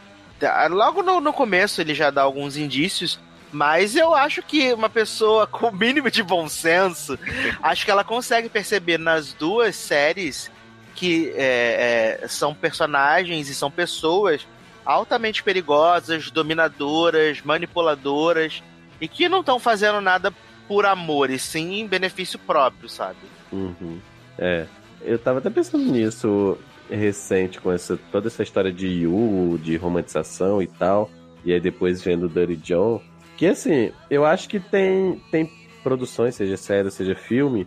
Logo no, no começo ele já dá alguns indícios, mas eu acho que uma pessoa com o mínimo de bom senso, acho que ela consegue perceber nas duas séries que é, é, são personagens e são pessoas altamente perigosas, dominadoras, manipuladoras e que não estão fazendo nada por amor, e sim em benefício próprio, sabe? Uhum. É. Eu tava até pensando nisso recente, com essa, toda essa história de Yu, de romantização e tal. E aí depois vendo Dirty John. Que assim, eu acho que tem, tem produções, seja série, seja filme,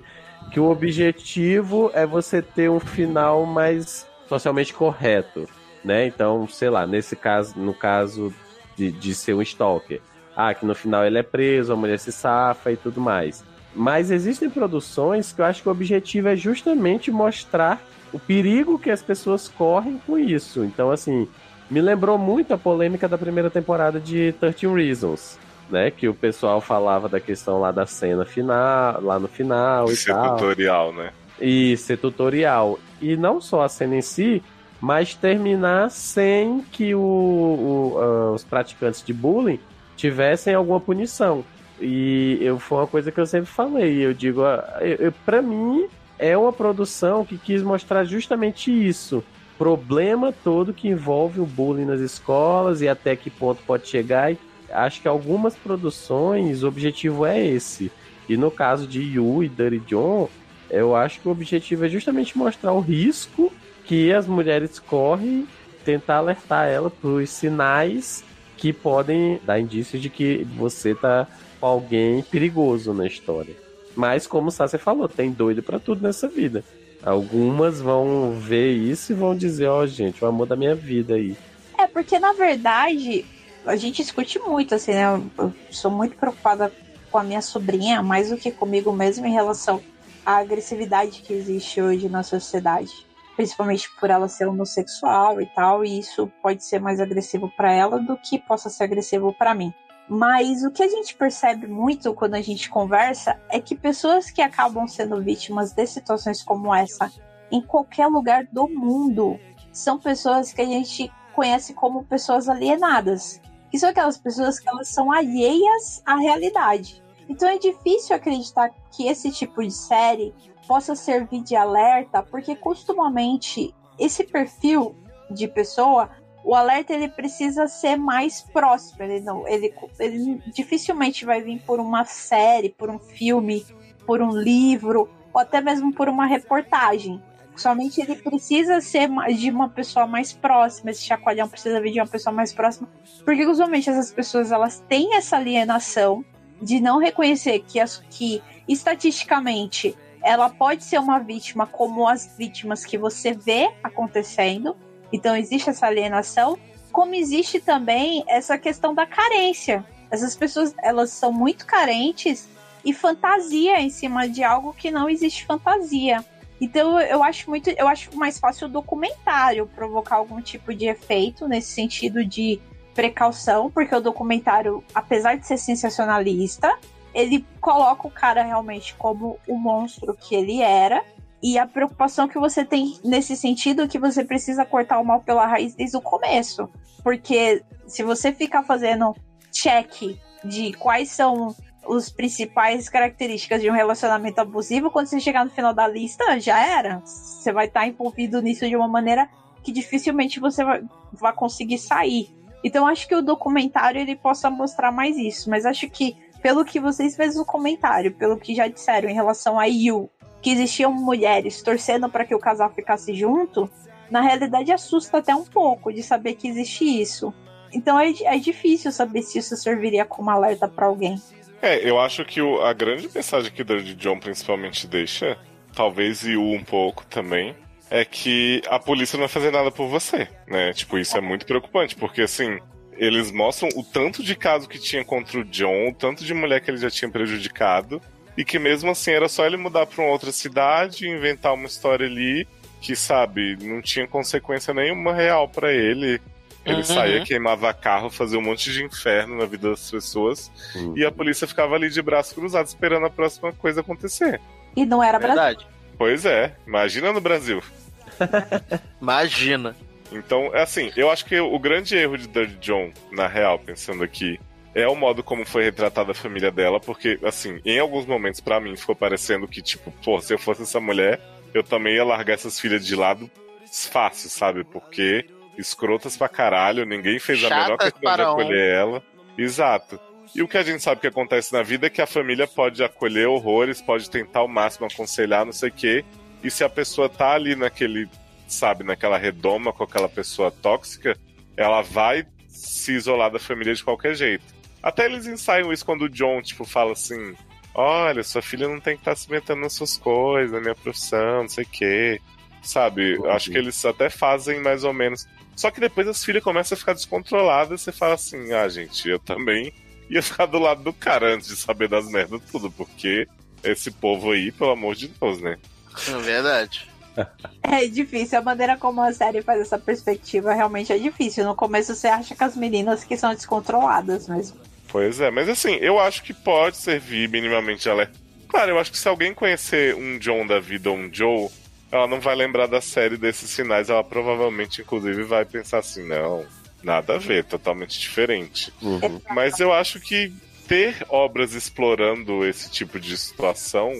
que o objetivo é você ter um final mais socialmente correto. Né? Então, sei lá, nesse caso, no caso de, de ser um stalker. Ah, que no final ele é preso, a mulher se safa e tudo mais. Mas existem produções que eu acho que o objetivo é justamente mostrar o perigo que as pessoas correm com isso. Então, assim, me lembrou muito a polêmica da primeira temporada de 13 Reasons, né? Que o pessoal falava da questão lá da cena final, lá no final e Ser tal. tutorial, né? E ser tutorial. E não só a cena em si, mas terminar sem que o, o- ah, os praticantes de bullying tivessem alguma punição. E eu foi uma coisa que eu sempre falei. Eu digo, ah, para mim é uma produção que quis mostrar justamente isso. Problema todo que envolve o bullying nas escolas e até que ponto pode chegar. E acho que algumas produções o objetivo é esse. E no caso de Yu e Dirty John, eu acho que o objetivo é justamente mostrar o risco que as mulheres correm, tentar alertar ela para os sinais que podem dar indício de que você tá com alguém perigoso na história. Mas como Sácia falou, tem doido para tudo nessa vida. Algumas vão ver isso e vão dizer, ó, gente, o amor da minha vida aí. É, porque na verdade, a gente discute muito, assim, né? Eu, sou muito preocupada com a minha sobrinha, mais do que comigo mesmo, em relação à agressividade que existe hoje na sociedade. Principalmente por ela ser homossexual e tal, e isso pode ser mais agressivo para ela do que possa ser agressivo para mim. Mas o que a gente percebe muito quando a gente conversa é que pessoas que acabam sendo vítimas de situações como essa em qualquer lugar do mundo são pessoas que a gente conhece como pessoas alienadas. Que são aquelas pessoas que elas são alheias à realidade. Então é difícil acreditar que esse tipo de série possa servir de alerta, porque costumamente esse perfil de pessoa, o alerta ele precisa ser mais próximo. Ele não, ele, ele dificilmente vai vir por uma série, por um filme, por um livro ou até mesmo por uma reportagem. Somente ele precisa ser de uma pessoa mais próxima, esse chacoalhão precisa vir de uma pessoa mais próxima, porque usualmente essas pessoas elas têm essa alienação de não reconhecer que, as, que estatisticamente ela pode ser uma vítima como as vítimas que você vê acontecendo. Então existe essa alienação, como existe também essa questão da carência. Essas pessoas elas são muito carentes e fantasia em cima de algo que não existe fantasia. Então eu acho muito, eu acho mais fácil o documentário provocar algum tipo de efeito nesse sentido de precaução, porque o documentário, apesar de ser sensacionalista, ele coloca o cara realmente como o monstro que ele era. E a preocupação que você tem nesse sentido é que você precisa cortar o mal pela raiz desde o começo. Porque se você ficar fazendo check de quais são os principais características de um relacionamento abusivo, quando você chegar no final da lista, já era. Você vai estar envolvido nisso de uma maneira que dificilmente você vai, vai conseguir sair. Então acho que o documentário ele possa mostrar mais isso, mas acho que pelo que vocês fez no comentário, pelo que já disseram em relação a Yu, que existiam mulheres torcendo para que o casal ficasse junto, na realidade assusta até um pouco de saber que existe isso. Então é, é difícil saber se isso serviria como alerta para alguém. É, eu acho que o- a grande mensagem que Dirty John principalmente deixa, talvez e um pouco também, é que a polícia não vai fazer nada por você, né? Tipo, isso é muito preocupante, porque assim, eles mostram o tanto de caso que tinha contra o John, o tanto de mulher que ele já tinha prejudicado, e que mesmo assim era só ele mudar pra uma outra cidade, inventar uma história ali, que sabe, não tinha consequência nenhuma real pra ele. Ele Uhum. saía, queimava carro, fazia um monte de inferno na vida das pessoas. E a polícia ficava ali de braços cruzados esperando a próxima coisa acontecer. E não era Brasil. Verdade. Pois é, imagina no Brasil. Imagina. Então, é assim, eu acho que o grande erro de Dirty John, na real, pensando aqui, é o modo como foi retratada a família dela, porque, assim, em alguns momentos, pra mim, ficou parecendo que, tipo, pô, se eu fosse essa mulher, eu também ia largar essas filhas de lado fácil, sabe? Porque escrotas pra caralho, ninguém fez a menor Chatas questão de para um. acolher ela. Exato. E o que a gente sabe que acontece na vida é que a família pode acolher horrores, pode tentar ao máximo aconselhar, não sei o quê. E se a pessoa tá ali naquele, sabe, naquela redoma com aquela pessoa tóxica, ela vai se isolar da família de qualquer jeito. Até eles ensaiam isso quando o John, tipo, fala assim: Olha, sua filha não tem que estar se metendo nas suas coisas, na minha profissão, não sei o quê. Sabe? Acho que eles até fazem mais ou menos. Só que depois as filhas começam a ficar descontroladas e você fala assim: Ah, gente, eu também ia ficar do lado do cara antes de saber das merdas tudo, porque esse povo aí, pelo amor de Deus, né? É verdade. É difícil, a maneira como a série faz essa perspectiva realmente é difícil. No começo você acha que as meninas que são descontroladas mesmo. Pois é, mas assim, eu acho que pode servir minimamente de alerta. Claro, eu acho que se alguém conhecer um John da vida ou um Joe, ela não vai lembrar da série desses sinais, ela provavelmente, inclusive, vai pensar assim, não, nada a ver, totalmente diferente. Uhum. Mas eu acho que ter obras explorando esse tipo de situação,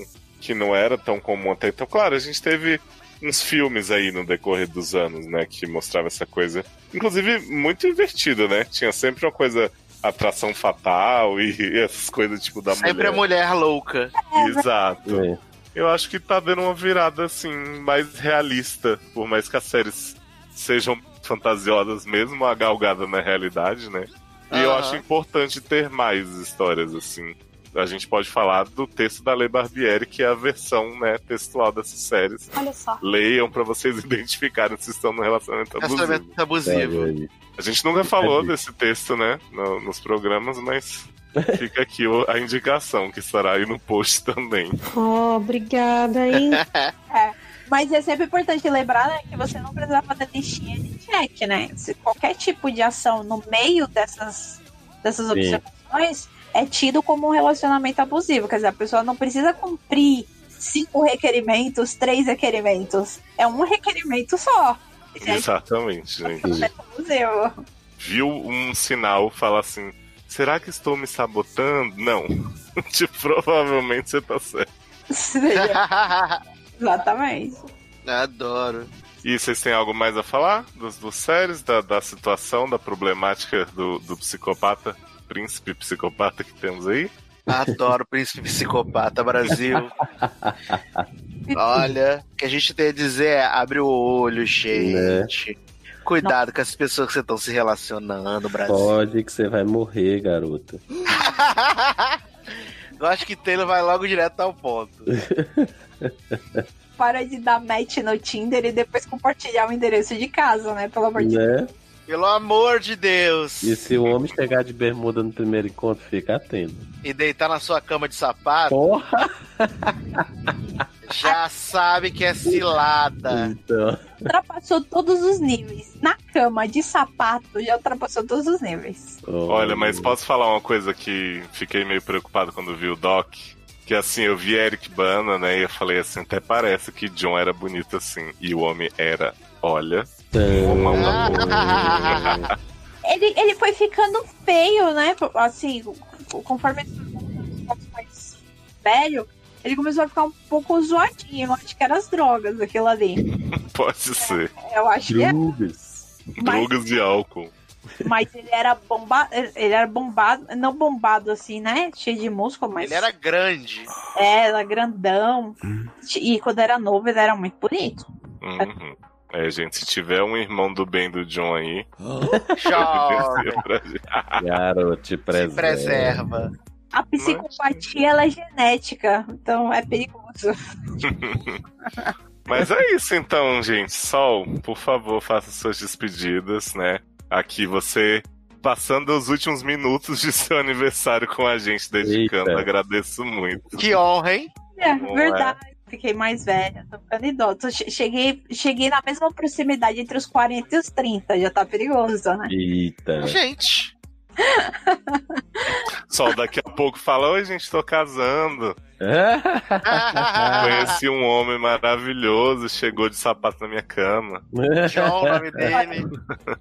que não era tão comum até então, claro, a gente teve uns filmes aí no decorrer dos anos, né, que mostrava essa coisa, inclusive muito invertida, né? Tinha sempre uma coisa atração fatal e essas coisas tipo da Sempre mulher. a mulher louca. Exato. É. Eu acho que tá dando uma virada assim mais realista, por mais que as séries sejam fantasiosas mesmo, a galgada na realidade, né? E eu Aham. acho importante ter mais histórias assim. A gente pode falar do texto da Lei Barbieri, que é a versão né, textual dessas séries. Olha só. Leiam pra vocês identificarem se estão no relacionamento abusivo. Relacionamento abusivo. A gente nunca falou desse texto, né, no- nos programas, mas fica aqui a indicação que estará aí no post também. Oh, obrigada, hein? Mas é sempre importante lembrar né, que você não precisa fazer listinha de check, né? Se qualquer tipo de ação no meio dessas, dessas Sim. observações é tido como um relacionamento abusivo. Quer dizer, a pessoa não precisa cumprir cinco requerimentos, três requerimentos. É um requerimento só. Esse é Exatamente, gente. abusivo. Viu um sinal, fala assim: será que estou me sabotando? Não. tipo, provavelmente você tá certo. Exatamente. Adoro. E vocês têm algo mais a falar dos, dos séries, da, da situação, da problemática do, do psicopata, príncipe psicopata que temos aí? Adoro Príncipe Psicopata Brasil. Olha, o que a gente tem a dizer é abre o olho, gente. Cuidado com as pessoas que você estão se relacionando, Brasil. Pode que você vai morrer, garota. Eu acho que Taylor vai logo direto ao ponto. Para de dar match no Tinder e depois compartilhar o endereço de casa, né? Pelo amor de Deus. Pelo amor de Deus. E se o homem chegar de bermuda no primeiro encontro, fica atento. E deitar na sua cama de sapato, Porra! já sabe que é cilada. Então. Ultrapassou todos os níveis. Na cama, de sapato, já ultrapassou todos os níveis. Olha, mas posso falar uma coisa que fiquei meio preocupado quando vi o Doc? Que assim, eu vi Eric Bana, né? E eu falei assim, até parece que John era bonito assim. E o homem era, olha, Ele, ele foi ficando feio, né? Assim, conforme ele ficando mais velho, ele começou a ficar um pouco zoadinho. Eu acho que eram as drogas, aquilo ali. Pode ser. Eu acho que é. Mas- Drogas e álcool. Mas ele era bombado. Ele era bombado, não bombado assim, né? Cheio de músculo, mas. Ele era grande. É, era grandão. E quando era novo, ele era muito bonito. Uhum. É, gente, se tiver um irmão do bem do John aí, Jovem. pra gente. Garoto, te preserva. Se preserva. A psicopatia, ela é genética, então é perigoso. Mas é isso então, gente. Sol, por favor, faça suas despedidas, né? Aqui você passando os últimos minutos de seu aniversário com a gente, dedicando. Eita. Agradeço muito. Que honra, hein? É, Não verdade. Fiquei mais velha, tô ficando idosa. Che- Cheguei, cheguei na mesma proximidade entre os 40 e os 30, já tá perigoso, né? Eita. Gente. Sol, daqui a pouco fala: Oi, gente, tô casando. Conheci um homem maravilhoso, chegou de sapato na minha cama. O nome dele.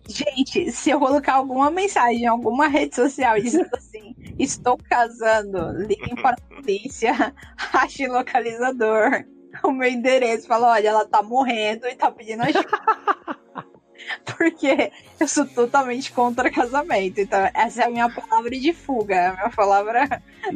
Gente, se eu colocar alguma mensagem em alguma rede social dizendo assim, estou casando, liguem para a polícia, ache localizador, o meu endereço, fala, olha, ela tá morrendo e tá pedindo ajuda. Porque eu sou totalmente contra casamento. Então, essa é a minha palavra de fuga. A minha palavra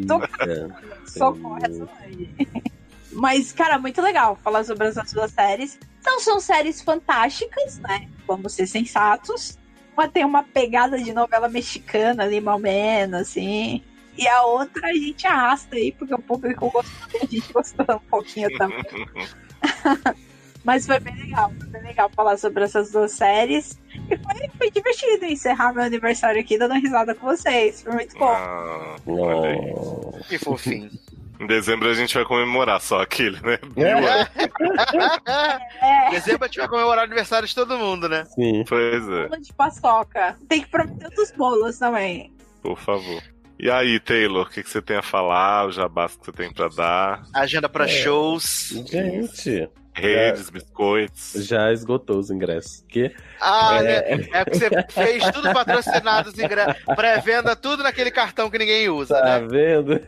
essa mãe. Mas, cara, muito legal falar sobre essas duas séries. Não são séries fantásticas, né? Vamos ser sensatos. Uma tem uma pegada de novela mexicana ali, mal menos, assim. E a outra a gente arrasta aí, porque o público gostou e a gente gostou um pouquinho também. Mas foi bem legal, foi bem legal falar sobre essas duas séries. E foi, foi divertido encerrar meu aniversário aqui dando risada com vocês. Foi muito bom. Ah. Oh. Que fofinho. Em dezembro a gente vai comemorar só aquele, né? É, Dezembro a gente vai comemorar o aniversário de todo mundo, né? Sim. Pois é, bolo de paçoca. Tem que prometer outros bolos também. por favor. E aí, Taylor, o que, que você tem a falar? O jabá que você tem pra dar? Agenda pra shows. Gente, Redes, biscoitos. já esgotou os ingressos. Que? Ah, é, é porque você fez tudo patrocinado, os ingressos. Pré-venda, tudo naquele cartão que ninguém usa, Tá né? vendo?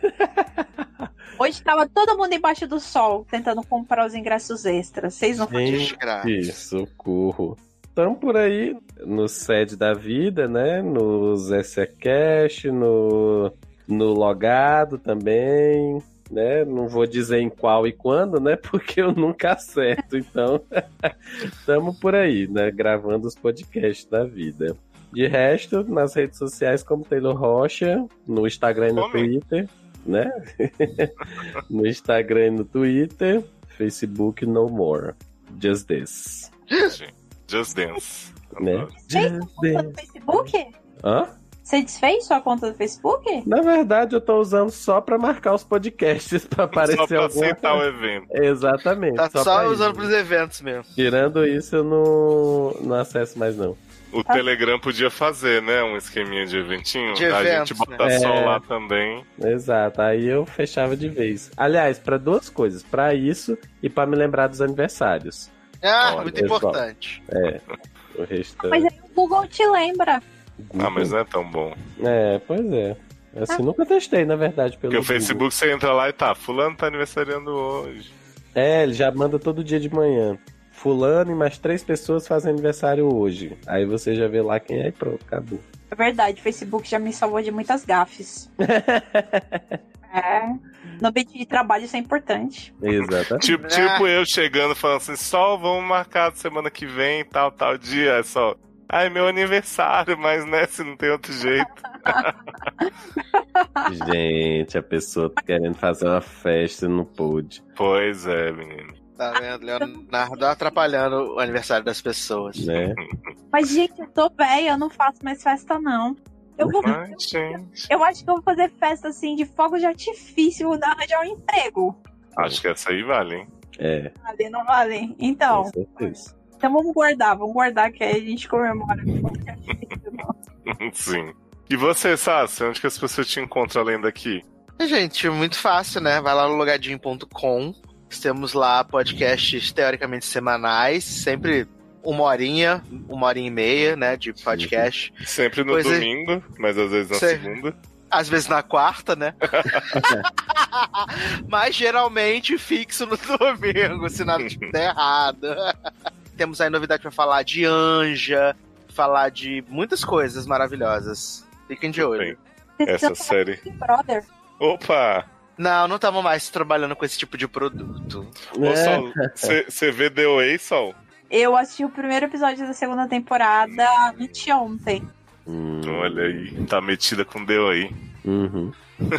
Hoje tava todo mundo embaixo do sol tentando comprar os ingressos extras. Vocês não Desgraça. socorro. Estamos por aí no sede da vida, né? No Zé Cash, no, no Logado também, né? Não vou dizer em qual e quando, né? Porque eu nunca acerto. Então, estamos por aí, né? Gravando os podcasts da vida. De resto, nas redes sociais como Taylor Rocha, no Instagram e no? Twitter, né? no Instagram e no Twitter, Facebook No More. Just this. Just Dance. Né? Fez Just this. Facebook? Hã? Você desfez sua conta do Facebook? Na verdade, eu tô usando só pra marcar os podcasts pra aparecer Só pra alguma aceitar o coisa. evento. Exatamente. Tá só, pra usando isso. pros eventos mesmo. Tirando isso, eu não, não acesso mais, não. O Telegram podia fazer, né? Um esqueminha de eventinho. De a eventos, gente bota né? sol É. lá também. Exato. Aí eu fechava de vez. Aliás, pra duas coisas. Pra isso e pra me lembrar dos aniversários. Ah, Olha, muito importante. É. O restante. Mas aí o Google te lembra. Ah, mas não é tão bom. É, pois é. Assim, nunca testei, na verdade, pelo Porque o Google. Facebook você entra lá e tá, fulano tá aniversariando hoje. É, ele já manda todo dia de manhã. Fulano e mais três pessoas fazem aniversário hoje. Aí você já vê lá quem é e pronto, acabou. É verdade, o Facebook já me salvou de muitas gafes. É. No ambiente de trabalho isso é importante. Exatamente. Tipo, tipo eu chegando falando assim, Sol, vamos marcar semana que vem, tal, tal dia. É só. Ai, meu aniversário, mas né, se não tem outro jeito. Gente, a pessoa tá querendo fazer uma festa e não pôde. Pois é, menino. Tá vendo? Leonardo atrapalhando o aniversário das pessoas. Né? Mas, gente, eu tô velha, eu não faço mais festa, não. Eu vou. Ai, gente. Eu acho que eu vou fazer festa assim de fogo de artifício, vou dar- arranjar um emprego. Acho que essa aí vale, hein? É, Vale, não vale? Então, com certeza. Então vamos guardar, vamos guardar que aí a gente comemora. Sim. E você, Sassi, onde que as pessoas te encontram além daqui? Gente, muito fácil, né? Vai lá no logadinho.com. Temos lá podcasts teoricamente semanais, sempre uma horinha, uma horinha e meia, né? De podcast. Sempre no Pois é. domingo, mas às vezes na Sei. segunda. Às vezes na quarta, né? Mas geralmente fixo no domingo, se nada estiver errado. Temos aí novidade pra falar de Anja, falar de muitas coisas maravilhosas. Fiquem de olho. Essa série. Brother. Opa! Não, não estamos mais trabalhando com esse tipo de produto. Ô, É. Sol, você vê The Way, Sol? Eu assisti o primeiro episódio da segunda temporada anteontem. Hum, Olha aí, tá metida com The Way. uhum.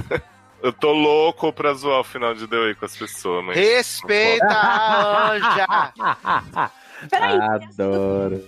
Eu tô louco pra zoar o final de The Way com as pessoas, mas. Respeita a Anja! Peraí, Adoro.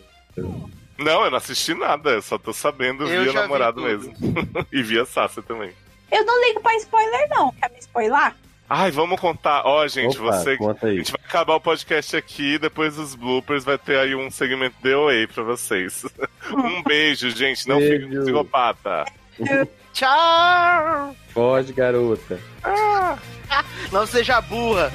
Não, eu não assisti nada, eu só tô sabendo Eu via vi namorado tudo. mesmo. e via Sassa também. eu não ligo pra spoiler, não. Quer me spoiler? Ai, vamos contar. Ó, gente, Opa, você. conta A gente vai acabar o podcast aqui, depois dos bloopers vai ter aí um segmento The Way pra vocês. um beijo, gente. Não fique Beijo. psicopata. Tchau! Pode, garota. Não seja burra.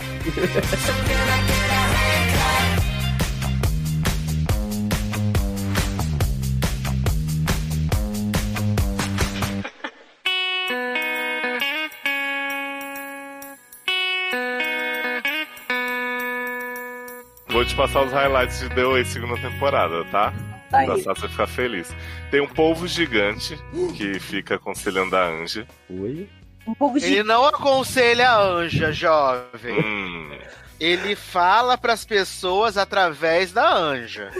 Vou te passar os highlights de The Way segunda temporada, tá? Tá Pra aí. Sassa ficar feliz. Tem um polvo gigante que fica aconselhando a Anja. Oi? Um pouco de. Ele não aconselha a Anja, jovem. Hum. Ele fala pras pessoas através da Anja.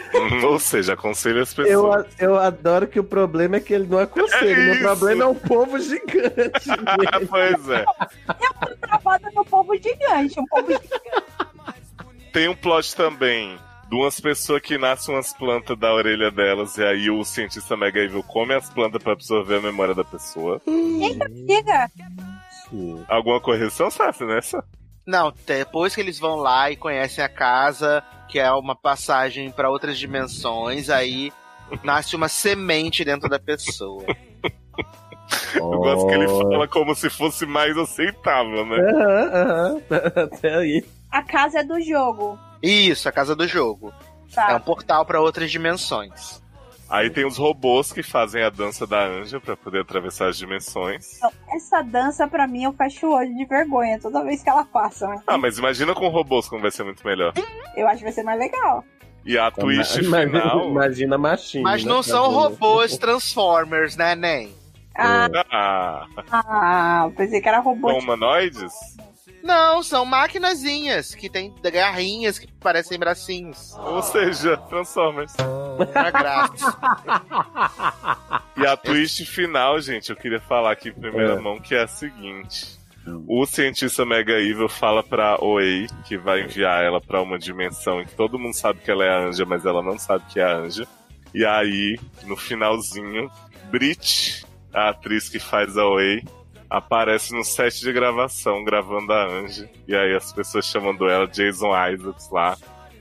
Ou seja, aconselha as Eu, pessoas. a- eu adoro que o problema é que ele não aconselha. É isso. problema é um povo gigante. Pois é. Eu tô travada no povo gigante. Um povo gigante. Tem um plot também de umas pessoas que nascem umas plantas da orelha delas e aí o cientista Mega Evil come as plantas pra absorver a memória da pessoa. Diga. Alguma correção, Sassi, nessa? Não, depois que eles vão lá e conhecem a casa, que é uma passagem pra outras dimensões, aí nasce uma semente dentro da pessoa. Eu gosto que ele fala como se fosse mais aceitável, né? Aham, aham. Até aí. A casa é do jogo. Isso, a casa do jogo. É um Tá. portal pra outras dimensões. Aí tem os robôs que fazem a dança da Anja pra poder atravessar as dimensões. Então, essa dança, pra mim, eu fecho o olho de vergonha toda vez que ela passa. né? Ah, mas imagina com robôs como vai ser muito melhor. Eu acho que vai ser mais legal. E a twist Imagina- final. Imagina machinho. Mas né, não são robôs Transformers, né, Nem? Ah, Ah, ah pensei que era robô. são de- humanoides? Não, são maquinazinhas que tem garrinhas que parecem bracinhos. Ou seja, Transformers. Pra graça. E a twist final, gente, eu queria falar aqui em primeira É. mão, que é a seguinte. O cientista Mega Evil fala pra Oei que vai enviar ela pra uma dimensão em que todo mundo sabe que ela é a Anja, mas ela não sabe que é a Anja. E aí, no finalzinho, Brit, a atriz que faz a Oei, aparece no set de gravação gravando a Anja. E aí as pessoas chamando ela Jason Isaacs lá.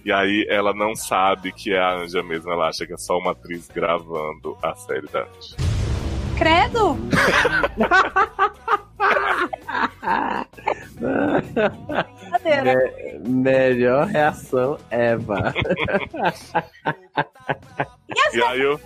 E aí ela não sabe que é a Anja mesmo, ela acha que é só uma atriz gravando a série da Anja. Credo! Brincadeira. Me- melhor reação, Eva. E aí eu.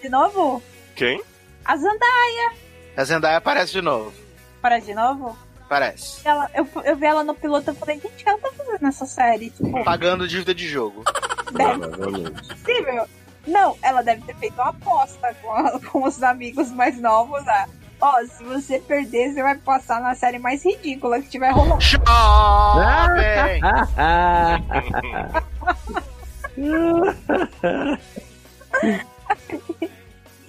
De novo? Quem? A Zandaya A Zendaya aparece de novo. aparece de novo? Parece. Ela, eu, eu vi ela no piloto e falei, gente, o que ela tá fazendo nessa série? Tipo, Pagando dívida de jogo. deve possível. Não, ela deve ter feito uma aposta com, a- com os amigos mais novos. Ah, Ó, se você perder, você vai passar na série mais ridícula que tiver rolando. Jovem!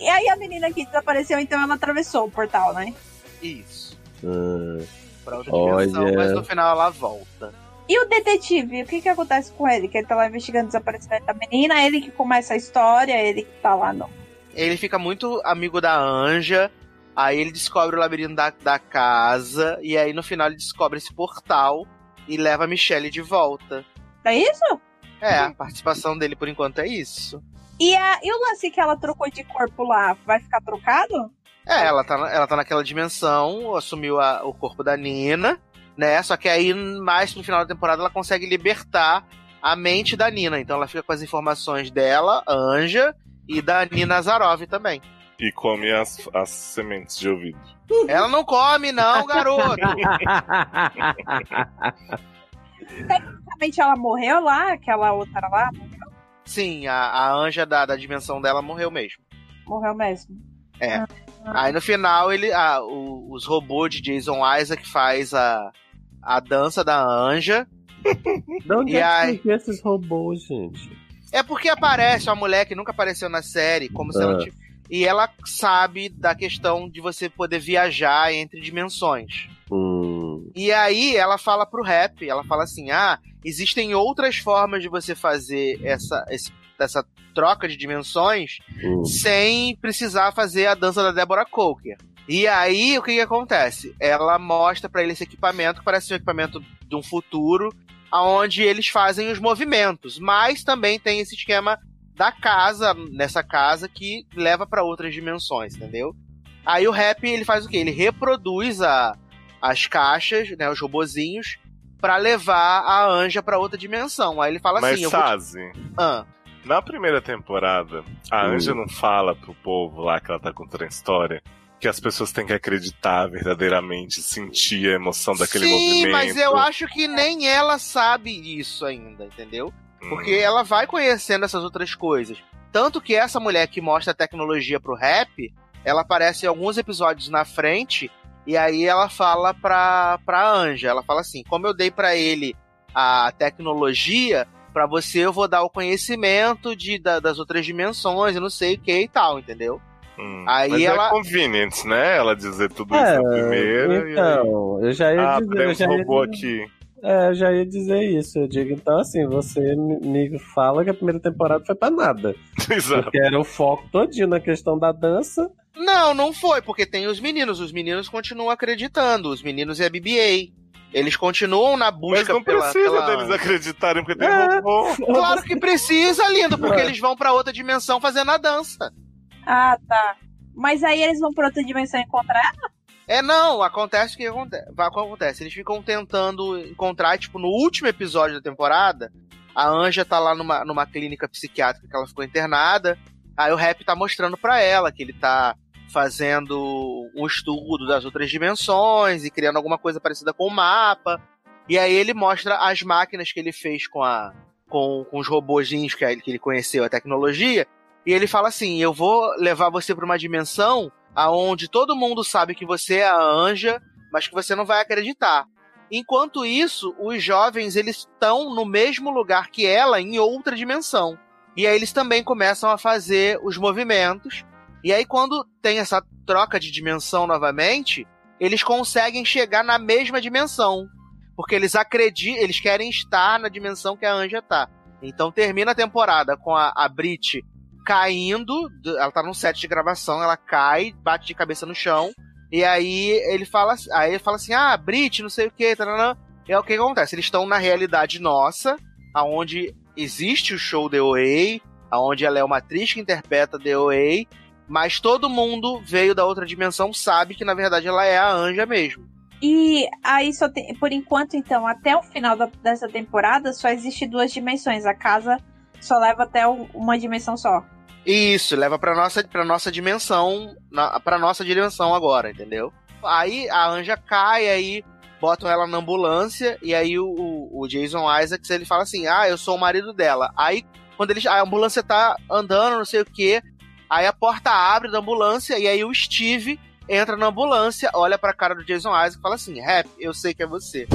E aí a menina que desapareceu, então ela atravessou o portal, né? Isso. Hum, Pra outra dimensão, Olha. mas no final ela volta. E o detetive, o que que acontece com ele? Que ele tá lá investigando o desaparecimento da menina, ele que começa a história, ele que tá lá no. Ele fica muito amigo da Anja. Aí ele descobre o labirinto da, da casa. E aí no final ele descobre esse portal e leva a Michelle de volta. É isso? É, a participação dele por enquanto é isso. E, a, e o lance que ela trocou de corpo lá, vai ficar trocado? É, ela tá, ela tá naquela dimensão, assumiu a- o corpo da Nina, né? Só que aí, mais no final da temporada, ela consegue libertar a mente da Nina. Então ela fica com as informações dela, Anja, e da Nina Azarov também. E come as, as sementes de ouvido. Ela não come, não, garoto! Realmente ela morreu lá, aquela outra lá, Sim, a, a Anja da, da dimensão dela morreu mesmo. morreu mesmo. É. Aí no final, ele, a- o- os robôs de Jason Isaac faz a, a dança da Anja. De onde E é aí- esses robôs, gente? É porque aparece uma mulher que nunca apareceu na série, como se ela Ah. tivesse. E ela sabe da questão de você poder viajar entre dimensões. Hum, E aí ela fala pro rap, ela fala assim: ah, existem outras formas de você fazer essa, essa troca de dimensões hum. sem precisar fazer a dança da Deborah Coker. E aí, o que, que acontece? Ela mostra pra ele esse equipamento, que parece um equipamento de um futuro, aonde eles fazem os movimentos, mas também tem esse esquema da casa, nessa casa, que leva pra outras dimensões, entendeu? Aí o rap, ele faz o quê? Ele reproduz a, as caixas, né, os robozinhos, pra levar a Anja pra outra dimensão. Aí ele fala Mas assim, eu vou te... Sazi, Ah, na primeira temporada, a Hum. Anja não fala pro povo lá que ela tá contando a história que as pessoas têm que acreditar verdadeiramente, sentir a emoção daquele Sim, movimento. mas eu acho que nem ela sabe isso ainda, entendeu? Hum. Porque ela vai conhecendo essas outras coisas. Tanto que essa mulher que mostra a tecnologia pro rap, ela aparece em alguns episódios na frente, e aí ela fala pra, pra Anja, ela fala assim, como eu dei pra ele a tecnologia, pra você eu vou dar o conhecimento de, da- das outras dimensões, eu não sei o que e tal, entendeu? Hum. Aí mas ela- é convenient, né? Ela dizer tudo isso É, na primeira. e aí... então, eu já ia Ah, dizer. Eu já ia robô dizer- aqui. É, eu já ia dizer isso. Eu digo, então, assim, você me fala que a primeira temporada foi pra nada. Exato. Porque era o foco todinho na questão da dança. Não, não foi, porque tem os meninos. Os meninos continuam acreditando. Os meninos e a BB-8. Eles continuam na Mas busca não pela, precisa pela- deles acreditarem porque tem É. robô. Claro que precisa, lindo, porque É. eles vão pra outra dimensão fazendo a dança. Ah, tá. Mas aí eles vão pra outra dimensão encontrar ela? É, não, acontece o que acontece. Acontece. Eles ficam tentando encontrar, tipo, no último episódio da temporada, a Anja tá lá numa, numa clínica psiquiátrica que ela ficou internada. Aí o Rap tá mostrando pra ela que ele tá fazendo um estudo das outras dimensões e criando alguma coisa parecida com o mapa. E aí ele mostra as máquinas que ele fez com a com, com os robozinhos que, ele- que ele conheceu, a tecnologia. E ele fala assim: Eu vou levar você pra uma dimensão aonde todo mundo sabe que você é a Anja, mas que você não vai acreditar. Enquanto isso, os jovens eles estão no mesmo lugar que ela em outra dimensão. E aí eles também começam a fazer os movimentos. E aí quando tem essa troca de dimensão novamente, eles conseguem chegar na mesma dimensão, porque eles acreditam, eles querem estar na dimensão que a Anja tá. Então termina a temporada com a, a Brit caindo, do- ela tá num set de gravação, ela cai, bate de cabeça no chão, e aí ele fala, aí ele fala assim: "Ah, Brit, não sei o que, taranã". É o que acontece, eles estão na realidade nossa, aonde existe o show The OA, aonde ela é uma atriz que interpreta The OA, mas todo mundo veio da outra dimensão sabe que na verdade ela é a Anja mesmo. E aí só tem, por enquanto, então, até o final da- dessa temporada, só existe duas dimensões. A casa só leva até o- uma dimensão só. Isso, leva pra nossa, pra nossa dimensão, na, pra nossa dimensão agora, entendeu? Aí a Anja cai, aí botam ela na ambulância, e aí o, o- Jason Isaacs, ele fala assim, ah, eu sou o marido dela. Aí, quando eles, a ambulância tá andando, não sei o que, aí a porta abre da ambulância, e aí o Steve entra na ambulância, olha pra cara do Jason Isaac e fala assim: Rap, eu sei que é você.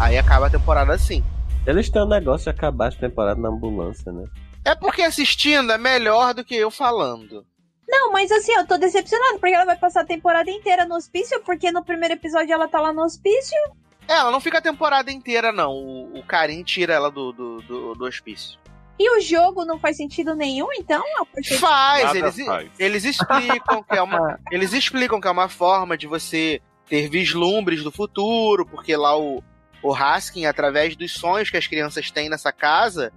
Aí acaba a temporada assim. Eles têm um negócio de acabar a temporada na ambulância, né? É porque assistindo é melhor do que eu falando. Não, mas assim, eu tô decepcionado, porque ela vai passar a temporada inteira no hospício, porque no primeiro episódio ela tá lá no hospício. É, ela não fica a temporada inteira, não. O, o Karim tira ela do, do, do, do hospício. E o jogo não faz sentido nenhum, então? Faz, eles, faz. eles explicam que é uma. Eles explicam que é uma forma de você ter vislumbres do futuro, porque lá o, o Haskin, através dos sonhos que as crianças têm nessa casa,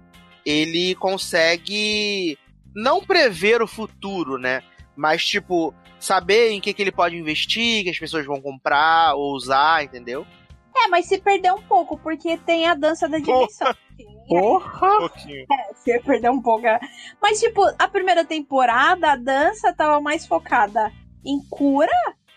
ele consegue não prever o futuro, né? Mas, tipo, saber em que, que ele pode investir, que as pessoas vão comprar ou usar, entendeu? É, mas se perdeu um pouco, porque tem a dança da dimensão. Porra! Um pouquinho. Se perdeu um pouco. é. Mas, tipo, a primeira temporada, a dança tava mais focada em cura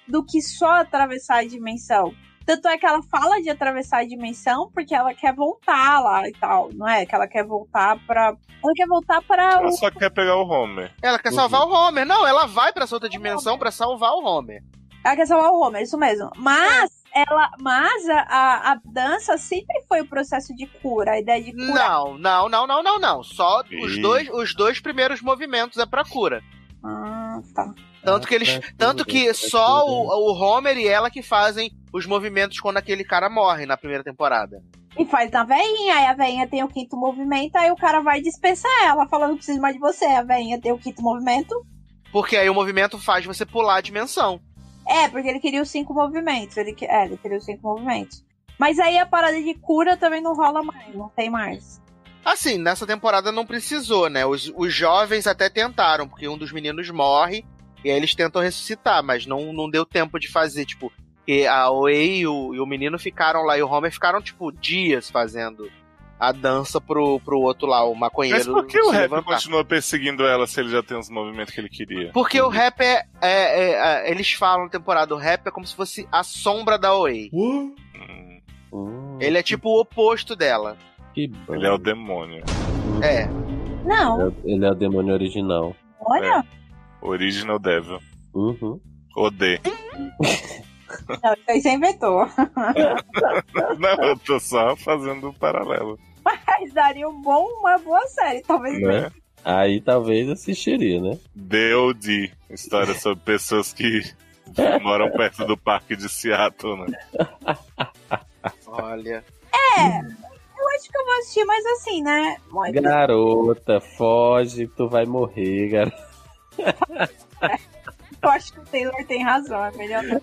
do que só atravessar a dimensão. Tanto é que ela fala de atravessar a dimensão porque ela quer voltar lá e tal, não é? Que ela quer voltar pra. Ela quer voltar para Ela o. só quer pegar o Homer. Ela quer salvar o Homer. Não, ela vai pra essa outra dimensão pra salvar o Homer. Ela quer salvar o Homer, isso mesmo. Mas ela. Mas a, a, dança sempre foi o processo de cura, a ideia de cura. Não, não, não, não, não, não. Só os dois, os dois primeiros movimentos é pra cura. Ah, tá. Tanto que eles, tanto que só o, o Homer e ela que fazem os movimentos quando aquele cara morre na primeira temporada. E faz na veinha, aí a veinha tem o quinto movimento, aí o cara vai dispensar ela, falando que precisa mais de você. A veinha tem o quinto movimento. Porque aí o movimento faz você pular a dimensão. É, porque ele queria os cinco movimentos. Ele, é, ele queria os cinco movimentos. Mas aí a parada de cura também não rola mais, não tem mais. Assim, nessa temporada não precisou, né? Os, os jovens até tentaram, porque um dos meninos morre e aí eles tentam ressuscitar, mas não, não deu tempo de fazer, tipo. E a Oei e o, e o menino ficaram lá e o Homer ficaram, tipo, dias fazendo a dança pro, pro outro lá, o Mas maconheiro. por que o Rap levantar. continua perseguindo ela se ele já tem os movimentos que ele queria? Porque o rap é, é- é- é- Eles falam na temporada, o rap é como se fosse a sombra da Oei. Hum, Hum, Ele é tipo o oposto dela. que bom. ele é o demônio. É. Não, Ele é- Ele é o demônio original. olha. Original Devil. Uhum. O D. Não, isso aí você inventou. Não, eu tô só fazendo um paralelo. Mas daria um bom, uma boa série, talvez. Né? Aí talvez assistiria, né? D.O.D. História sobre pessoas que moram perto do parque de Seattle, né? Olha. Eu acho que eu vou assistir, mas assim, né? Mas- Garota, foge, tu vai morrer, garota. Eu acho que o Taylor tem razão, é melhor não.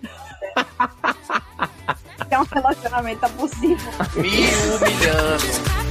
É um relacionamento abusivo. Me humilhando.